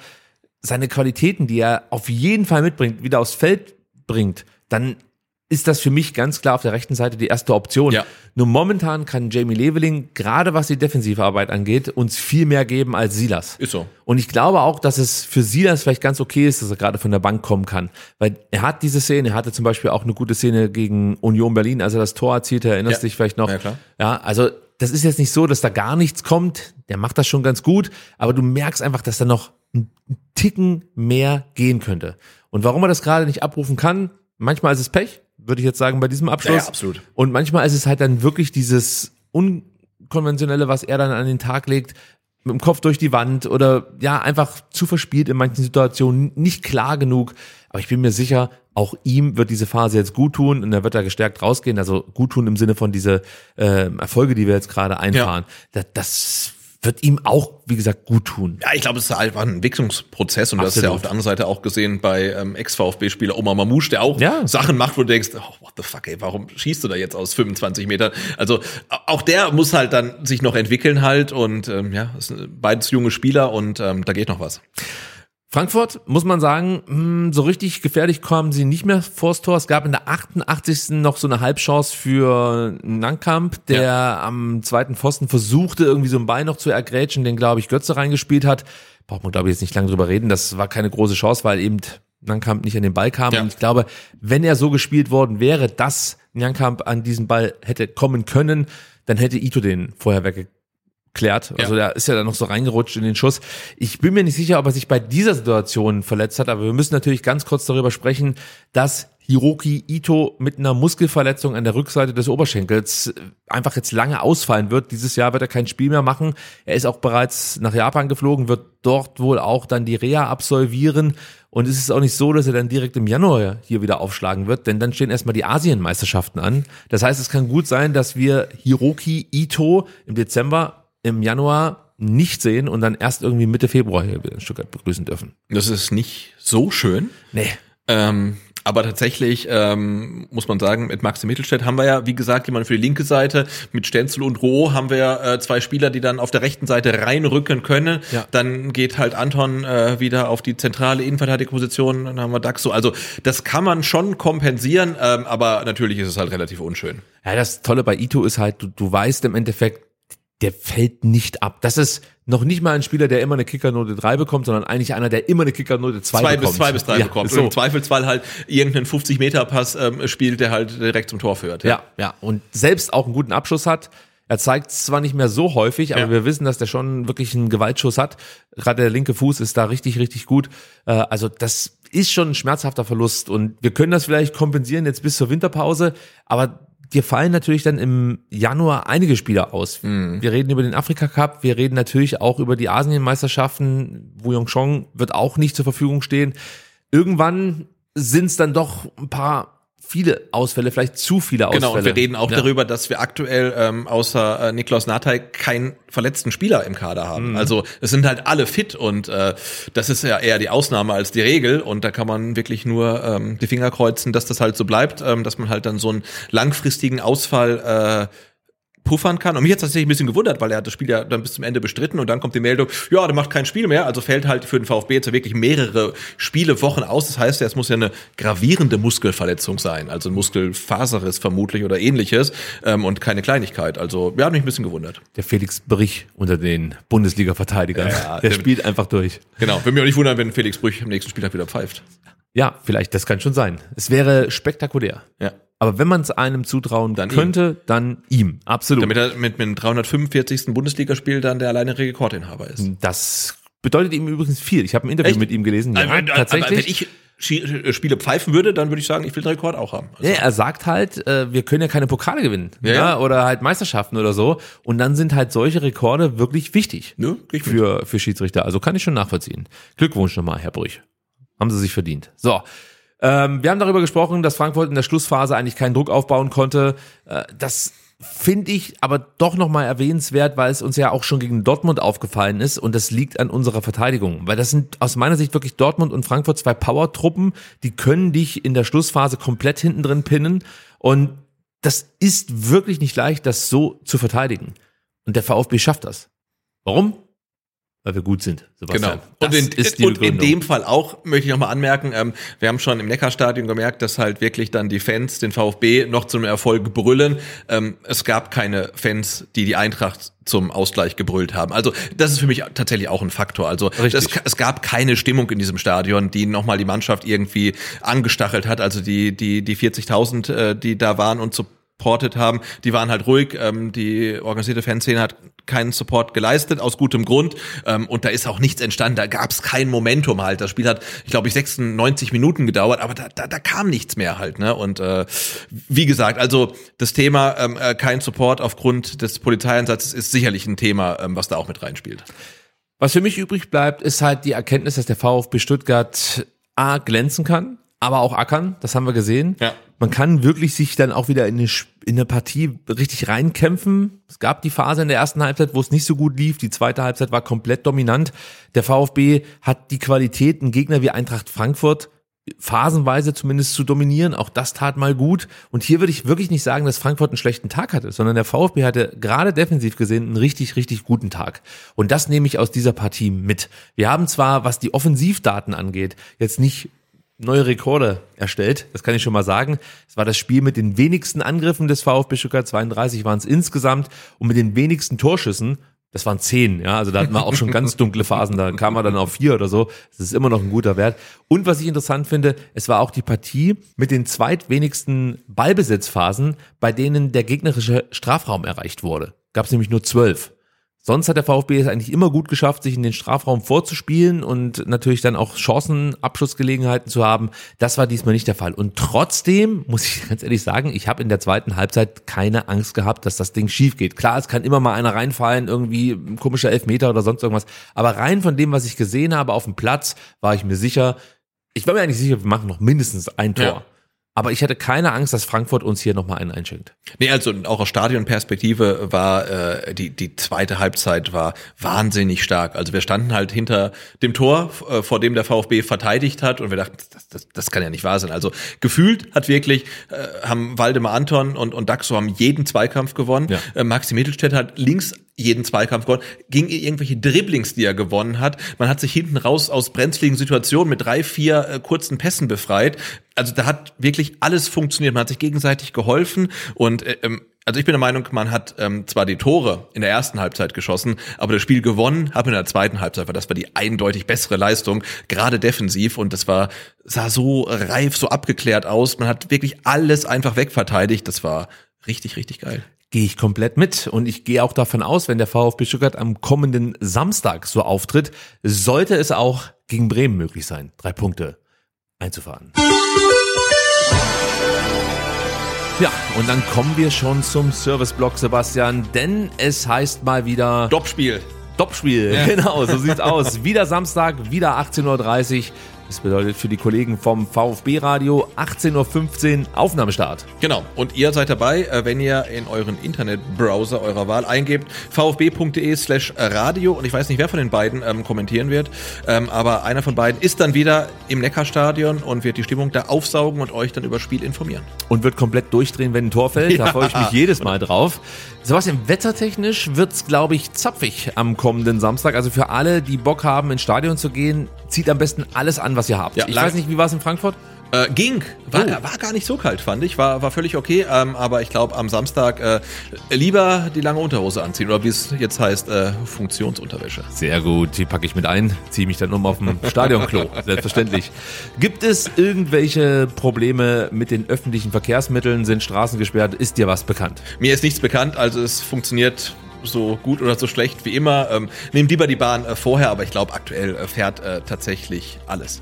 seine Qualitäten, die er auf jeden Fall mitbringt, wieder aufs Feld bringt, dann ist das für mich ganz klar auf der rechten Seite die erste Option. Ja. Nur momentan kann Jamie Leveling, gerade was die defensive Arbeit angeht, uns viel mehr geben als Silas. Ist so. Und ich glaube auch, dass es für Silas vielleicht ganz okay ist, dass er gerade von der Bank kommen kann. Weil er hat diese Szene, er hatte zum Beispiel auch eine gute Szene gegen Union Berlin, als er das Tor erzielte, erinnerst Ja. dich vielleicht noch. Ja, klar. Ja, also das ist jetzt nicht so, dass da gar nichts kommt. Der macht das schon ganz gut, aber du merkst einfach, dass da noch ein Ticken mehr gehen könnte. Und warum er das gerade nicht abrufen kann, manchmal ist es Pech, würde ich jetzt sagen, bei diesem Abschluss. Ja, ja, absolut. Und manchmal ist es halt dann wirklich dieses Unkonventionelle, was er dann an den Tag legt. mit dem Kopf durch die Wand oder ja, einfach zu verspielt in manchen Situationen, nicht klar genug. Aber ich bin mir sicher, auch ihm wird diese Phase jetzt gut tun und er wird da gestärkt rausgehen. Also gut tun im Sinne von diese äh, Erfolge, die wir jetzt gerade einfahren. Ja. Das, das wird ihm auch, wie gesagt, gut tun. Ja, ich glaube, es ist einfach ein Entwicklungsprozess und du hast ja auf der anderen Seite auch gesehen bei ähm, Ex-VfB-Spieler Omar Mamouche, der auch ja. Sachen macht, wo du denkst, oh, what the fuck, ey, warum schießt du da jetzt aus 25 Metern? Also auch der muss halt dann sich noch entwickeln halt und ähm, ja, es sind beides junge Spieler und ähm, da geht noch was. Frankfurt, muss man sagen, hm, so richtig gefährlich kommen sie nicht mehr vors Tor. Es gab in der 88. noch so eine Halbchance für Nankamp, der ja. am zweiten Pfosten versuchte, irgendwie so ein Bein noch zu ergrätschen, den, glaube ich, Götze reingespielt hat. Braucht man, glaube ich, jetzt nicht lange drüber reden. Das war keine große Chance, weil eben Nankamp nicht an den Ball kam. Ja. Und ich glaube, wenn er so gespielt worden wäre, dass Nankamp an diesen Ball hätte kommen können, dann hätte Ito den vorher weggekriegt klärt. Also ja. der ist ja dann noch so reingerutscht in den Schuss. Ich bin mir nicht sicher, ob er sich bei dieser Situation verletzt hat, aber wir müssen natürlich ganz kurz darüber sprechen, dass Hiroki Ito mit einer Muskelverletzung an der Rückseite des Oberschenkels einfach jetzt lange ausfallen wird. Dieses Jahr wird er kein Spiel mehr machen. Er ist auch bereits nach Japan geflogen, wird dort wohl auch dann die Reha absolvieren. Und es ist auch nicht so, dass er dann direkt im Januar hier wieder aufschlagen wird, denn dann stehen erstmal die Asienmeisterschaften an. Das heißt, es kann gut sein, dass wir Hiroki Ito im Dezember im Januar nicht sehen und dann erst irgendwie Mitte Februar hier in Stuttgart begrüßen dürfen. Das ist nicht so schön. Nee. Ähm, aber tatsächlich ähm, muss man sagen, mit Maxi Mittelstädt haben wir ja, wie gesagt, jemand für die linke Seite. Mit Stenzel und Roh haben wir äh, zwei Spieler, die dann auf der rechten Seite reinrücken können. Ja. Dann geht halt Anton äh, wieder auf die zentrale Innenverteidigerposition. Dann haben wir Daxo. Also das kann man schon kompensieren, ähm, aber natürlich ist es halt relativ unschön. Ja, das Tolle bei Ito ist halt, du, du weißt im Endeffekt, der fällt nicht ab. Das ist noch nicht mal ein Spieler, der immer eine Kickernote 3 bekommt, sondern eigentlich einer, der immer eine Kickernote 2 zwei bekommt. Bis, zwei bis drei ja, bekommt. So. Und im Zweifelsfall halt irgendeinen 50-Meter-Pass ähm, spielt, der halt direkt zum Tor führt. Ja. ja, ja. Und selbst auch einen guten Abschluss hat. Er zeigt zwar nicht mehr so häufig, aber ja. wir wissen, dass der schon wirklich einen Gewaltschuss hat. Gerade der linke Fuß ist da richtig, richtig gut. Äh, also das ist schon ein schmerzhafter Verlust und wir können das vielleicht kompensieren jetzt bis zur Winterpause, aber dir fallen natürlich dann im Januar einige Spieler aus. Mhm. Wir reden über den Afrika Cup, wir reden natürlich auch über die Asienmeisterschaften. Wu Yongchong wird auch nicht zur Verfügung stehen. Irgendwann sind es dann doch ein paar viele Ausfälle, vielleicht zu viele Ausfälle. Genau, und wir reden auch ja. darüber, dass wir aktuell ähm, außer äh, Niklas Natay keinen verletzten Spieler im Kader haben. Mhm. Also es sind halt alle fit und äh, das ist ja eher die Ausnahme als die Regel und da kann man wirklich nur ähm, die Finger kreuzen, dass das halt so bleibt, ähm, dass man halt dann so einen langfristigen Ausfall äh, puffern kann. Und mich hat tatsächlich ein bisschen gewundert, weil er hat das Spiel ja dann bis zum Ende bestritten und dann kommt die Meldung, ja, der macht kein Spiel mehr, also fällt halt für den VfB jetzt wirklich mehrere Spiele, Wochen aus. Das heißt, es muss ja eine gravierende Muskelverletzung sein, also ein Muskelfaserriss vermutlich oder ähnliches ähm, und keine Kleinigkeit. Also, wir haben mich ein bisschen gewundert. Der Felix Brich unter den Bundesliga-Verteidigern, ja, [LAUGHS] der, der spielt einfach durch. Genau, würde mich auch nicht wundern, wenn Felix Brich am nächsten Spieltag wieder pfeift. Ja, vielleicht, das kann schon sein. Es wäre spektakulär. Ja. Aber wenn man es einem zutrauen dann könnte, ihm. dann ihm. Absolut. Damit er mit, mit dem 345. Bundesligaspiel dann der alleinige Rekordinhaber ist. Das bedeutet ihm übrigens viel. Ich habe ein Interview Echt? mit ihm gelesen. Ja, also, tatsächlich. wenn ich Spiele pfeifen würde, dann würde ich sagen, ich will den Rekord auch haben. Also. Ja, er sagt halt, äh, wir können ja keine Pokale gewinnen. Ja, ja. Oder halt Meisterschaften oder so. Und dann sind halt solche Rekorde wirklich wichtig ja, für, für Schiedsrichter. Also kann ich schon nachvollziehen. Glückwunsch nochmal, Herr Brüch. Haben sie sich verdient. So. Ähm, wir haben darüber gesprochen, dass Frankfurt in der Schlussphase eigentlich keinen Druck aufbauen konnte. Äh, das finde ich aber doch nochmal erwähnenswert, weil es uns ja auch schon gegen Dortmund aufgefallen ist und das liegt an unserer Verteidigung. Weil das sind aus meiner Sicht wirklich Dortmund und Frankfurt zwei Power-Truppen, die können dich in der Schlussphase komplett hinten drin pinnen und das ist wirklich nicht leicht, das so zu verteidigen. Und der VfB schafft das. Warum? Weil wir gut sind. Sebastian. Genau. und, in, und in, dem Fall auch möchte ich noch mal anmerken, ähm, wir haben schon im Neckarstadion gemerkt, dass halt wirklich dann die Fans den VfB noch zum Erfolg brüllen. Ähm, es gab keine Fans, die die Eintracht zum Ausgleich gebrüllt haben. Also das ist für mich tatsächlich auch ein Faktor. Also das, es gab keine Stimmung in diesem Stadion, die nochmal die Mannschaft irgendwie angestachelt hat. Also die die die 40.000, äh, die da waren und supportet haben, die waren halt ruhig. Ähm, die organisierte Fanszene hat keinen Support geleistet, aus gutem Grund. Ähm, und da ist auch nichts entstanden. Da gab es kein Momentum halt. Das Spiel hat, ich glaube, ich 96 Minuten gedauert, aber da, da, da kam nichts mehr halt. Ne? Und äh, wie gesagt, also das Thema ähm, äh, kein Support aufgrund des Polizeieinsatzes ist sicherlich ein Thema, ähm, was da auch mit reinspielt. Was für mich übrig bleibt, ist halt die Erkenntnis, dass der VfB Stuttgart A glänzen kann, aber auch ackern. Das haben wir gesehen. Ja. Man kann wirklich sich dann auch wieder in eine, in eine Partie richtig reinkämpfen. Es gab die Phase in der ersten Halbzeit, wo es nicht so gut lief. Die zweite Halbzeit war komplett dominant. Der VfB hat die Qualität, einen Gegner wie Eintracht Frankfurt phasenweise zumindest zu dominieren. Auch das tat mal gut. Und hier würde ich wirklich nicht sagen, dass Frankfurt einen schlechten Tag hatte, sondern der VfB hatte gerade defensiv gesehen einen richtig, richtig guten Tag. Und das nehme ich aus dieser Partie mit. Wir haben zwar, was die Offensivdaten angeht, jetzt nicht neue Rekorde erstellt. Das kann ich schon mal sagen. Es war das Spiel mit den wenigsten Angriffen des VfB Stuttgart. 32 waren es insgesamt und mit den wenigsten Torschüssen. Das waren zehn, ja. Also da hatten wir auch schon ganz dunkle Phasen. Da kam man dann auf vier oder so. Das ist immer noch ein guter Wert. Und was ich interessant finde, es war auch die Partie mit den zweitwenigsten Ballbesitzphasen, bei denen der gegnerische Strafraum erreicht wurde. Gab es nämlich nur zwölf. Sonst hat der VfB es eigentlich immer gut geschafft, sich in den Strafraum vorzuspielen und natürlich dann auch Chancen, Abschlussgelegenheiten zu haben. Das war diesmal nicht der Fall. Und trotzdem muss ich [LAUGHS] ganz ehrlich sagen, ich habe in der zweiten Halbzeit keine Angst gehabt, dass das Ding schief geht. Klar, es kann immer mal einer reinfallen, irgendwie ein komischer Elfmeter oder sonst irgendwas. Aber rein von dem, was ich gesehen habe auf dem Platz, war ich mir sicher, ich war mir eigentlich sicher, wir machen noch mindestens ein Tor. Ja. Aber ich hatte keine Angst, dass Frankfurt uns hier nochmal einen einschenkt. Nee, also auch aus Stadionperspektive war äh, die, die zweite Halbzeit war wahnsinnig stark. Also wir standen halt hinter dem Tor, äh, vor dem der VfB verteidigt hat und wir dachten, das, das, das kann ja nicht wahr sein. Also gefühlt hat wirklich, äh, haben Waldemar Anton und, und Daxo haben jeden Zweikampf gewonnen. Ja. Äh, Maxi Mittelstädt hat links jeden Zweikampf gewonnen, ging irgendwelche Dribblings, die er gewonnen hat. Man hat sich hinten raus aus brenzligen Situationen mit drei, vier äh, kurzen Pässen befreit. Also da hat wirklich alles funktioniert. Man hat sich gegenseitig geholfen und äh, ähm, also ich bin der Meinung, man hat ähm, zwar die Tore in der ersten Halbzeit geschossen, aber das Spiel gewonnen hat man in der zweiten Halbzeit, weil das war die eindeutig bessere Leistung, gerade defensiv und das war sah so reif, so abgeklärt aus. Man hat wirklich alles einfach wegverteidigt. Das war richtig, richtig geil. Gehe ich komplett mit und ich gehe auch davon aus, wenn der VfB Stuttgart am kommenden Samstag so auftritt, sollte es auch gegen Bremen möglich sein, drei Punkte einzufahren. Ja, und dann kommen wir schon zum Serviceblock, Sebastian, denn es heißt mal wieder Topspiel. Topspiel. [LAUGHS] Genau, so sieht's aus. Wieder Samstag, wieder 18.30 Uhr. Das bedeutet für die Kollegen vom VfB Radio 18.15 Uhr Aufnahmestart. Genau. Und ihr seid dabei, äh, wenn ihr in euren Internetbrowser eurer Wahl eingebt, vfb.de slash radio. Und ich weiß nicht, wer von den beiden ähm, kommentieren wird, ähm, aber einer von beiden ist dann wieder im Neckarstadion und wird die Stimmung da aufsaugen und euch dann über das Spiel informieren. Und wird komplett durchdrehen, wenn ein Tor fällt. Da Ja. freue ich mich jedes Mal drauf. Sebastian, wettertechnisch wird's, glaube ich, zapfig am kommenden Samstag. Also für alle, die Bock haben, ins Stadion zu gehen, zieht am besten alles an, was ihr habt. Ja, ich weiß nicht, wie war es in Frankfurt? Äh, ging. War, Oh. war gar nicht so kalt, fand ich. War, war völlig okay. Ähm, aber ich glaube, am Samstag äh, lieber die lange Unterhose anziehen. Oder wie es jetzt heißt, äh, Funktionsunterwäsche. Sehr gut, die packe ich mit ein, ziehe mich dann um auf dem Stadionklo, [LAUGHS] selbstverständlich. Gibt es irgendwelche Probleme mit den öffentlichen Verkehrsmitteln? Sind Straßen gesperrt? Ist dir was bekannt? Mir ist nichts bekannt, also es funktioniert so gut oder so schlecht wie immer. Ähm, nehmt lieber die Bahn äh, vorher, aber ich glaube, aktuell äh, fährt äh, tatsächlich alles.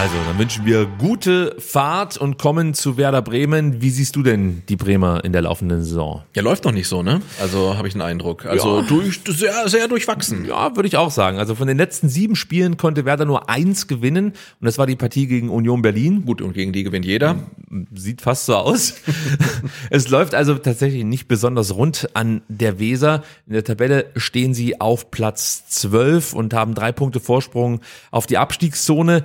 Also, dann wünschen wir gute Fahrt und kommen zu Werder Bremen. Wie siehst du denn die Bremer in der laufenden Saison? Ja, läuft noch nicht so, ne? Also habe ich einen Eindruck. Also Ja. durch, sehr, sehr durchwachsen. Ja, würde ich auch sagen. Also von den letzten sieben Spielen konnte Werder nur eins gewinnen und das war die Partie gegen Union Berlin. Gut, und gegen die gewinnt jeder. Sieht fast so aus. [LAUGHS] es läuft also tatsächlich nicht besonders rund an der Weser. In der Tabelle stehen sie auf Platz 12 und haben drei Punkte Vorsprung auf die Abstiegszone.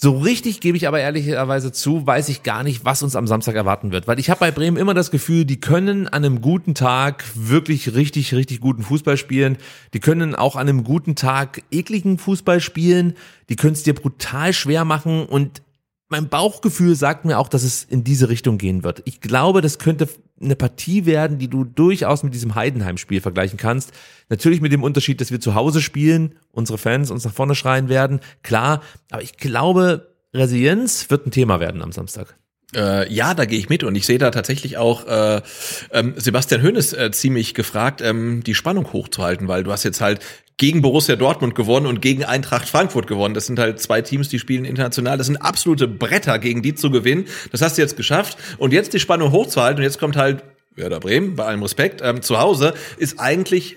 So richtig gebe ich aber ehrlicherweise zu, weiß ich gar nicht, was uns am Samstag erwarten wird. Weil ich habe bei Bremen immer das Gefühl, die können an einem guten Tag wirklich richtig, richtig guten Fußball spielen. Die können auch an einem guten Tag ekligen Fußball spielen. Die können es dir brutal schwer machen und mein Bauchgefühl sagt mir auch, dass es in diese Richtung gehen wird. Ich glaube, das könnte eine Partie werden, die du durchaus mit diesem Heidenheim-Spiel vergleichen kannst. Natürlich mit dem Unterschied, dass wir zu Hause spielen, unsere Fans uns nach vorne schreien werden, klar. Aber ich glaube, Resilienz wird ein Thema werden am Samstag. Äh, ja, da gehe ich mit und ich sehe da tatsächlich auch äh, ähm, Sebastian Hoeneß äh, ziemlich gefragt, ähm, die Spannung hochzuhalten, weil du hast jetzt halt gegen Borussia Dortmund gewonnen und gegen Eintracht Frankfurt gewonnen. Das sind halt zwei Teams, die spielen international. Das sind absolute Bretter, gegen die zu gewinnen. Das hast du jetzt geschafft. Und jetzt die Spannung hochzuhalten und jetzt kommt halt Werder Bremen, bei allem Respekt, ähm, zu Hause, ist eigentlich,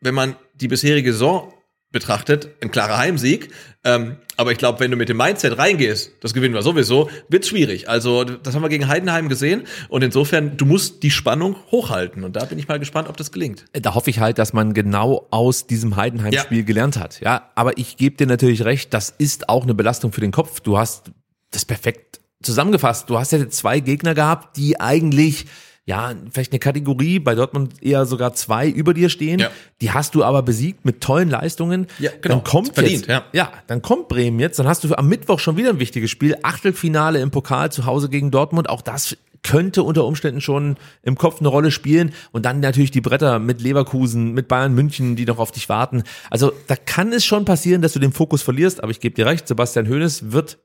wenn man die bisherige Saison betrachtet, ein klarer Heimsieg. Ähm, aber ich glaube, wenn du mit dem Mindset reingehst, das gewinnen wir sowieso, wird's schwierig. Also das haben wir gegen Heidenheim gesehen und insofern, du musst die Spannung hochhalten und da bin ich mal gespannt, ob das gelingt. Da hoffe ich halt, dass man genau aus diesem Heidenheim-Spiel Ja. gelernt hat. Ja, aber ich gebe dir natürlich recht, das ist auch eine Belastung für den Kopf. Du hast das perfekt zusammengefasst. Du hast ja zwei Gegner gehabt, die eigentlich ja, vielleicht eine Kategorie, bei Dortmund eher sogar zwei über dir stehen. Ja. Die hast du aber besiegt mit tollen Leistungen. Ja, genau. Dann kommt Verdient, jetzt, ja. ja, dann kommt Bremen jetzt, dann hast du am Mittwoch schon wieder ein wichtiges Spiel, Achtelfinale im Pokal zu Hause gegen Dortmund. Auch das könnte unter Umständen schon im Kopf eine Rolle spielen und dann natürlich die Bretter mit Leverkusen, mit Bayern München, die noch auf dich warten. Also da kann es schon passieren, dass du den Fokus verlierst, aber ich gebe dir recht, Sebastian Hoeneß wird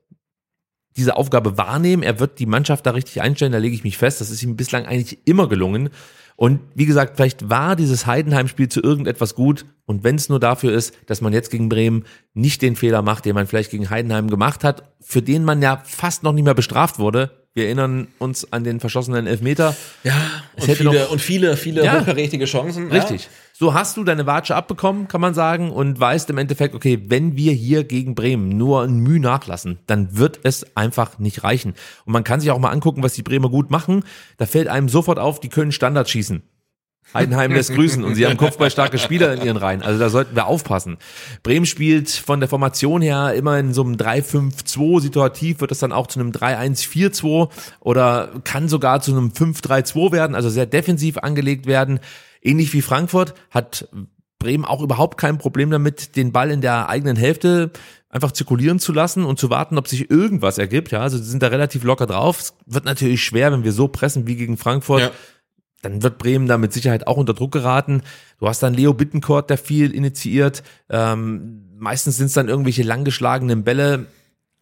diese Aufgabe wahrnehmen, er wird die Mannschaft da richtig einstellen, da lege ich mich fest, das ist ihm bislang eigentlich immer gelungen. Und wie gesagt, vielleicht war dieses Heidenheim-Spiel zu irgendetwas gut. Und wenn es nur dafür ist, dass man jetzt gegen Bremen nicht den Fehler macht, den man vielleicht gegen Heidenheim gemacht hat, für den man ja fast noch nicht mehr bestraft wurde. Wir erinnern uns an den verschossenen Elfmeter. Ja, Es und viele, noch- und viele, viele Ja. hochkarätige Chancen. Richtig. So hast du deine Watsche abbekommen, kann man sagen, und weißt im Endeffekt, okay, wenn wir hier gegen Bremen nur ein Mühe nachlassen, dann wird es einfach nicht reichen. Und man kann sich auch mal angucken, was die Bremer gut machen. Da fällt einem sofort auf, die können Standard schießen. Heidenheim lässt grüßen und sie haben kopfballstarke Spieler in ihren Reihen. Also da sollten wir aufpassen. Bremen spielt von der Formation her immer in so einem 3-5-2. Situativ wird es dann auch zu einem 3-1-4-2 oder kann sogar zu einem 5-3-2 werden, also sehr defensiv angelegt werden. Ähnlich wie Frankfurt hat Bremen auch überhaupt kein Problem damit, den Ball in der eigenen Hälfte einfach zirkulieren zu lassen und zu warten, ob sich irgendwas ergibt. Ja, also sie sind da relativ locker drauf. Es wird natürlich schwer, wenn wir so pressen wie gegen Frankfurt Ja. dann wird Bremen da mit Sicherheit auch unter Druck geraten. Du hast dann Leo Bittencourt, der viel initiiert. Ähm, meistens sind es dann irgendwelche langgeschlagenen Bälle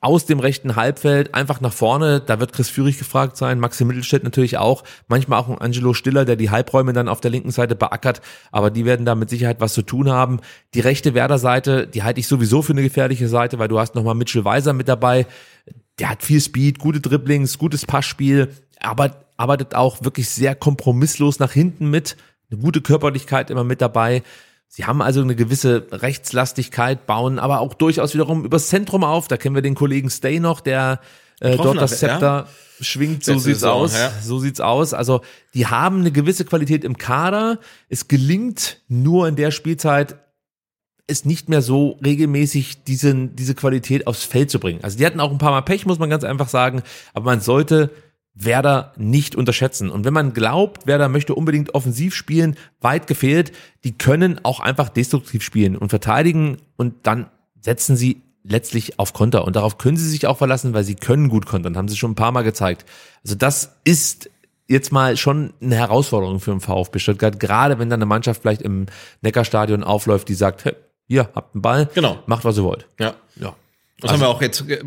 aus dem rechten Halbfeld einfach nach vorne. Da wird Chris Führig gefragt sein, Maxi Mittelstädt natürlich auch. Manchmal auch ein Angelo Stiller, der die Halbräume dann auf der linken Seite beackert. Aber die werden da mit Sicherheit was zu tun haben. Die rechte Werder-Seite, die halte ich sowieso für eine gefährliche Seite, weil du hast nochmal Mitchell Weiser mit dabei. Der hat viel Speed, gute Dribblings, gutes Passspiel, aber arbeitet auch wirklich sehr kompromisslos nach hinten mit. Eine gute Körperlichkeit immer mit dabei. Sie haben also eine gewisse Rechtslastigkeit, bauen aber auch durchaus wiederum übers Zentrum auf. Da kennen wir den Kollegen Stay noch, der äh, dort das hat, ja. Zepter schwingt. So Letzte sieht's Saison, aus. ja. So sieht's aus. Also die haben eine gewisse Qualität im Kader. Es gelingt nur in der Spielzeit es nicht mehr so regelmäßig diesen, diese Qualität aufs Feld zu bringen. Also die hatten auch ein paar Mal Pech, muss man ganz einfach sagen, aber man sollte Werder nicht unterschätzen. Und wenn man glaubt, Werder möchte unbedingt offensiv spielen, weit gefehlt, die können auch einfach destruktiv spielen und verteidigen und dann setzen sie letztlich auf Konter. Und darauf können sie sich auch verlassen, weil sie können gut kontern, haben sie schon ein paar Mal gezeigt. Also das ist jetzt mal schon eine Herausforderung für den VfB Stuttgart, gerade wenn dann eine Mannschaft vielleicht im Neckarstadion aufläuft, die sagt, hey, hier, habt einen Ball, Genau. macht was ihr wollt. Ja. Ja. Das haben wir auch jetzt äh,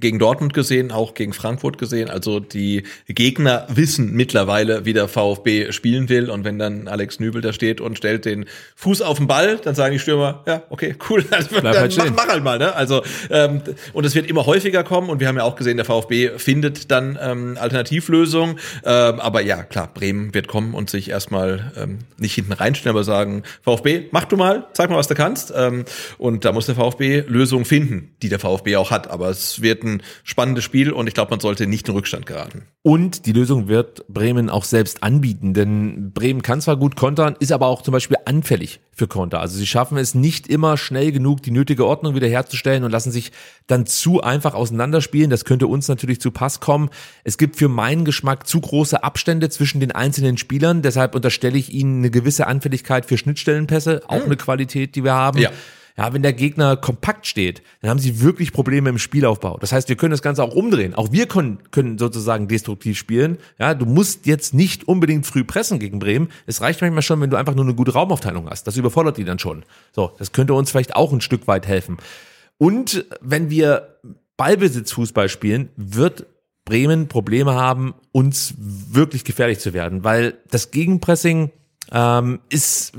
gegen Dortmund gesehen, auch gegen Frankfurt gesehen. Also die Gegner wissen mittlerweile, wie der VfB spielen will. Und wenn dann Alex Nübel da steht und stellt den Fuß auf den Ball, dann sagen die Stürmer, ja, okay, [LAUGHS] cool, also, dann halt mach, mach halt mal. Ne? Also ähm, und es wird immer häufiger kommen. Und wir haben ja auch gesehen, der VfB findet dann ähm, Alternativlösungen. Ähm, aber ja, klar, Bremen wird kommen und sich erstmal ähm, nicht hinten reinstellen, aber sagen, VfB, mach du mal, zeig mal, was du kannst. Ähm, und da muss der VfB Lösungen finden, die der VfB auch hat. Aber es wird ein spannendes Spiel und ich glaube, man sollte nicht in Rückstand geraten. Und die Lösung wird Bremen auch selbst anbieten, denn Bremen kann zwar gut kontern, ist aber auch zum Beispiel anfällig für Konter. Also sie schaffen es nicht immer schnell genug, die nötige Ordnung wiederherzustellen und lassen sich dann zu einfach auseinanderspielen. Das könnte uns natürlich zu Pass kommen. Es gibt für meinen Geschmack zu große Abstände zwischen den einzelnen Spielern. Deshalb unterstelle ich ihnen eine gewisse Anfälligkeit für Schnittstellenpässe, auch eine Qualität, die wir haben. Ja. Ja, wenn der Gegner kompakt steht, dann haben sie wirklich Probleme im Spielaufbau. Das heißt, wir können das Ganze auch umdrehen. Auch wir können, können sozusagen destruktiv spielen. Ja, du musst jetzt nicht unbedingt früh pressen gegen Bremen. Es reicht manchmal schon, wenn du einfach nur eine gute Raumaufteilung hast. Das überfordert die dann schon. So, das könnte uns vielleicht auch ein Stück weit helfen. Und wenn wir Ballbesitzfußball spielen, wird Bremen Probleme haben, uns wirklich gefährlich zu werden, weil das Gegenpressing ähm, ist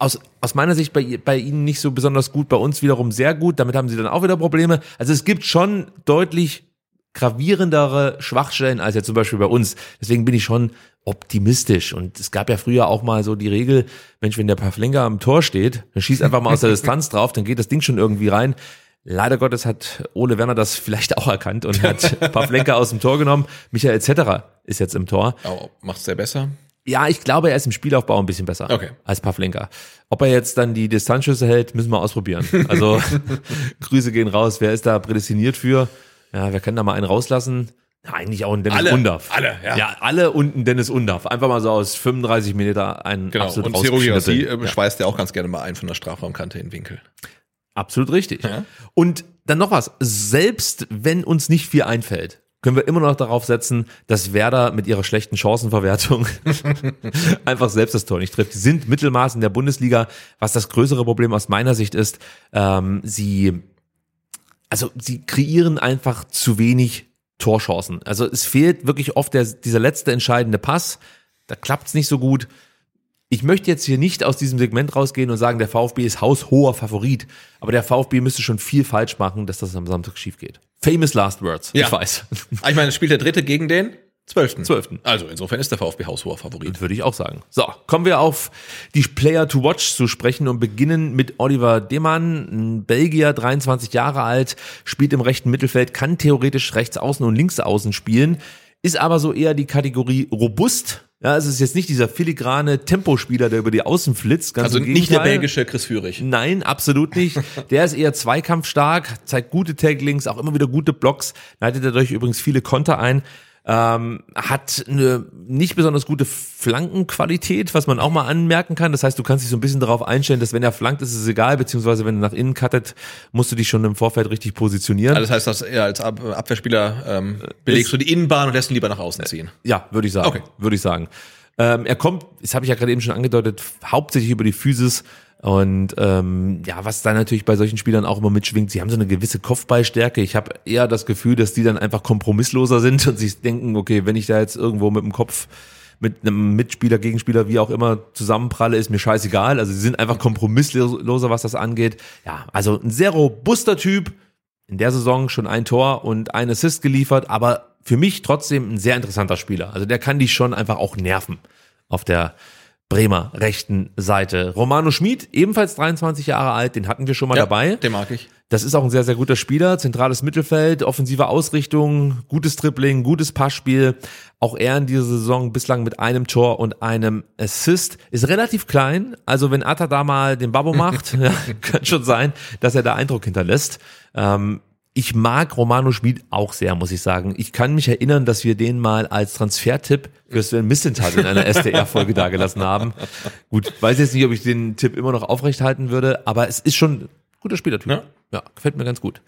aus, aus meiner Sicht bei, bei ihnen nicht so besonders gut, bei uns wiederum sehr gut. Damit haben sie dann auch wieder Probleme. Also es gibt schon deutlich gravierendere Schwachstellen als ja zum Beispiel bei uns. Deswegen bin ich schon optimistisch. Und es gab ja früher auch mal so die Regel, Mensch, wenn der Pavlenka am Tor steht, dann schießt einfach mal aus der Distanz [LAUGHS] drauf, dann geht das Ding schon irgendwie rein. Leider Gottes hat Ole Werner das vielleicht auch erkannt und hat [LAUGHS] Pavlenka aus dem Tor genommen. Michael Zetterer ist jetzt im Tor. Oh, macht's der besser? Ja, ich glaube, er ist im Spielaufbau ein bisschen besser Okay. als Pavlenka. Ob er jetzt dann die Distanzschüsse hält, müssen wir ausprobieren. Also [LAUGHS] Grüße gehen raus. Wer ist da prädestiniert für? Ja, wer kann da mal einen rauslassen? Ja, eigentlich auch ein Dennis Alle, Undaff. alle, ja. Ja, alle und ein Dennis Undaff. Einfach mal so aus 35 Meter einen Genau. absolut Und rausgeschnitten. äh, schweißt ja auch ganz gerne mal ein von der Strafraumkante in den Winkel. Absolut richtig. Ja. Und dann noch was. Selbst wenn uns nicht viel einfällt, können wir immer noch darauf setzen, dass Werder mit ihrer schlechten Chancenverwertung [LAUGHS] einfach selbst das Tor nicht trifft. Sie sind Mittelmaß in der Bundesliga. Was das größere Problem aus meiner Sicht ist, ähm, sie, also sie kreieren einfach zu wenig Torchancen. Also es fehlt wirklich oft der, dieser letzte entscheidende Pass. Da klappt's nicht so gut. Ich möchte jetzt hier nicht aus diesem Segment rausgehen und sagen, der VfB ist haushoher Favorit, aber der VfB müsste schon viel falsch machen, dass das am Samstag schief geht. Famous last words, Ja. ich weiß. Ah, Ich meine, spielt der dritte gegen den zwölften. Zwölften. Also insofern ist der VfB haushoher Favorit. Würde ich auch sagen. So, kommen wir auf die Player to watch zu sprechen und beginnen mit Oliver Demann, ein Belgier, 23 Jahre alt, spielt im rechten Mittelfeld, kann theoretisch rechts außen und links außen spielen, ist aber so eher die Kategorie robust. Ja, es ist jetzt nicht dieser filigrane Tempospieler, der über die Außen flitzt. Ganz Also nicht der belgische Chris Führig. Nein, absolut nicht. Der ist eher zweikampfstark, zeigt gute Taglings, auch immer wieder gute Blocks, leitet dadurch übrigens viele Konter ein. Ähm, hat eine nicht besonders gute Flankenqualität, was man auch mal anmerken kann. Das heißt, du kannst dich so ein bisschen darauf einstellen, dass wenn er flankt, ist es egal, beziehungsweise wenn er nach innen cuttet, musst du dich schon im Vorfeld richtig positionieren. Also das heißt, dass er als Ab Abwehrspieler ähm, belegst du die Innenbahn und lässt ihn lieber nach außen ziehen. Ja, würde ich sagen. Okay. Würde ich sagen. Ähm, er kommt, das habe ich ja gerade eben schon angedeutet, hauptsächlich über die Physis. Und ähm, ja, was da natürlich bei solchen Spielern auch immer mitschwingt, sie haben so eine gewisse Kopfballstärke. Ich habe eher das Gefühl, dass die dann einfach kompromissloser sind [LAUGHS] und sich denken, okay, wenn ich da jetzt irgendwo mit dem Kopf mit einem Mitspieler, Gegenspieler, wie auch immer zusammenpralle, ist mir scheißegal. Also sie sind einfach kompromissloser, was das angeht. Ja, also ein sehr robuster Typ. In der Saison schon ein Tor und ein Assist geliefert, aber für mich trotzdem ein sehr interessanter Spieler. Also der kann dich schon einfach auch nerven auf der Bremer rechten Seite. Romano Schmid, ebenfalls 23 Jahre alt, den hatten wir schon mal dabei. Den mag ich. Das ist auch ein sehr, sehr guter Spieler. Zentrales Mittelfeld, offensive Ausrichtung, gutes Dribbling, gutes Passspiel. Auch er in dieser Saison bislang mit einem Tor und einem Assist. Ist relativ klein. Also wenn Atta da mal den Babbo macht, [LAUGHS] [LAUGHS] ja, kann schon sein, dass er da Eindruck hinterlässt. Ähm, ich mag Romano Schmid auch sehr, muss ich sagen. Ich kann mich erinnern, dass wir den mal als Transfertipp für Sven Missentat in einer SDR-Folge dagelassen haben. Gut, weiß jetzt nicht, ob ich den Tipp immer noch aufrechthalten würde, aber es ist schon ein guter Spielertyp. Ja. Ja, gefällt mir ganz gut.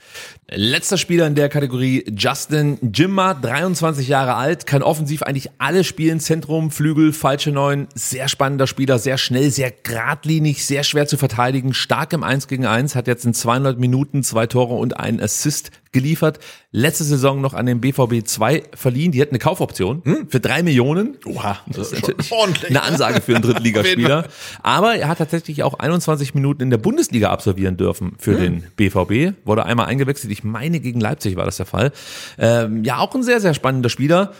Letzter Spieler in der Kategorie, Justin Jimma, 23 Jahre alt, kann offensiv eigentlich alle spielen, Zentrum, Flügel, falsche Neun, sehr spannender Spieler, sehr schnell, sehr geradlinig, sehr schwer zu verteidigen, stark im 1 gegen 1, hat jetzt in 200 Minuten zwei Tore und einen Assist geliefert. Letzte Saison noch an den BVB 2 verliehen, die hatten eine Kaufoption für drei Millionen. Oha, Das ist natürlich ordentlich. eine Ansage für einen [LAUGHS] Drittligaspieler. Aber er hat tatsächlich auch 21 Minuten in der Bundesliga absolvieren dürfen für den BVB. Wurde einmal eingewechselt. Ich meine, gegen Leipzig war das der Fall. Ähm, ja, auch ein sehr, sehr spannender Spieler.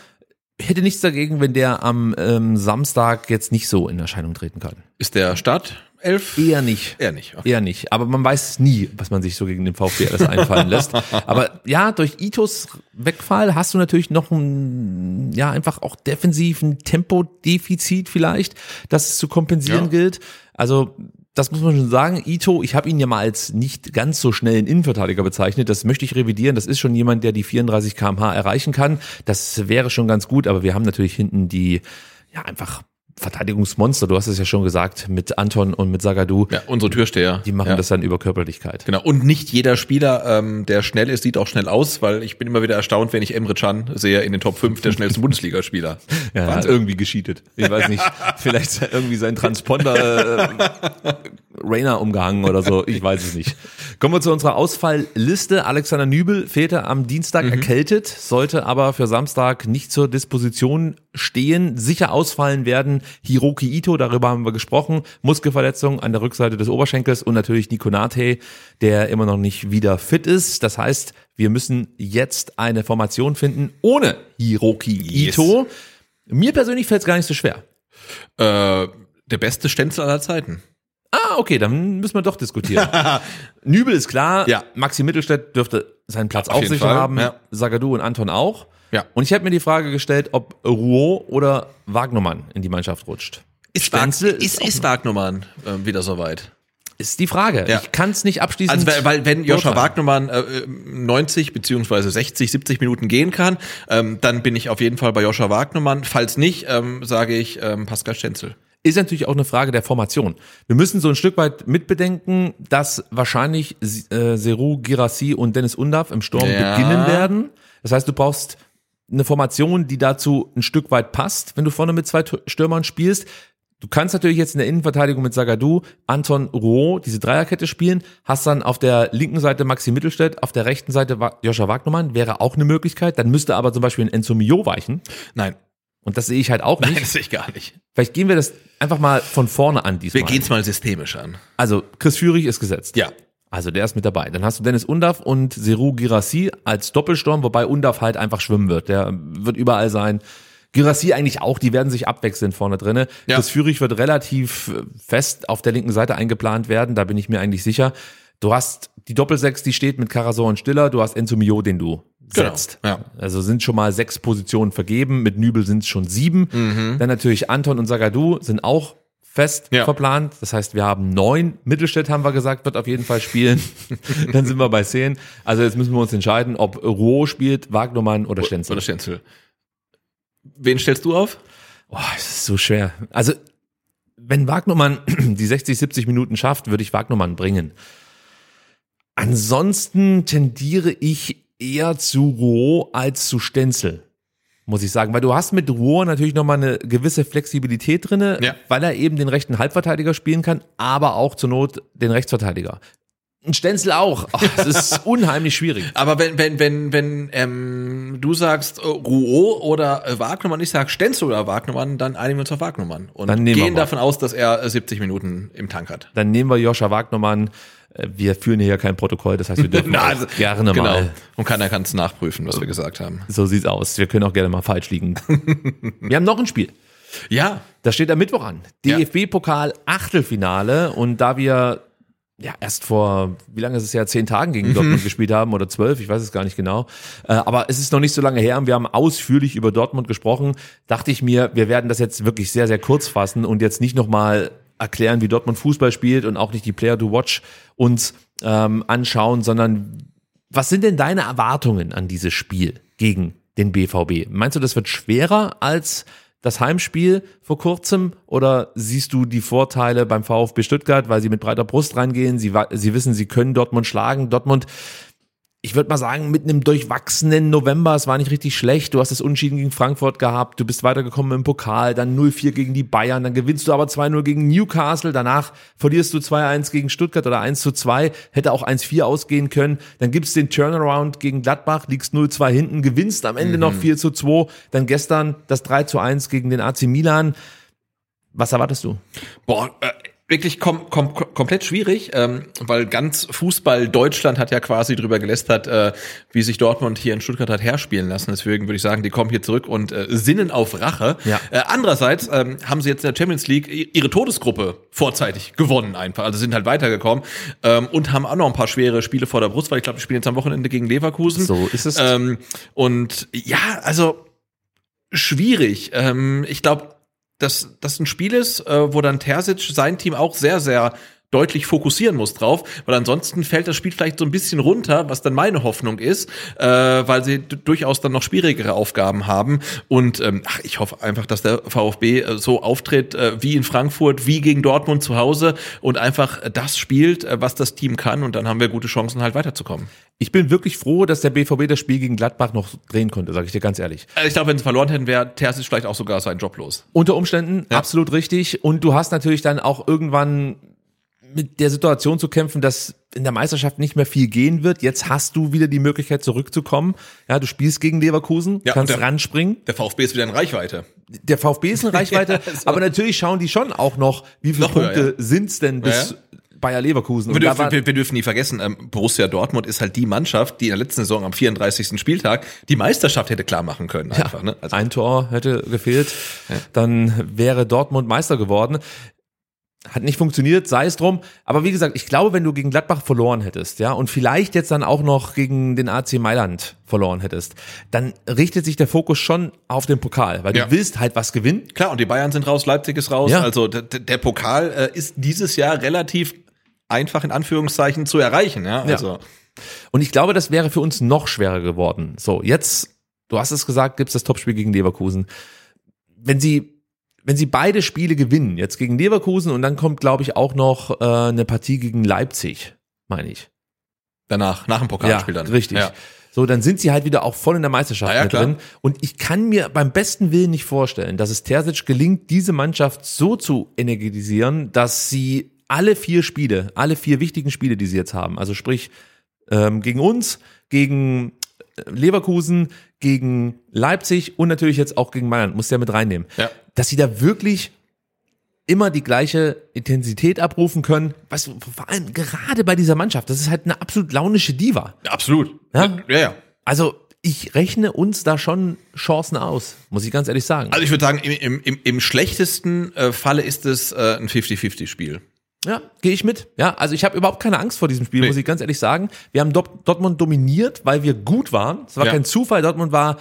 Hätte nichts dagegen, wenn der am ähm, Samstag jetzt nicht so in Erscheinung treten kann. Ist der Startelf? Eher nicht. Eher nicht. Okay. Eher nicht. Aber man weiß nie, was man sich so gegen den VfB alles einfallen lässt. Aber ja, durch Itos Wegfall hast du natürlich noch ein, ja, einfach auch defensiven Tempodefizit vielleicht, das es zu kompensieren Ja. gilt. Also, das muss man schon sagen. Ito, ich habe ihn ja mal als nicht ganz so schnellen Innenverteidiger bezeichnet. Das möchte ich revidieren. Das ist schon jemand, der die 34 kmh erreichen kann. Das wäre schon ganz gut, aber wir haben natürlich hinten die, ja, einfach Verteidigungsmonster. Du hast es ja schon gesagt, mit Anton und mit Sagadu. Ja, unsere Türsteher. Die machen ja. das dann über Körperlichkeit. Genau. Und nicht jeder Spieler, ähm, der schnell ist, sieht auch schnell aus, weil ich bin immer wieder erstaunt, wenn ich Emre Can sehe in den Top 5 der schnellsten [LAUGHS] Bundesligaspieler. Ja, hat irgendwie gescheatet. [LAUGHS] Ich weiß nicht, vielleicht irgendwie sein Transponder äh, [LAUGHS] Rainer umgehangen oder so, ich weiß es nicht. Kommen wir zu unserer Ausfallliste. Alexander Nübel fehlte am Dienstag erkältet, sollte aber für Samstag nicht zur Disposition stehen. Sicher ausfallen werden Hiroki Ito, darüber haben wir gesprochen, Muskelverletzung an der Rückseite des Oberschenkels und natürlich Nico Nate, der immer noch nicht wieder fit ist. Das heißt, wir müssen jetzt eine Formation finden ohne Hiroki Yes. Ito. Mir persönlich fällt es gar nicht so schwer. Äh, der beste Stenzel aller Zeiten. Ah, okay, dann müssen wir doch diskutieren. [LAUGHS] Nübel ist klar, Ja. Maxi Mittelstädt dürfte seinen Platz Auf auch sicher Fall, haben, ja. Sagadu und Anton auch. Ja. Und ich habe mir die Frage gestellt, ob Rouault oder Wagnermann in die Mannschaft rutscht. Ist, Stenzel ist, auch ist Wagnermann äh, wieder soweit? Ist die Frage. Ja. Ich kann es nicht abschließend Also weil, wenn Joscha. Wagnermann äh, 90 beziehungsweise 60, 70 Minuten gehen kann, ähm, dann bin ich auf jeden Fall bei Joscha Wagnermann. Falls nicht, ähm, sage ich ähm, Pascal Stenzel. Ist natürlich auch eine Frage der Formation. Wir müssen so ein Stück weit mitbedenken, dass wahrscheinlich äh, Seru, Girassi und Dennis Undav im Sturm Ja. beginnen werden. Das heißt, du brauchst eine Formation, die dazu ein Stück weit passt, wenn du vorne mit zwei Stürmern spielst. Du kannst natürlich jetzt in der Innenverteidigung mit Sagadu, Anton Rouault diese Dreierkette spielen, hast dann auf der linken Seite Maxi Mittelstädt, auf der rechten Seite Joscha Wagnermann, wäre auch eine Möglichkeit. Dann müsste aber zum Beispiel ein Enzo Mio weichen. Nein, Und das sehe ich halt auch nicht. nein, das sehe ich gar nicht. Vielleicht gehen wir das einfach mal von vorne an diesmal. Wir gehen es mal systemisch an. Also Chris Führig ist gesetzt. Ja. Also der ist mit dabei. Dann hast du Dennis Undav und Seru Girassi als Doppelsturm, wobei Undav halt einfach schwimmen wird. Der wird überall sein. Girassi eigentlich auch, die werden sich abwechseln vorne drinne. Ja. Chris Führig wird relativ fest auf der linken Seite eingeplant werden, da bin ich mir eigentlich sicher. Du hast die Doppelsechs, die steht mit Karasor und Stiller, du hast Enzo Mio, den du Genau, setzt. ja. Also sind schon mal sechs Positionen vergeben, mit Nübel sind es schon sieben. Dann natürlich Anton und Sagadu sind auch fest Ja. verplant. Das heißt, wir haben neun. Mittelstädt haben wir gesagt, wird auf jeden Fall spielen. [LAUGHS] Dann sind wir bei zehn. Also jetzt müssen wir uns entscheiden, ob Roh spielt, Wagnermann oder Stenzel. Oder Stenzel. Wen stellst du auf? Boah, es ist so schwer. Also, wenn Wagnermann [CLEARS THROAT] die 60, 70 Minuten schafft, würde ich Wagnermann bringen. Ansonsten tendiere ich eher zu Roh als zu Stenzel. Muss ich sagen, weil du hast mit Rohr natürlich nochmal eine gewisse Flexibilität drinne, Ja. weil er eben den rechten Halbverteidiger spielen kann, aber auch zur Not den Rechtsverteidiger. Ein Stenzel auch. Oh, es ist [LAUGHS] unheimlich schwierig. Aber wenn, wenn, wenn, wenn ähm, du sagst äh, Rouault oder äh, Wagnermann, ich sag Stenzel oder Wagnermann, dann einigen wir uns auf Wagnermann. Und Dann gehen davon aus, dass er äh, 70 Minuten im Tank hat. Dann nehmen wir Joscha Wagnermann. Äh, Wir führen hier ja kein Protokoll, das heißt, wir dürfen [LAUGHS] Na, also, gerne genau. mal. Und keiner kann es nachprüfen, was wir gesagt haben. So sieht's aus. Wir können auch gerne mal falsch liegen. [LAUGHS] wir haben noch ein Spiel. Ja, Das steht am Mittwoch an. DFB-Pokal Achtelfinale. Und da wir ja erst vor, wie lange ist es ja, zehn Tagen Mhm. gegen Dortmund gespielt haben oder zwölf, ich weiß es gar nicht genau. Äh, aber es ist noch nicht so lange her und wir haben ausführlich über Dortmund gesprochen. Dachte ich mir, wir werden das jetzt wirklich sehr, sehr kurz fassen und jetzt nicht nochmal erklären, wie Dortmund Fußball spielt und auch nicht die Player to Watch uns ähm, anschauen, sondern was sind denn deine Erwartungen an dieses Spiel gegen den BVB? Meinst du, das wird schwerer als das Heimspiel vor kurzem oder siehst du die Vorteile beim VfB Stuttgart, weil sie mit breiter Brust reingehen, sie, sie wissen, sie können Dortmund schlagen, Dortmund ich würde mal sagen, mit einem durchwachsenen November, es war nicht richtig schlecht. Du hast das Unschieden gegen Frankfurt gehabt, du bist weitergekommen im Pokal, dann 0-4 gegen die Bayern, dann gewinnst du aber 2-0 gegen Newcastle, danach verlierst du 2-1 gegen Stuttgart oder 1-2, hätte auch 1-4 ausgehen können. Dann gibt's den Turnaround gegen Gladbach, liegst 0-2 hinten, gewinnst am Ende noch 4-2, dann gestern das 3-1 gegen den AC Milan. Was erwartest du? boah, äh, wirklich kom kom komplett schwierig, ähm, weil ganz Fußball Deutschland hat ja quasi drüber gelästert, äh, wie sich Dortmund hier in Stuttgart hat herspielen lassen. Deswegen würde ich sagen, die kommen hier zurück und äh, sinnen auf Rache. Ja. Äh, andererseits ähm, haben sie jetzt in der Champions League ihre Todesgruppe vorzeitig gewonnen einfach. Also sind halt weitergekommen ähm, und haben auch noch ein paar schwere Spiele vor der Brust, weil ich glaube, die spielen jetzt am Wochenende gegen Leverkusen. So ist es. Ähm, und ja, also schwierig. Ähm, ich glaube, dass das ein Spiel ist, äh, wo dann Terzic sein Team auch sehr, sehr deutlich fokussieren muss drauf, weil ansonsten fällt das Spiel vielleicht so ein bisschen runter, was dann meine Hoffnung ist, äh, weil sie durchaus dann noch schwierigere Aufgaben haben und ähm, ach, ich hoffe einfach, dass der VfB äh, so auftritt äh, wie in Frankfurt, wie gegen Dortmund zu Hause und einfach äh, das spielt, äh, was das Team kann und dann haben wir gute Chancen halt weiterzukommen. Ich bin wirklich froh, dass der BVB das Spiel gegen Gladbach noch drehen konnte, sage ich dir ganz ehrlich. Also ich glaube, wenn sie verloren hätten, wäre Terzic vielleicht auch sogar seinen Job los. Unter Umständen absolut richtig. Und du hast natürlich dann auch irgendwann mit der Situation zu kämpfen, dass in der Meisterschaft nicht mehr viel gehen wird. Jetzt hast du wieder die Möglichkeit zurückzukommen. Ja, du spielst gegen Leverkusen, Ja, kannst der- ranspringen. Der VfB ist wieder in Reichweite. Der VfB ist in [LAUGHS] Reichweite, Ja, so. aber natürlich schauen die schon auch noch, wie viele Noch höher, Punkte sind's denn bis Ja, Bayer Leverkusen. Wir dürfen, war- wir, wir dürfen nie vergessen, ähm, Borussia Dortmund ist halt die Mannschaft, die in der letzten Saison am 34. Spieltag die Meisterschaft hätte klar machen können. Einfach, ne? also, ein Tor hätte gefehlt, dann wäre Dortmund Meister geworden. Hat nicht funktioniert, sei es drum. Aber wie gesagt, ich glaube, wenn du gegen Gladbach verloren hättest, ja, und vielleicht jetzt dann auch noch gegen den AC Mailand verloren hättest, dann richtet sich der Fokus schon auf den Pokal, weil Ja. du willst halt was gewinnen. Klar, und die Bayern sind raus, Leipzig ist raus. Ja. Also der, Pokal äh, ist dieses Jahr relativ einfach in Anführungszeichen zu erreichen. Ja, also Und ich glaube, das wäre für uns noch schwerer geworden. So, jetzt, du hast es gesagt, gibt's das Topspiel gegen Leverkusen. Wenn sie, wenn sie beide Spiele gewinnen, jetzt gegen Leverkusen und dann kommt, glaube ich, auch noch äh, eine Partie gegen Leipzig, meine ich. danach, nach dem Pokalspiel dann. richtig. Ja. So, dann sind sie halt wieder auch voll in der Meisterschaft Ja, ja, mit klar. drin. Und ich kann mir beim besten Willen nicht vorstellen, dass es Terzic gelingt, diese Mannschaft so zu energetisieren, dass sie alle vier Spiele, alle vier wichtigen Spiele, die sie jetzt haben, also sprich ähm, gegen uns, gegen äh, Leverkusen, gegen Leipzig und natürlich jetzt auch gegen Mailand, muss ja mit reinnehmen, Ja. Dass sie da wirklich immer die gleiche Intensität abrufen können, was vor allem gerade bei dieser Mannschaft, das ist halt eine absolut launische Diva. Absolut. Ja? ja, ja. Also ich rechne uns da schon Chancen aus, muss ich ganz ehrlich sagen. Also ich würde sagen, im, im, im schlechtesten äh, Falle ist es äh, ein 50-50-Spiel. Ja, gehe ich mit. Ja, also ich habe überhaupt keine Angst vor diesem Spiel, Nee. muss ich ganz ehrlich sagen. Wir haben Dort- Dortmund dominiert, weil wir gut waren. Es war Ja. kein Zufall. Dortmund war,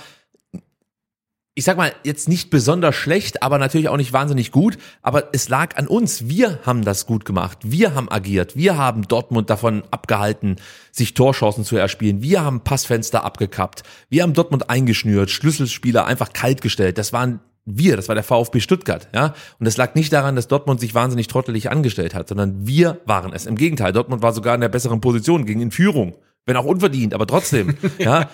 ich sag mal, jetzt nicht besonders schlecht, aber natürlich auch nicht wahnsinnig gut. Aber es lag an uns. Wir haben das gut gemacht. Wir haben agiert. Wir haben Dortmund davon abgehalten, sich Torchancen zu erspielen. Wir haben Passfenster abgekappt. Wir haben Dortmund eingeschnürt, Schlüsselspieler einfach kalt gestellt. Das waren wir, das war der VfB Stuttgart, ja. Und es lag nicht daran, dass Dortmund sich wahnsinnig trottelig angestellt hat, sondern wir waren es. Im Gegenteil, Dortmund war sogar in der besseren Position, ging in Führung. Wenn auch unverdient, aber trotzdem, [LAUGHS] ja.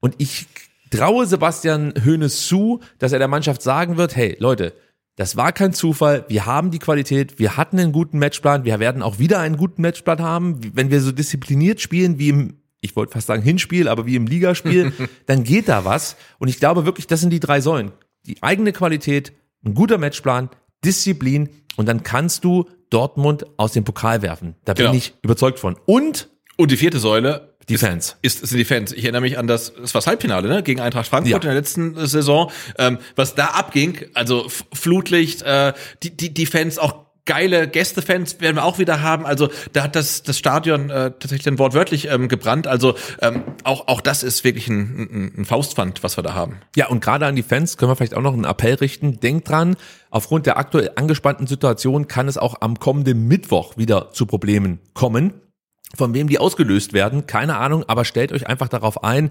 Und ich traue Sebastian Hoeneß zu, dass er der Mannschaft sagen wird, hey, Leute, das war kein Zufall. Wir haben die Qualität. Wir hatten einen guten Matchplan. Wir werden auch wieder einen guten Matchplan haben. Wenn wir so diszipliniert spielen wie im, ich wollte fast sagen Hinspiel, aber wie im Ligaspiel, [LAUGHS] dann geht da was. Und ich glaube wirklich, das sind die drei Säulen. Die eigene Qualität, ein guter Matchplan, Disziplin und dann kannst du Dortmund aus dem Pokal werfen. Da bin Genau. ich überzeugt von. Und Und die vierte Säule die ist, Fans. Ist, sind die Fans. Ich erinnere mich an das, das war das Halbfinale, ne? Gegen Eintracht Frankfurt Ja. in der letzten äh, Saison. Ähm, was da abging, also Flutlicht, äh, die, die, die Fans auch geile Gästefans werden wir auch wieder haben. Also da hat das, das Stadion äh, tatsächlich dann wortwörtlich ähm, gebrannt. Also ähm, auch, auch das ist wirklich ein, ein, ein Faustpfand, was wir da haben. Ja, und gerade an die Fans können wir vielleicht auch noch einen Appell richten. Denkt dran, aufgrund der aktuell angespannten Situation kann es auch am kommenden Mittwoch wieder zu Problemen kommen. Von wem die ausgelöst werden, keine Ahnung, aber stellt euch einfach darauf ein,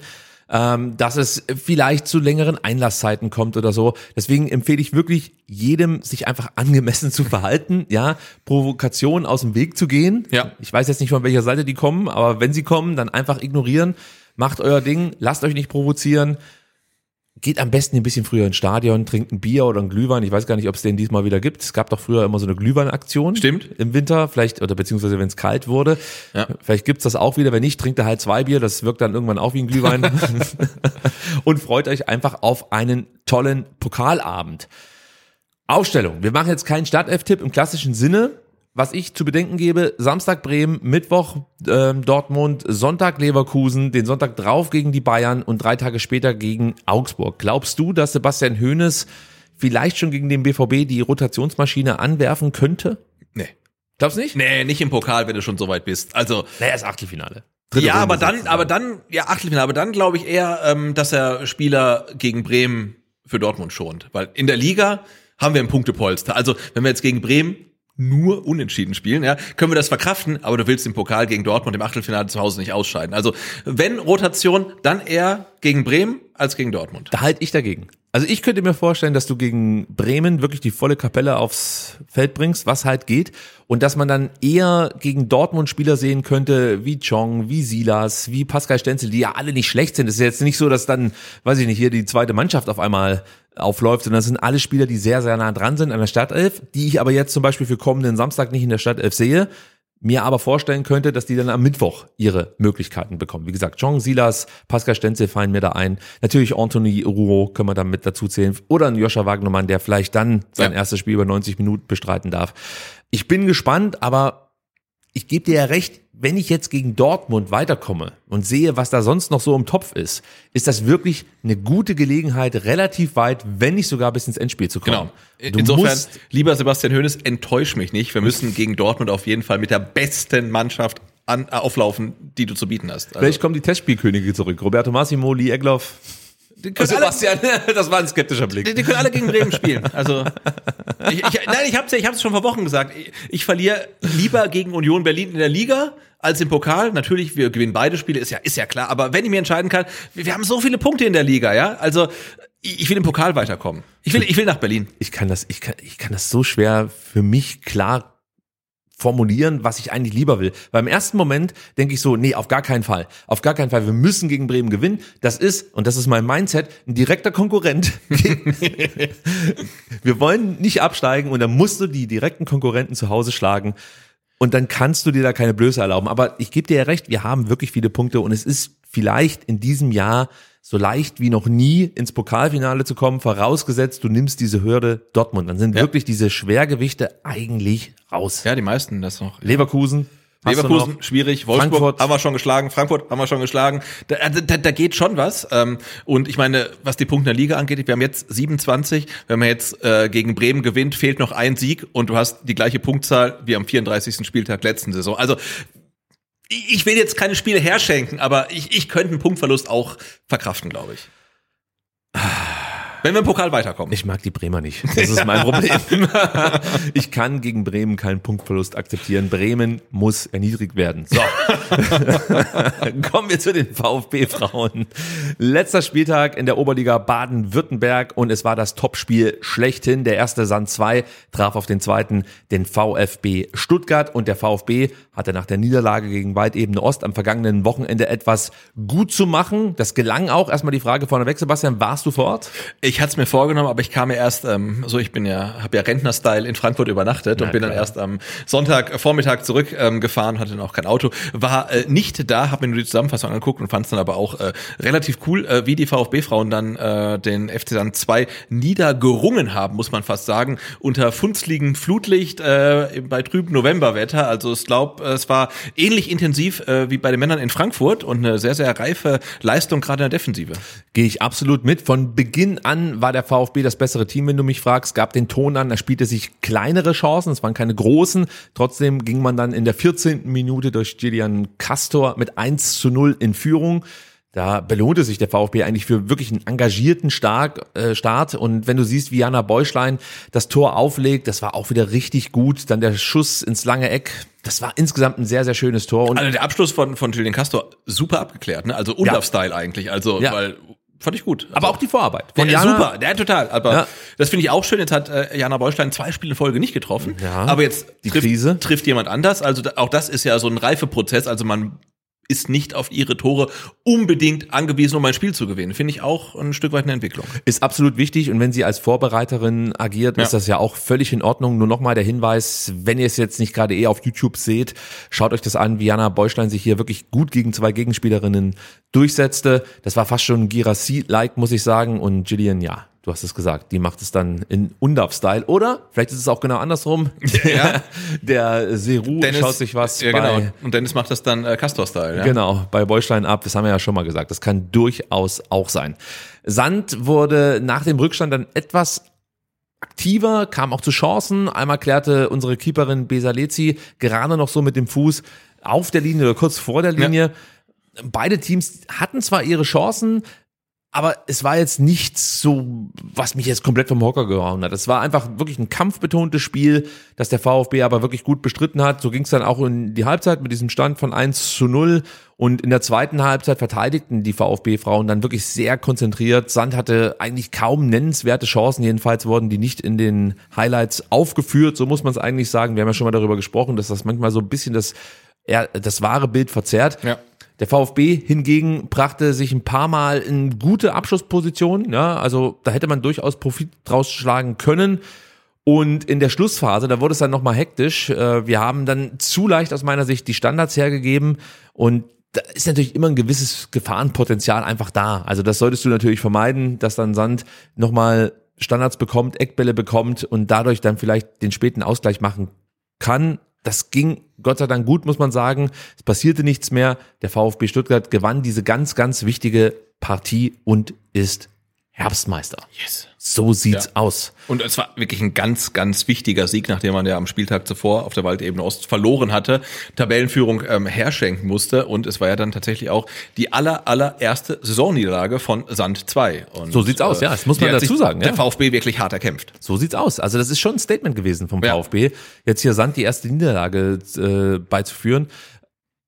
ähm, dass es vielleicht zu längeren Einlasszeiten kommt oder so. Deswegen empfehle ich wirklich jedem, sich einfach angemessen zu verhalten, ja, Provokationen aus dem Weg zu gehen. Ja. Ich weiß jetzt nicht, von welcher Seite die kommen, aber wenn sie kommen, dann einfach ignorieren, macht euer Ding, lasst euch nicht provozieren. Geht am besten ein bisschen früher ins Stadion, trinkt ein Bier oder ein Glühwein. Ich weiß gar nicht, ob es den diesmal wieder gibt. Es gab doch früher immer so eine Glühweinaktion. Stimmt. Im Winter, vielleicht, oder beziehungsweise wenn es kalt wurde. Ja. Vielleicht gibt's das auch wieder. Wenn nicht, trinkt ihr halt zwei Bier. Das wirkt dann irgendwann auch wie ein Glühwein. [LAUGHS] Und freut euch einfach auf einen tollen Pokalabend. Aufstellung. Wir machen jetzt keinen Startelf-Tipp im klassischen Sinne. Was ich zu bedenken gebe, Samstag Bremen, Mittwoch ähm, Dortmund, Sonntag Leverkusen, den Sonntag drauf gegen die Bayern und drei Tage später gegen Augsburg. Glaubst du, dass Sebastian Hoeneß vielleicht schon gegen den BVB die Rotationsmaschine anwerfen könnte? Nee. Glaubst du nicht? Nee, nicht im Pokal, wenn du schon so weit bist. Also Naja, ist Achtelfinale. ja, aber dann, aber dann, ja, Achtelfinale, aber dann glaube ich eher, ähm, dass er Spieler gegen Bremen für Dortmund schont. Weil in der Liga haben wir ein Punktepolster. Also, wenn wir jetzt gegen Bremen nur unentschieden spielen, ja, können wir das verkraften, aber du willst im Pokal gegen Dortmund im Achtelfinale zu Hause nicht ausscheiden. Also, wenn Rotation, dann eher gegen Bremen als gegen Dortmund. Da halte ich dagegen. Also ich könnte mir vorstellen, dass du gegen Bremen wirklich die volle Kapelle aufs Feld bringst, was halt geht. Und dass man dann eher gegen Dortmund Spieler sehen könnte, wie Chong, wie Silas, wie Pascal Stenzel, die ja alle nicht schlecht sind. Es ist jetzt nicht so, dass dann, weiß ich nicht, hier die zweite Mannschaft auf einmal aufläuft, sondern das sind alle Spieler, die sehr, sehr nah dran sind an der Startelf, die ich aber jetzt zum Beispiel für kommenden Samstag nicht in der Startelf sehe. Mir aber vorstellen könnte, dass die dann am Mittwoch ihre Möglichkeiten bekommen. Wie gesagt, John Silas, Pascal Stenzel fallen mir da ein. Natürlich Anthony Rouault können wir da mit dazu zählen. Oder ein Joscha Wagnermann, der vielleicht dann sein Ja. erstes Spiel über 90 Minuten bestreiten darf. Ich bin gespannt, aber ich gebe dir ja recht, wenn ich jetzt gegen Dortmund weiterkomme und sehe, was da sonst noch so im Topf ist, ist das wirklich eine gute Gelegenheit, relativ weit, wenn nicht sogar bis ins Endspiel zu kommen. Genau. Du Insofern, lieber Sebastian Hoeneß, enttäusch mich nicht. Wir müssen gegen Dortmund auf jeden Fall mit der besten Mannschaft an, äh, auflaufen, die du zu bieten hast. Also, Vielleicht kommen die Testspielkönige zurück. Roberto Massimo, Lee Egloff. Die, können alle, Sebastian, [LAUGHS] das war ein skeptischer die, Blick. die können alle gegen Bremen spielen. Also, [LAUGHS] ich, ich, nein, ich hab's ja, ich hab's schon vor Wochen gesagt. Ich, ich verliere lieber gegen Union Berlin in der Liga als im Pokal. Natürlich, wir gewinnen beide Spiele, ist ja, ist ja klar. Aber wenn ich mir entscheiden kann, wir, wir haben so viele Punkte in der Liga, ja. Also, ich, ich will im Pokal weiterkommen. Ich will, ich will nach Berlin. Ich kann das, ich kann, ich kann das so schwer für mich klar formulieren, was ich eigentlich lieber will. Weil im ersten Moment denke ich so, nee, auf gar keinen Fall. Auf gar keinen Fall. Wir müssen gegen Bremen gewinnen. Das ist, und das ist mein Mindset, ein direkter Konkurrent. [LAUGHS] Wir wollen nicht absteigen und dann musst du die direkten Konkurrenten zu Hause schlagen. Und dann kannst du dir da keine Blöße erlauben. Aber ich gebe dir ja recht, wir haben wirklich viele Punkte und es ist vielleicht in diesem Jahr so leicht wie noch nie ins Pokalfinale zu kommen, vorausgesetzt, du nimmst diese Hürde Dortmund. Dann sind Ja. wirklich diese Schwergewichte eigentlich raus. Ja, die meisten das noch. Leverkusen. Leverkusen, schwierig. Wolfsburg Frankfurt. haben wir schon geschlagen. Frankfurt haben wir schon geschlagen. Da, da, da geht schon was. Ähm, Und ich meine, was die Punkte in der Liga angeht, wir haben jetzt 27. Wenn man jetzt äh, gegen Bremen gewinnt, fehlt noch ein Sieg und du hast die gleiche Punktzahl wie am 34. Spieltag letzten Saison. Also ich will jetzt keine Spiele herschenken, aber ich, ich könnte einen Punktverlust auch verkraften, glaube ich. [SIGHS] Wenn wir im Pokal weiterkommen. Ich mag die Bremer nicht. Das ist mein Problem. [LAUGHS] Ich kann gegen Bremen keinen Punktverlust akzeptieren. Bremen muss erniedrigt werden. So. [LAUGHS] Kommen wir zu den VfB-Frauen. Letzter Spieltag in der Oberliga Baden-Württemberg und es war das Topspiel schlechthin. Der erste Sand 2 traf auf den zweiten den VfB Stuttgart und der VfB hatte nach der Niederlage gegen Waldebene Ost am vergangenen Wochenende etwas gut zu machen. Das gelang auch. Erstmal die Frage vorneweg, Sebastian, warst du vor Ort? Ich hatte es mir vorgenommen, aber ich kam ja erst, ähm, so ich bin ja, habe ja Rentner-Style in Frankfurt übernachtet und bin dann klar. erst am Sonntag Vormittag zurück ähm, hatte dann auch kein Auto, war äh, nicht da, habe mir nur die Zusammenfassung angeguckt und fand es dann aber auch äh, relativ cool, äh, wie die VfB-Frauen dann äh, den FC dann 2 niedergerungen haben, muss man fast sagen, unter funzligem Flutlicht äh, bei trüben Novemberwetter. Also ich glaube, es war ähnlich intensiv äh, wie bei den Männern in Frankfurt und eine sehr, sehr reife Leistung gerade in der Defensive. Gehe ich absolut mit. Von Beginn an war der VfB das bessere Team, wenn du mich fragst. Gab den Ton an, da spielte sich kleinere Chancen, es waren keine großen. Trotzdem ging man dann in der 14. Minute durch Julian Castor mit 1 zu 0 in Führung. Da belohnte sich der VfB eigentlich für wirklich einen engagierten Stark, äh, Start. Und wenn du siehst, wie Jana Beuschlein das Tor auflegt, das war auch wieder richtig gut. Dann der Schuss ins lange Eck. Das war insgesamt ein sehr, sehr schönes Tor. Und Also der Abschluss von, von Julian Castor super abgeklärt, ne? Also Undorf-Style eigentlich. Also, Ja. weil fand ich gut. Also, aber auch die Vorarbeit. von Jana- super, der total. Aber Ja. das finde ich auch schön. Jetzt hat äh, Jana Beustein zwei Spiele in Folge nicht getroffen. Ja. Aber jetzt Die trifft, Krise. trifft jemand anders. Also da, auch das ist ja so ein Reifeprozess. Also man ist nicht auf ihre Tore unbedingt angewiesen, um ein Spiel zu gewinnen. Finde ich auch ein Stück weit eine Entwicklung. Ist absolut wichtig und wenn sie als Vorbereiterin agiert, Ja. ist das ja auch völlig in Ordnung. Nur nochmal der Hinweis, wenn ihr es jetzt nicht gerade eh auf YouTube seht, schaut euch das an, wie Jana Beuschlein sich hier wirklich gut gegen zwei Gegenspielerinnen durchsetzte. Das war fast schon Girassi-like, muss ich sagen. Und Gillian, ja, du hast es gesagt, die macht es dann in Undaf-Style. Oder vielleicht ist es auch genau andersrum. Ja. [LAUGHS] Der Seru schaut sich was ja, bei genau. Und Dennis macht das dann äh, Castor-Style. Ja? Genau, bei Bäuschlein ab, das haben wir ja schon mal gesagt. Das kann durchaus auch sein. Sand wurde nach dem Rückstand dann etwas aktiver, kam auch zu Chancen. Einmal klärte unsere Keeperin Besalezi gerade noch so mit dem Fuß auf der Linie oder kurz vor der Linie. Beide Teams hatten zwar ihre Chancen, aber es war jetzt nichts so, was mich jetzt komplett vom Hocker gehauen hat. Es war einfach wirklich ein kampfbetontes Spiel, das der VfB aber wirklich gut bestritten hat. So ging es dann auch in die Halbzeit mit diesem Stand von 1 zu 0. Und in der zweiten Halbzeit verteidigten die VfB-Frauen dann wirklich sehr konzentriert. Sand hatte eigentlich kaum nennenswerte Chancen. Jedenfalls wurden die nicht in den Highlights aufgeführt. So muss man es eigentlich sagen. Wir haben ja schon mal darüber gesprochen, dass das manchmal so ein bisschen das, eher das wahre Bild verzerrt. Ja. Der VfB hingegen brachte sich ein paar Mal in gute Abschlusspositionen. Ja, also da hätte man durchaus Profit draus schlagen können. Und in der Schlussphase, da wurde es dann nochmal hektisch. Äh, Wir haben dann zu leicht aus meiner Sicht die Standards hergegeben und da ist natürlich immer ein gewisses Gefahrenpotenzial einfach da. Also das solltest du natürlich vermeiden, dass dann Sand nochmal Standards bekommt, Eckbälle bekommt und dadurch dann vielleicht den späten Ausgleich machen kann. Das ging Gott sei Dank gut, muss man sagen. Es passierte nichts mehr. Der VfB Stuttgart gewann diese ganz, ganz wichtige Partie und ist Herbstmeister. Yes. So sieht's Ja. aus. Und es war wirklich ein ganz, ganz wichtiger Sieg, nachdem man ja am Spieltag zuvor auf der Waldebene Ost verloren hatte, Tabellenführung ähm, herschenken musste. Und es war ja dann tatsächlich auch die aller, allererste Saisonniederlage von Sand 2. Und, So sieht's aus, ja, das muss man dazu sagen, Der ja. VfB wirklich hart erkämpft. So sieht's aus. Also das ist schon ein Statement gewesen vom Ja. VfB, jetzt hier Sand die erste Niederlage äh, beizuführen.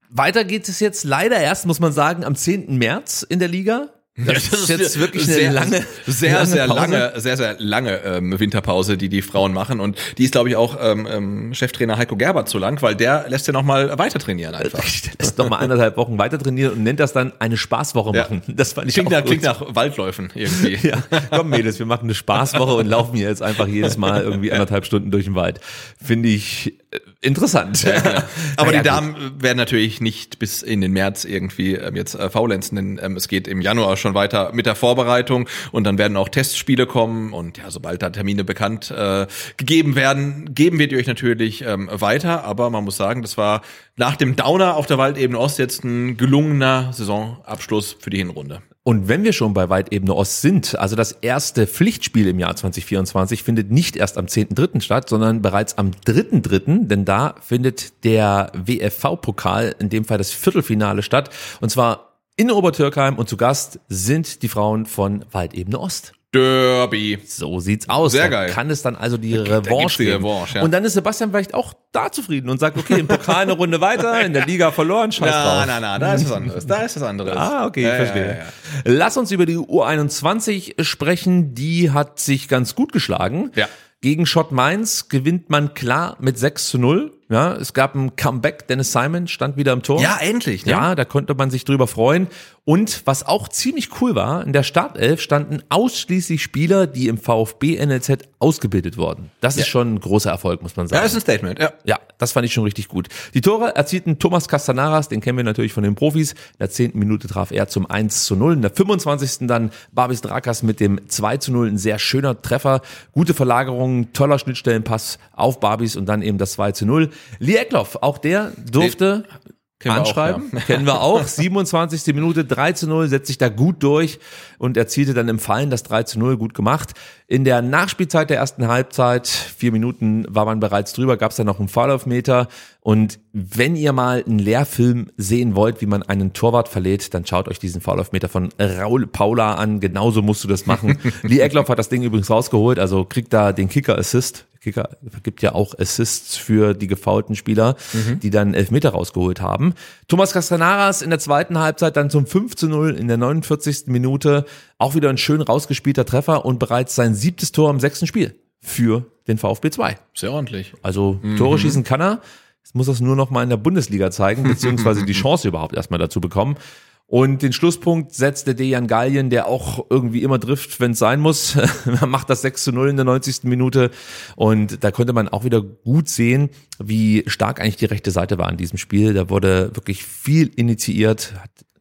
Weiter geht es jetzt leider erst, muss man sagen, am 10. März in der Liga. Das, ist jetzt wirklich eine sehr, lange, sehr, sehr lange, sehr, sehr lange ähm, Winterpause, die die Frauen machen. Und die ist, glaube ich, auch ähm, ähm, Cheftrainer Heiko Gerber zu lang, weil der lässt ja noch mal weiter trainieren einfach. [LAUGHS] Der lässt noch mal eineinhalb Wochen weiter trainieren und nennt das dann eine Spaßwoche Ja. machen. Das fand ich Klingt, auch nach, klingt nach Waldläufen irgendwie. [LAUGHS] Ja, komm Mädels, wir machen eine Spaßwoche und laufen hier jetzt einfach jedes Mal irgendwie anderthalb Stunden durch den Wald. Finde ich interessant. Ja, genau. [LAUGHS] Aber Naja, die gut. Damen werden natürlich nicht bis in den März irgendwie ähm, jetzt äh, faulenzen, denn ähm, es geht im Januar schon weiter mit der Vorbereitung und dann werden auch Testspiele kommen und ja, sobald da Termine bekannt äh, gegeben werden, geben wir die euch natürlich ähm, weiter. Aber man muss sagen, das war nach dem Downer auf der Waldebene Ost jetzt ein gelungener Saisonabschluss für die Hinrunde. Und wenn wir schon bei Weitebene Ost sind, also das erste Pflichtspiel im Jahr 2024 findet nicht erst am 10.3. statt, sondern bereits am 3.3., denn da findet der WFV-Pokal, in dem Fall das Viertelfinale statt, und zwar in Obertürkheim und zu Gast sind die Frauen von Waldebene Ost. Derby. So sieht's aus. Sehr da geil. kann es dann also die Revanche die geben. Revanche, ja. Und dann ist Sebastian vielleicht auch da zufrieden und sagt, okay, im Pokal eine Runde weiter, in der Liga verloren, scheiß drauf. Na, na, na, da ist was anderes. Da ist was anderes. Ah, okay, Ja, verstehe. ja. Lass uns über die U21 sprechen. Die hat sich ganz gut geschlagen. Ja. Gegen Schott Mainz gewinnt man klar mit 6 zu 0. Ja, es gab ein Comeback. Dennis Simon stand wieder im Tor. Ja, endlich. Ne? Ja, da konnte man sich drüber freuen. Und was auch ziemlich cool war, in der Startelf standen ausschließlich Spieler, die im VfB NLZ ausgebildet wurden. Das ist schon ein großer Erfolg, muss man sagen. Ja, ist ein Statement. Ja. Ja, das fand ich schon richtig gut. Die Tore erzielten Thomas Castanaras, den kennen wir natürlich von den Profis. In der 10. Minute traf er zum 1 zu 0. In der 25. dann Babis Drakas mit dem 2 zu 0. Ein sehr schöner Treffer. Gute Verlagerung, toller Schnittstellenpass auf Babis und dann eben das 2 zu 0. Lee Eckloff, auch der durfte Kennen wir auch, anschreiben. ja. Kennen wir auch. [LAUGHS] 27. Minute 3 zu 0, setzt sich da gut durch und erzielte dann im Fallen das 3 zu 0, gut gemacht. In der Nachspielzeit der ersten Halbzeit, vier Minuten war man bereits drüber, gab es dann noch einen Foul-Meter. Und wenn ihr mal einen Lehrfilm sehen wollt, wie man einen Torwart verlädt, dann schaut euch diesen Foul-Meter von Raul Paula an. Genauso musst du das machen. [LAUGHS] Lee Eckloff hat das Ding übrigens rausgeholt, also kriegt da den Kicker-Assist. Kicker gibt ja auch Assists für die gefoulten Spieler, die dann Elfmeter rausgeholt haben. Thomas Castanaras in der zweiten Halbzeit dann zum 5 zu 0 in der 49. Minute. Auch wieder ein schön rausgespielter Treffer und bereits sein siebtes Tor im sechsten Spiel für den VfB 2. Sehr ordentlich. Also Tore schießen kann er. Jetzt muss er es nur noch mal in der Bundesliga zeigen, beziehungsweise die [LAUGHS] Chance überhaupt erstmal dazu bekommen. Und den Schlusspunkt setzt der Dejan Gallien, der auch irgendwie immer trifft, wenn es sein muss. [LAUGHS] er macht das 6 zu 0 in der 90. Minute. Und da konnte man auch wieder gut sehen, wie stark eigentlich die rechte Seite war in diesem Spiel. Da wurde wirklich viel initiiert,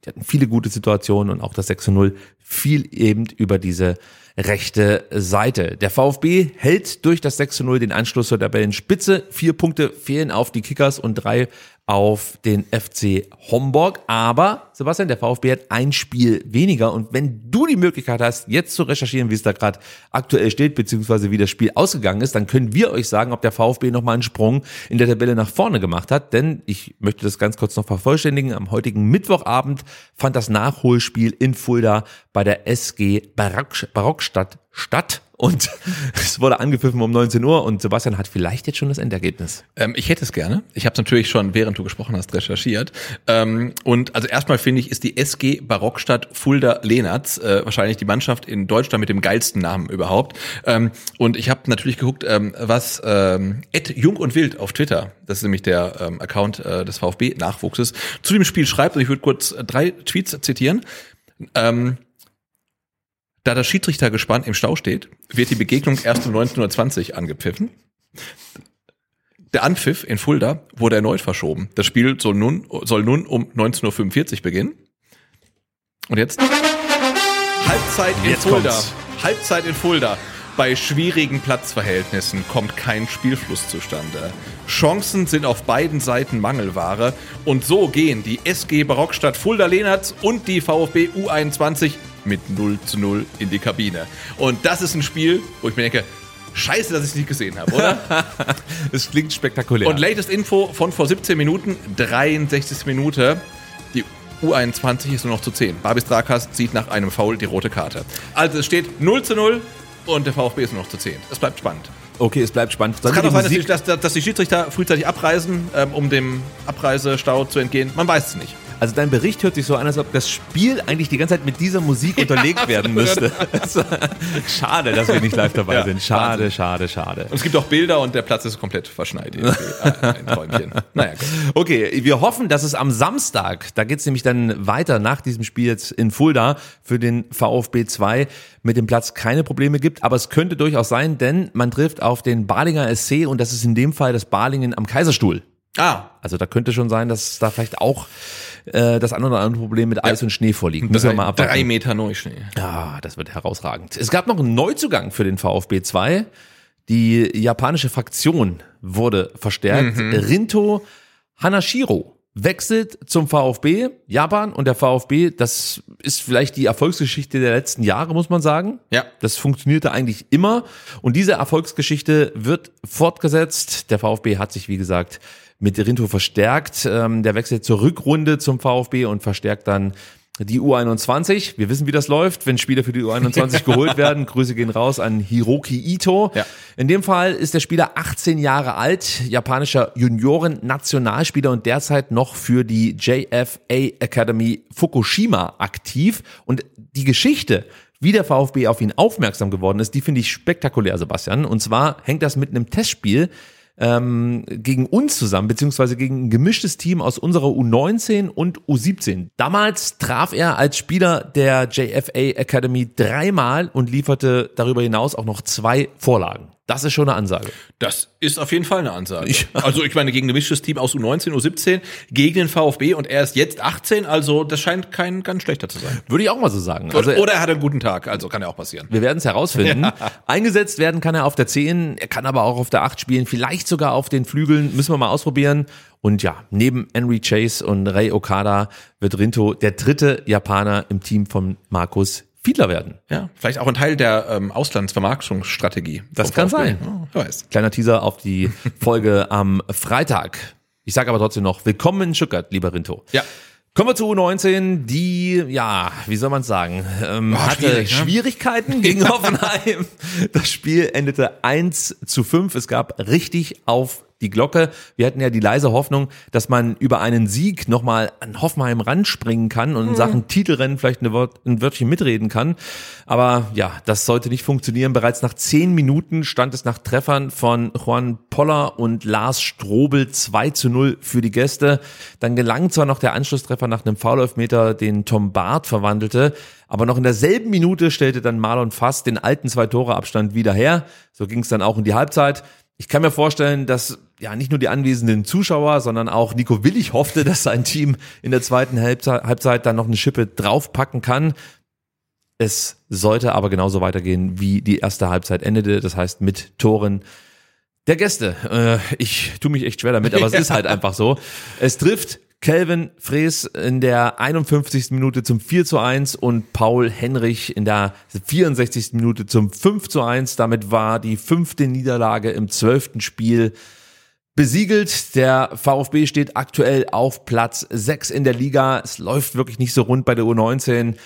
die hatten viele gute Situationen und auch das 6 zu 0 fiel eben über diese rechte Seite. Der VfB hält durch das 6 zu 0 den Anschluss zur Tabellenspitze. Vier Punkte fehlen auf die Kickers und drei auf den FC Homburg. Aber, Sebastian, der VfB hat ein Spiel weniger. Und wenn du die Möglichkeit hast, jetzt zu recherchieren, wie es da gerade aktuell steht, beziehungsweise wie das Spiel ausgegangen ist, dann können wir euch sagen, ob der VfB nochmal einen Sprung in der Tabelle nach vorne gemacht hat. Denn ich möchte das ganz kurz noch vervollständigen. Am heutigen Mittwochabend fand das Nachholspiel in Fulda bei der SG Barock, Barockstadt statt. Und [LAUGHS] es wurde angepfiffen um 19 Uhr und Sebastian hat vielleicht jetzt schon das Endergebnis. Ähm, ich hätte es gerne. Ich habe es natürlich schon, während du gesprochen hast, recherchiert. Ähm, und also erstmal finde ich, ist die SG Barockstadt Fulda Lehnertz äh, wahrscheinlich die Mannschaft in Deutschland mit dem geilsten Namen überhaupt. Ähm, und ich habe natürlich geguckt, ähm, was ähm, Ed Jung und Wild auf Twitter, das ist nämlich der ähm, Account äh, des VfB Nachwuchses, zu dem Spiel schreibt. Und ich würde kurz äh, drei Tweets zitieren. Ähm, Da das Schiedsrichtergespann im Stau steht, wird die Begegnung erst um 19.20 Uhr angepfiffen. Der Anpfiff in Fulda wurde erneut verschoben. Das Spiel soll nun, soll nun um 19.45 Uhr beginnen. Und jetzt Halbzeit in Jetzt Fulda. kommt's. Halbzeit in Fulda. Bei schwierigen Platzverhältnissen kommt kein Spielfluss zustande. Chancen sind auf beiden Seiten Mangelware. Und so gehen die SG Barockstadt Fulda Lehnertz und die VfB U21 mit 0 zu 0 in die Kabine. Und das ist ein Spiel, wo ich mir denke, scheiße, dass ich es nicht gesehen habe, oder? [LAUGHS] Es klingt spektakulär. Und latest Info von vor 17 Minuten, 63. Minute. Die U21 ist nur noch zu 10. Babis Drakas zieht nach einem Foul die rote Karte. Also es steht 0 zu 0 und der VfB ist nur noch zu 10. Es bleibt spannend. okay, es bleibt spannend. Es kann auch sein, dass die, dass, dass die Schiedsrichter frühzeitig abreisen, ähm, um dem Abreisestau zu entgehen. Man weiß es nicht. Also dein Bericht hört sich so an, als ob das Spiel eigentlich die ganze Zeit mit dieser Musik [LAUGHS] unterlegt werden müsste. [LAUGHS] [LAUGHS] schade, dass wir nicht live dabei Ja, sind. Schade, Wahnsinn. schade, schade. Und es gibt auch Bilder und der Platz ist komplett verschneit. Ein Träumchen. Naja, gut. Okay, wir hoffen, dass es am Samstag, da geht's nämlich dann weiter nach diesem Spiel jetzt in Fulda für den VfB 2 mit dem Platz keine Probleme gibt. Aber es könnte durchaus sein, denn man trifft auf den Balinger SC und das ist in dem Fall das Balingen am Kaiserstuhl. Ah, Also da könnte schon sein, dass da vielleicht auch äh, das ein oder andere Problem mit Eis und Schnee vorliegt. Müssen wir mal drei, abwarten. drei Meter Neuschnee. Ja, das wird herausragend. Es gab noch einen Neuzugang für den VfB 2. Die japanische Fraktion wurde verstärkt. Rinto Hanashiro wechselt zum VfB Japan und der VfB, das ist vielleicht die Erfolgsgeschichte der letzten Jahre, muss man sagen. Ja. Das funktionierte eigentlich immer und diese Erfolgsgeschichte wird fortgesetzt. Der VfB hat sich, wie gesagt, mit Rinto verstärkt. Ähm, der wechselt zur Rückrunde zum VfB und verstärkt dann die U21. Wir wissen, wie das läuft, wenn Spieler für die U21 [LAUGHS] geholt werden. Grüße gehen raus an Hiroki Ito. Ja. In dem Fall ist der Spieler 18 Jahre alt, japanischer Junioren-Nationalspieler und derzeit noch für die JFA Academy Fukushima aktiv. Und die Geschichte, wie der VfB auf ihn aufmerksam geworden ist, die finde ich spektakulär, Sebastian. Und zwar hängt das mit einem Testspiel ähm, gegen uns zusammen, beziehungsweise gegen ein gemischtes Team aus unserer U19 und U17. Damals traf er als Spieler der JFA Academy dreimal und lieferte darüber hinaus auch noch zwei Vorlagen. Das ist schon eine Ansage. Das ist auf jeden Fall eine Ansage. [LAUGHS] Also ich meine, gegen ein gemischtes Team aus U19, U17, gegen den VfB und er ist jetzt 18, also das scheint kein ganz schlechter zu sein. Würde ich auch mal so sagen. Also, Oder er hat einen guten Tag, also kann ja auch passieren. Wir werden es herausfinden. [LAUGHS] Eingesetzt werden kann er auf der 10, er kann aber auch auf der 8 spielen, vielleicht sogar auf den Flügeln, müssen wir mal ausprobieren. Und ja, neben Henry Chase und Ray Okada wird Rinto der dritte Japaner im Team von Markus Fiedler werden. Ja, vielleicht auch ein Teil der ähm, Auslandsvermarktungsstrategie. Das kann VfB. sein. Wer weiß. Kleiner Teaser auf die [LAUGHS] Folge am Freitag. Ich sage aber trotzdem noch, willkommen in Stuttgart, lieber Rinto. Ja. Kommen wir zu U19, die, ja, wie soll man sagen, ähm, hatte schwierig, ne? Schwierigkeiten [LAUGHS] gegen Hoffenheim. Das Spiel endete 1 zu 5. Es gab richtig auf die Glocke. Wir hatten ja die leise Hoffnung, dass man über einen Sieg nochmal an Hoffenheim ranspringen kann und in Sachen Titelrennen vielleicht eine Wort, ein Wörtchen mitreden kann. Aber ja, das sollte nicht funktionieren. Bereits nach zehn Minuten stand es nach Treffern von Juan Poller und Lars Strobel 2 zu 0 für die Gäste. Dann gelang zwar noch der Anschlusstreffer nach einem Foulelfmeter, den Tom Barth verwandelte, aber noch in derselben Minute stellte dann Marlon Fass den alten Zwei-Tore-Abstand wieder her. So ging es dann auch in die Halbzeit. Ich kann mir vorstellen, dass ja nicht nur die anwesenden Zuschauer, sondern auch Nico Willig hoffte, dass sein Team in der zweiten Halbzeit, Halbzeit dann noch eine Schippe draufpacken kann. Es sollte aber genauso weitergehen, wie die erste Halbzeit endete. Das heißt mit Toren der Gäste. Äh, ich tue mich echt schwer damit, aber es [LAUGHS] ist halt einfach so. Es trifft Kelvin Fres in der 51. Minute zum 4 zu 1 und Paul Henrich in der 64. Minute zum 5 zu 1. Damit war die fünfte Niederlage im zwölften Spiel besiegelt. Der VfB steht aktuell auf Platz 6 in der Liga. Es läuft wirklich nicht so rund bei der U19.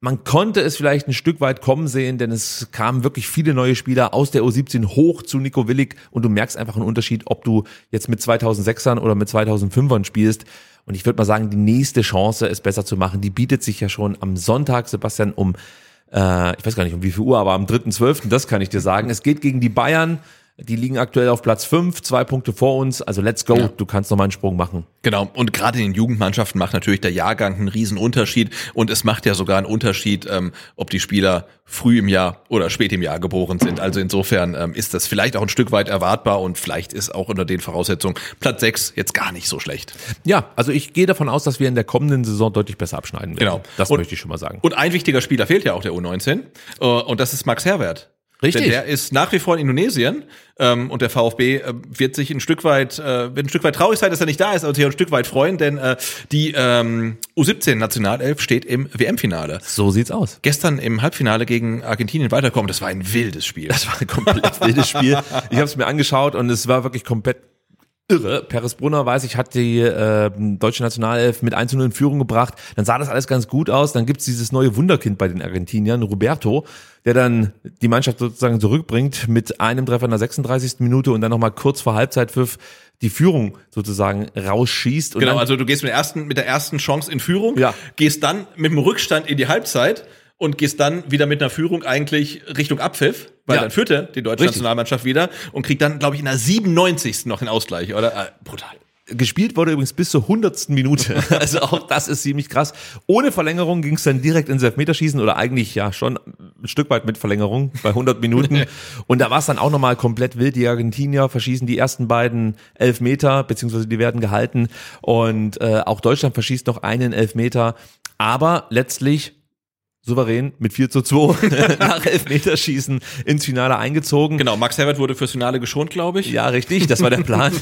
Man konnte es vielleicht ein Stück weit kommen sehen, denn es kamen wirklich viele neue Spieler aus der U17 hoch zu Nico Willig und du merkst einfach einen Unterschied, ob du jetzt mit 2006ern oder mit 2005ern spielst. Und ich würde mal sagen, die nächste Chance, es besser zu machen, die bietet sich ja schon am Sonntag, Sebastian, um, äh, ich weiß gar nicht um wie viel Uhr, aber am 3.12., das kann ich dir sagen. Es geht gegen die Bayern. Die liegen aktuell auf Platz 5, zwei Punkte vor uns. Also let's go, Ja. du kannst noch mal einen Sprung machen. Genau, und gerade in den Jugendmannschaften macht natürlich der Jahrgang einen riesen Unterschied und es macht ja sogar einen Unterschied, ähm, ob die Spieler früh im Jahr oder spät im Jahr geboren sind. Also insofern ähm, ist das vielleicht auch ein Stück weit erwartbar und vielleicht ist auch unter den Voraussetzungen Platz 6 jetzt gar nicht so schlecht. Ja, also ich gehe davon aus, dass wir in der kommenden Saison deutlich besser abschneiden werden. Genau. Das Und- möchte ich schon mal sagen. Und ein wichtiger Spieler fehlt ja auch der U19 äh, und das ist Max Herwert. Richtig. Denn der ist nach wie vor in Indonesien ähm, und der VfB äh, wird sich ein Stück weit, äh, wird ein Stück weit traurig sein, dass er nicht da ist, aber sich auch ein Stück weit freuen, denn äh, die ähm, U17-Nationalelf steht im WM-Finale. So sieht's aus. Gestern im Halbfinale gegen Argentinien weiterkommen, das war ein wildes Spiel. Das war ein komplett wildes Spiel. Ich habe es mir angeschaut und es war wirklich komplett irre. Peres Brunner, weiß ich, hat die äh, deutsche Nationalelf mit 1 0 in Führung gebracht. Dann sah das alles ganz gut aus. Dann gibt's dieses neue Wunderkind bei den Argentiniern, Roberto, der dann die Mannschaft sozusagen zurückbringt mit einem Treffer in der 36. Minute und dann nochmal kurz vor Halbzeitpfiff die Führung sozusagen rausschießt. Genau, also du gehst mit der ersten, mit der ersten Chance in Führung, Ja. gehst dann mit dem Rückstand in die Halbzeit und gehst dann wieder mit einer Führung eigentlich Richtung Abpfiff, weil Ja. dann führte die deutsche Richtig. Nationalmannschaft wieder und kriegt dann, glaube ich, in der 97. noch den Ausgleich, oder? Äh, brutal. Gespielt wurde übrigens bis zur hundertsten Minute. [LAUGHS] Also auch das ist ziemlich krass. Ohne Verlängerung ging es dann direkt ins Elfmeterschießen oder eigentlich ja schon ein Stück weit mit Verlängerung bei 100 Minuten. [LAUGHS] Und da war es dann auch nochmal komplett wild. Die Argentinier verschießen die ersten beiden Elfmeter, beziehungsweise die werden gehalten. Und äh, auch Deutschland verschießt noch einen Elfmeter. Aber letztlich souverän mit 4 zu 2 [LAUGHS] nach Elfmeterschießen ins Finale eingezogen. Genau, Max Herbert wurde fürs Finale geschont, glaube ich. Ja, richtig, das war der Plan.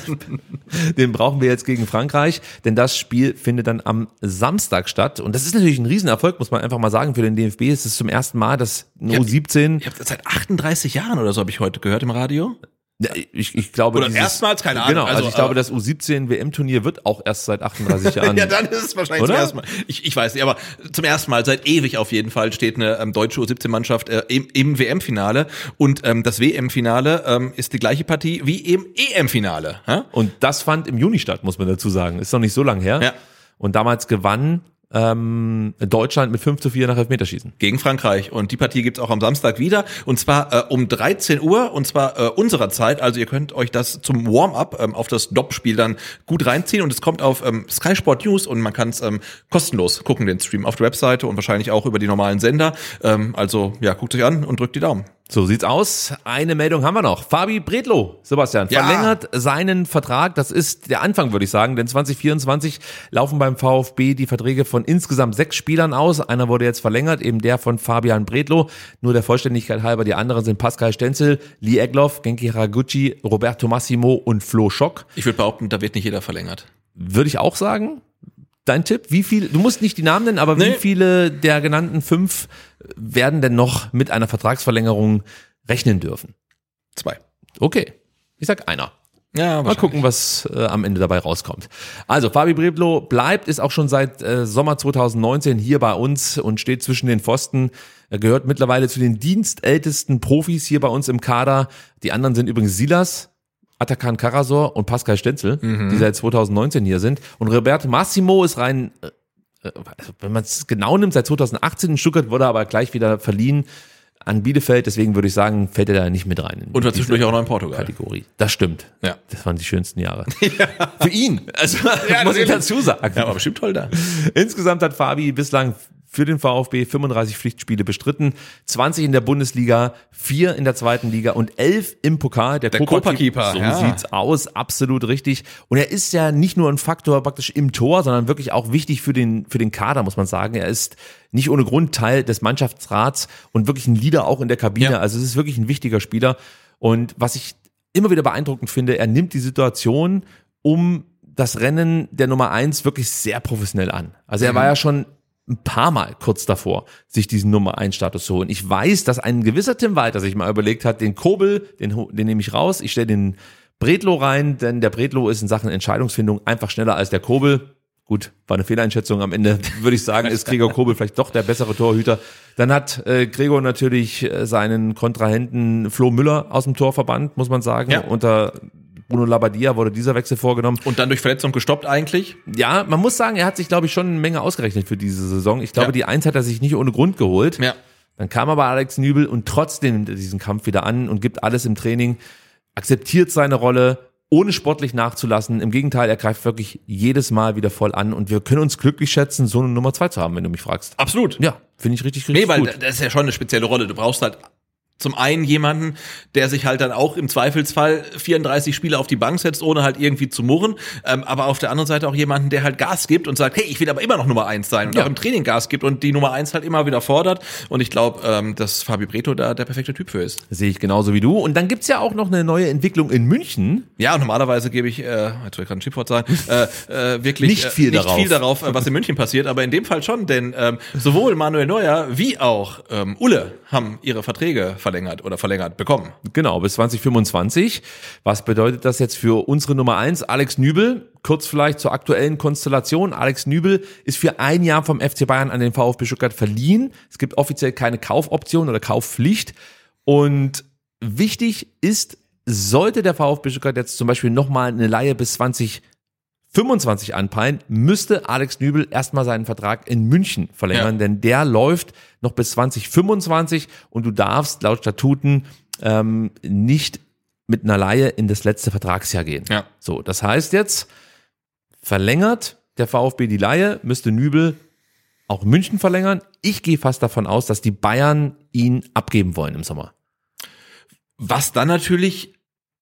[LAUGHS] Den brauchen wir jetzt gegen Frankreich, denn das Spiel findet dann am Samstag statt. Und das ist natürlich ein Riesenerfolg, muss man einfach mal sagen, für den DFB. Es ist zum ersten Mal, dass Ja, U17, Ich habe das seit 38 Jahren oder so habe ich heute gehört im Radio. Ja, ich, ich glaube, Oder erstmals, keine Ahnung. Genau, also, Also, ich glaube, aber- das U17 WM-Turnier wird auch erst seit 38 Jahren. [LAUGHS] Ja, dann ist es wahrscheinlich Oder? zum ersten Mal. Ich, ich weiß nicht, aber zum ersten Mal seit ewig auf jeden Fall steht eine ähm, deutsche U17-Mannschaft äh, im, im WM-Finale und ähm, das WM-Finale ähm, ist die gleiche Partie wie im EM-Finale. Und das fand im Juni statt, muss man dazu sagen. Ist noch nicht so lang her. Ja. Und damals gewann ähm, Deutschland mit 5 zu 4 nach Elfmeterschießen. Gegen Frankreich. Und die Partie gibt's auch am Samstag wieder. Und zwar äh, um 13 Uhr, und zwar äh, unserer Zeit. Also ihr könnt euch das zum Warm-up ähm, auf das Doppspiel dann gut reinziehen. Und es kommt auf ähm, Sky Sport News und man kann es ähm, kostenlos gucken, den Stream auf der Webseite und wahrscheinlich auch über die normalen Sender. Ähm, also ja, guckt euch an und drückt die Daumen. So sieht's aus. Eine Meldung haben wir noch. Fabi Bredlo, Sebastian, Ja. verlängert seinen Vertrag. Das ist der Anfang, würde ich sagen, denn 2024 laufen beim VfB die Verträge von insgesamt sechs Spielern aus. Einer wurde jetzt verlängert, eben der von Fabian Bredlo. Nur der Vollständigkeit halber, die anderen sind Pascal Stenzel, Lee Egloff, Genki Haraguchi, Roberto Massimo und Flo Schock. Ich würde behaupten, da wird nicht jeder verlängert. Würde ich auch sagen. Dein Tipp? Wie viel, du musst nicht die Namen nennen, aber wie Nee. viele der genannten fünf werden denn noch mit einer Vertragsverlängerung rechnen dürfen? Zwei. Okay. Ich sag einer. Ja, Mal gucken, was äh, am Ende dabei rauskommt. Also, Fabi Breblo bleibt, ist auch schon seit äh, Sommer 2019 hier bei uns und steht zwischen den Pfosten. Er gehört mittlerweile zu den dienstältesten Profis hier bei uns im Kader. Die anderen sind übrigens Silas, Atakan Karasor und Pascal Stenzel, die seit 2019 hier sind. Und Roberto Massimo ist rein, äh, also wenn man es genau nimmt, seit 2018 in Stuttgart wurde er aber gleich wieder verliehen an Bielefeld. Deswegen würde ich sagen, fällt er da nicht mit rein. in Und war zwischendurch auch noch in Portugal. Kategorie. Das stimmt. Ja. Das waren die schönsten Jahre. [LAUGHS] Für ihn. Also muss ich dazu sagen. Ja, aber bestimmt toll da. Insgesamt hat Fabi bislang für den VfB 35 Pflichtspiele bestritten, 20 in der Bundesliga, 4 in der zweiten Liga und 11 im Pokal. Der, Der Copa-Keeper, So ja. sieht's aus, absolut richtig. Und er ist ja nicht nur ein Faktor praktisch im Tor, sondern wirklich auch wichtig für den, für den Kader, muss man sagen. Er ist nicht ohne Grund Teil des Mannschaftsrats und wirklich ein Leader auch in der Kabine. Ja. Also es ist wirklich ein wichtiger Spieler. Und was ich immer wieder beeindruckend finde, er nimmt die Situation um das Rennen der Nummer eins wirklich sehr professionell an. Also er war ja schon ein paar Mal kurz davor, sich diesen Nummer 1 Status zu holen. Ich weiß, dass ein gewisser Tim Walter sich mal überlegt hat, den Kobel, den, den nehme ich raus, ich stelle den Bredlo rein, denn der Bredlo ist in Sachen Entscheidungsfindung einfach schneller als der Kobel. Gut, war eine Fehleinschätzung. Am Ende [LAUGHS] würde ich sagen, ist Gregor Kobel vielleicht doch der bessere Torhüter. Dann hat äh, Gregor natürlich äh, seinen Kontrahenten Flo Müller aus dem Tor verbannt, muss man sagen. Ja. Unter Bruno Labbadia wurde dieser Wechsel vorgenommen. Und dann durch Verletzung gestoppt eigentlich. Ja, man muss sagen, er hat sich, glaube ich, schon eine Menge ausgerechnet für diese Saison. Ich glaube, Ja. die Eins hat er sich nicht ohne Grund geholt. Ja. Dann kam aber Alex Nübel und trotzdem nimmt er diesen Kampf wieder an und gibt alles im Training. akzeptiert seine Rolle, ohne sportlich nachzulassen. Im Gegenteil, er greift wirklich jedes Mal wieder voll an und wir können uns glücklich schätzen, so eine Nummer zwei zu haben, wenn du mich fragst. Absolut. Ja, finde ich richtig, richtig Nee, weil gut. das ist ja schon eine spezielle Rolle. Du brauchst halt zum einen jemanden, der sich halt dann auch im Zweifelsfall 34 Spiele auf die Bank setzt, ohne halt irgendwie zu murren. Ähm, aber auf der anderen Seite auch jemanden, der halt Gas gibt und sagt, hey, ich will aber immer noch Nummer eins sein und Ja. auch im Training Gas gibt und die Nummer eins halt immer wieder fordert. Und ich glaube, ähm, dass Fabio Breto da der perfekte Typ für ist. Sehe ich genauso wie du. Und dann gibt's ja auch noch eine neue Entwicklung in München. Ja, normalerweise gebe ich, äh, jetzt wollte ich gerade ein Schimpfwort sagen, [LAUGHS] äh, äh, wirklich Nicht viel äh, nicht darauf. viel darauf, äh, was in München passiert, aber in dem Fall schon, denn ähm, sowohl Manuel Neuer wie auch ähm, Ulle haben ihre Verträge verlängert oder verlängert bekommen. Genau, bis 2025. Was bedeutet das jetzt für unsere Nummer eins, Alex Nübel? Kurz vielleicht zur aktuellen Konstellation. Alex Nübel ist für ein Jahr vom FC Bayern an den VfB Stuttgart verliehen. Es gibt offiziell keine Kaufoption oder Kaufpflicht. Und wichtig ist, sollte der VfB Stuttgart jetzt zum Beispiel nochmal eine Leihe bis 2025 anpeilen, müsste Alex Nübel erstmal seinen Vertrag in München verlängern, Ja. denn der läuft noch bis 2025 und du darfst laut Statuten ähm, nicht mit einer Laie in das letzte Vertragsjahr gehen. Ja. So, das heißt jetzt, verlängert der VfB die Laie, müsste Nübel auch München verlängern. Ich gehe fast davon aus, dass die Bayern ihn abgeben wollen im Sommer. Was dann natürlich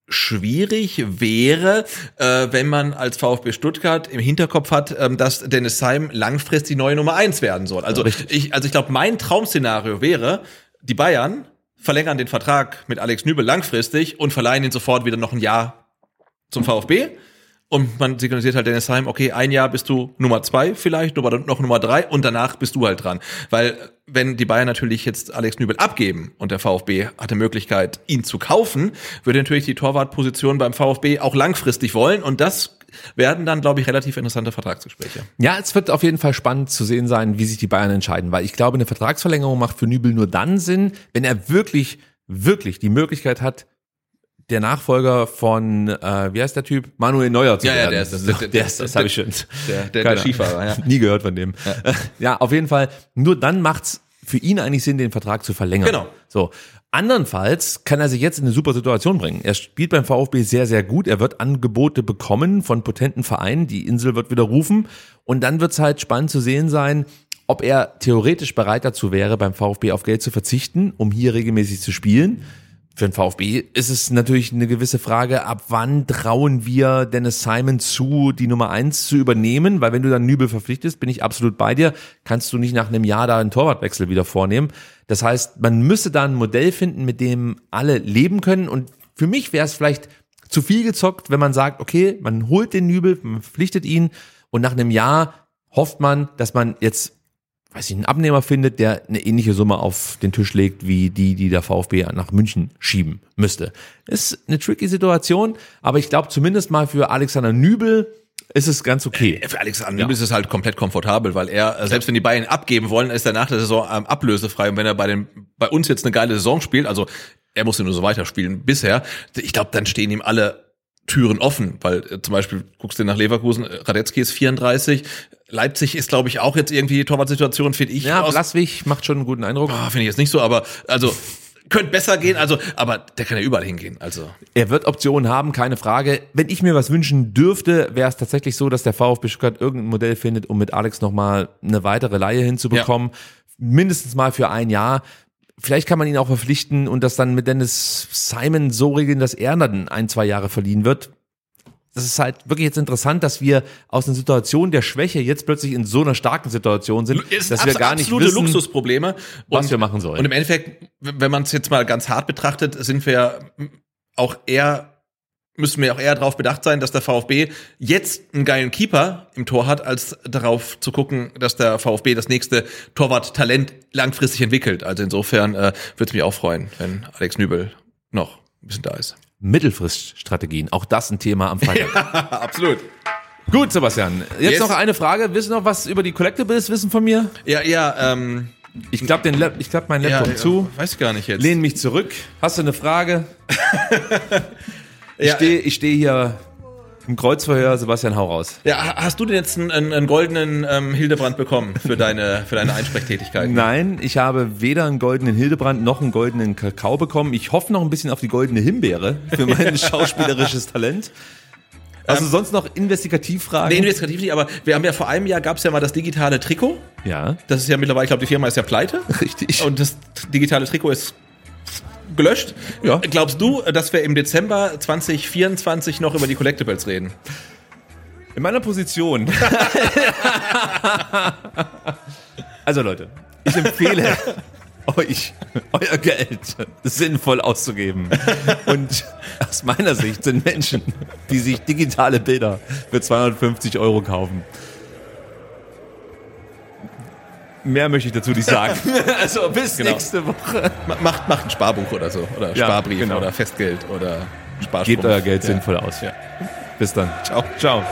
schwierig wäre, äh, wenn man als VfB Stuttgart im Hinterkopf hat, ähm, dass Dennis Seim langfristig neue Nummer eins werden soll. Also richtig. ich, also ich glaube, mein Traum-Szenario wäre, die Bayern verlängern den Vertrag mit Alex Nübel langfristig und verleihen ihn sofort wieder noch ein Jahr zum VfB. Und man signalisiert halt Dennis Heim, okay, ein Jahr bist du Nummer zwei vielleicht, aber dann noch Nummer drei und danach bist du halt dran. Weil wenn die Bayern natürlich jetzt Alex Nübel abgeben und der VfB hatte Möglichkeit, ihn zu kaufen, würde natürlich die Torwartposition beim VfB auch langfristig wollen und das werden dann, glaube ich, relativ interessante Vertragsgespräche. Ja, es wird auf jeden Fall spannend zu sehen sein, wie sich die Bayern entscheiden, weil ich glaube, eine Vertragsverlängerung macht für Nübel nur dann Sinn, wenn er wirklich, wirklich die Möglichkeit hat, der Nachfolger von, äh, wie heißt der Typ? Manuel Neuer zu Ja, ja, werden. der ist das. Der- der, der- ist das, der- habe ich schon. der- der- der Skifahrer, ja. [LAUGHS] Nie gehört von dem. Ja. auf jeden Fall. Nur dann macht's für ihn eigentlich Sinn, den Vertrag zu verlängern. Genau. So. Andernfalls kann er sich jetzt in eine super Situation bringen. Er spielt beim VfB sehr, sehr gut. Er wird Angebote bekommen von potenten Vereinen. Die Insel wird wieder rufen. Und dann wird's halt spannend zu sehen sein, ob er theoretisch bereit dazu wäre, beim VfB auf Geld zu verzichten, um hier regelmäßig zu spielen. Für den VfB ist es natürlich eine gewisse Frage, ab wann trauen wir Dennis Simon zu, die Nummer eins zu übernehmen? Weil wenn du dann Nübel verpflichtest, bin ich absolut bei dir, kannst du nicht nach einem Jahr da einen Torwartwechsel wieder vornehmen. Das heißt, man müsste da ein Modell finden, mit dem alle leben können. Und für mich wäre es vielleicht zu viel gezockt, wenn man sagt, okay, man holt den Nübel, man verpflichtet ihn und nach einem Jahr hofft man, dass man jetzt weiß ich, einen Abnehmer findet, der eine ähnliche Summe auf den Tisch legt, wie die, die der VfB nach München schieben müsste. Ist eine tricky Situation, aber ich glaube zumindest mal für Alexander Nübel ist es ganz okay. Für Alexander Nübel ist es halt komplett komfortabel, weil er, äh, selbst wenn die Bayern abgeben wollen, ist er nach der Saison ähm, ablösefrei. Und wenn er bei, den, bei uns jetzt eine geile Saison spielt, also er musste nur so weiterspielen bisher, ich glaube, dann stehen ihm alle Türen offen, weil äh, zum Beispiel guckst du nach Leverkusen, äh, Radetzky ist 34, Leipzig ist, glaube ich, auch jetzt irgendwie die Torwartsituation, finde ich. Ja, aus- Blaswig macht schon einen guten Eindruck. Ah, finde ich jetzt nicht so, aber also könnte besser gehen, also, aber der kann ja überall hingehen, also. Er wird Optionen haben, keine Frage. Wenn ich mir was wünschen dürfte, wäre es tatsächlich so, dass der VfB Stuttgart irgendein Modell findet, um mit Alex nochmal eine weitere Laie hinzubekommen. Mindestens mal für ein Jahr. Vielleicht kann man ihn auch verpflichten und das dann mit Dennis Simon so regeln, dass er dann ein, zwei Jahre verliehen wird. Das ist halt wirklich jetzt interessant, dass wir aus einer Situation der Schwäche jetzt plötzlich in so einer starken Situation sind, Es dass wir gar nicht absolute wissen, Luxusprobleme. was wir machen sollen. Und im Endeffekt, wenn man es jetzt mal ganz hart betrachtet, sind wir auch eher müssen wir auch eher darauf bedacht sein, dass der VfB jetzt einen geilen Keeper im Tor hat, als darauf zu gucken, dass der VfB das nächste Torwart-Talent langfristig entwickelt. Also insofern äh, würde es mich auch freuen, wenn Alex Nübel noch ein bisschen da ist. Mittelfriststrategien, auch das ein Thema am Freitag. [LAUGHS] Absolut. Gut, Sebastian. Jetzt Yes. noch eine Frage. Willst du noch was über die Collectibles wissen von mir? Ja, ja, ähm, Ich klapp den ich klapp meinen Laptop ja, zu, Weiß gar nicht jetzt. lehne mich zurück. Hast du eine Frage? [LAUGHS] ich Ja, stehe ich steh hier Im Kreuzverhör, Sebastian, hau raus. Ja, ha- hast du denn jetzt einen, einen, goldenen ähm, Hildebrand bekommen für deine, für deine Einsprechtätigkeit? [LAUGHS] Nein, ich habe weder einen goldenen Hildebrand noch einen goldenen Kakao bekommen. Ich hoffe noch ein bisschen auf die goldene Himbeere für mein [LAUGHS] schauspielerisches Talent. Hast du sonst noch Investigativfragen? Nee, investigativ nicht, aber wir haben ja vor einem Jahr gab es ja mal das digitale Trikot. ja, Das ist ja mittlerweile, ich glaube, die Firma ist ja pleite. [LAUGHS] richtig. Und das digitale Trikot ist gelöscht. Ja. Glaubst du, dass wir im Dezember 2024 noch über die Collectibles reden? In meiner Position. [LAUGHS] also Leute, ich empfehle [LAUGHS] euch, euer Geld sinnvoll auszugeben. Und aus meiner Sicht sind Menschen, die sich digitale Bilder für 250 Euro kaufen. Mehr möchte ich dazu nicht sagen. [LAUGHS] Also bis Genau. nächste Woche. Ma- Macht, macht ein Sparbuch oder so. Oder Ja, Sparbrief genau. oder Festgeld oder Sparschwung. Gebt euer Geld Ja. sinnvoll aus. Ja. Bis dann. Ciao. Ciao.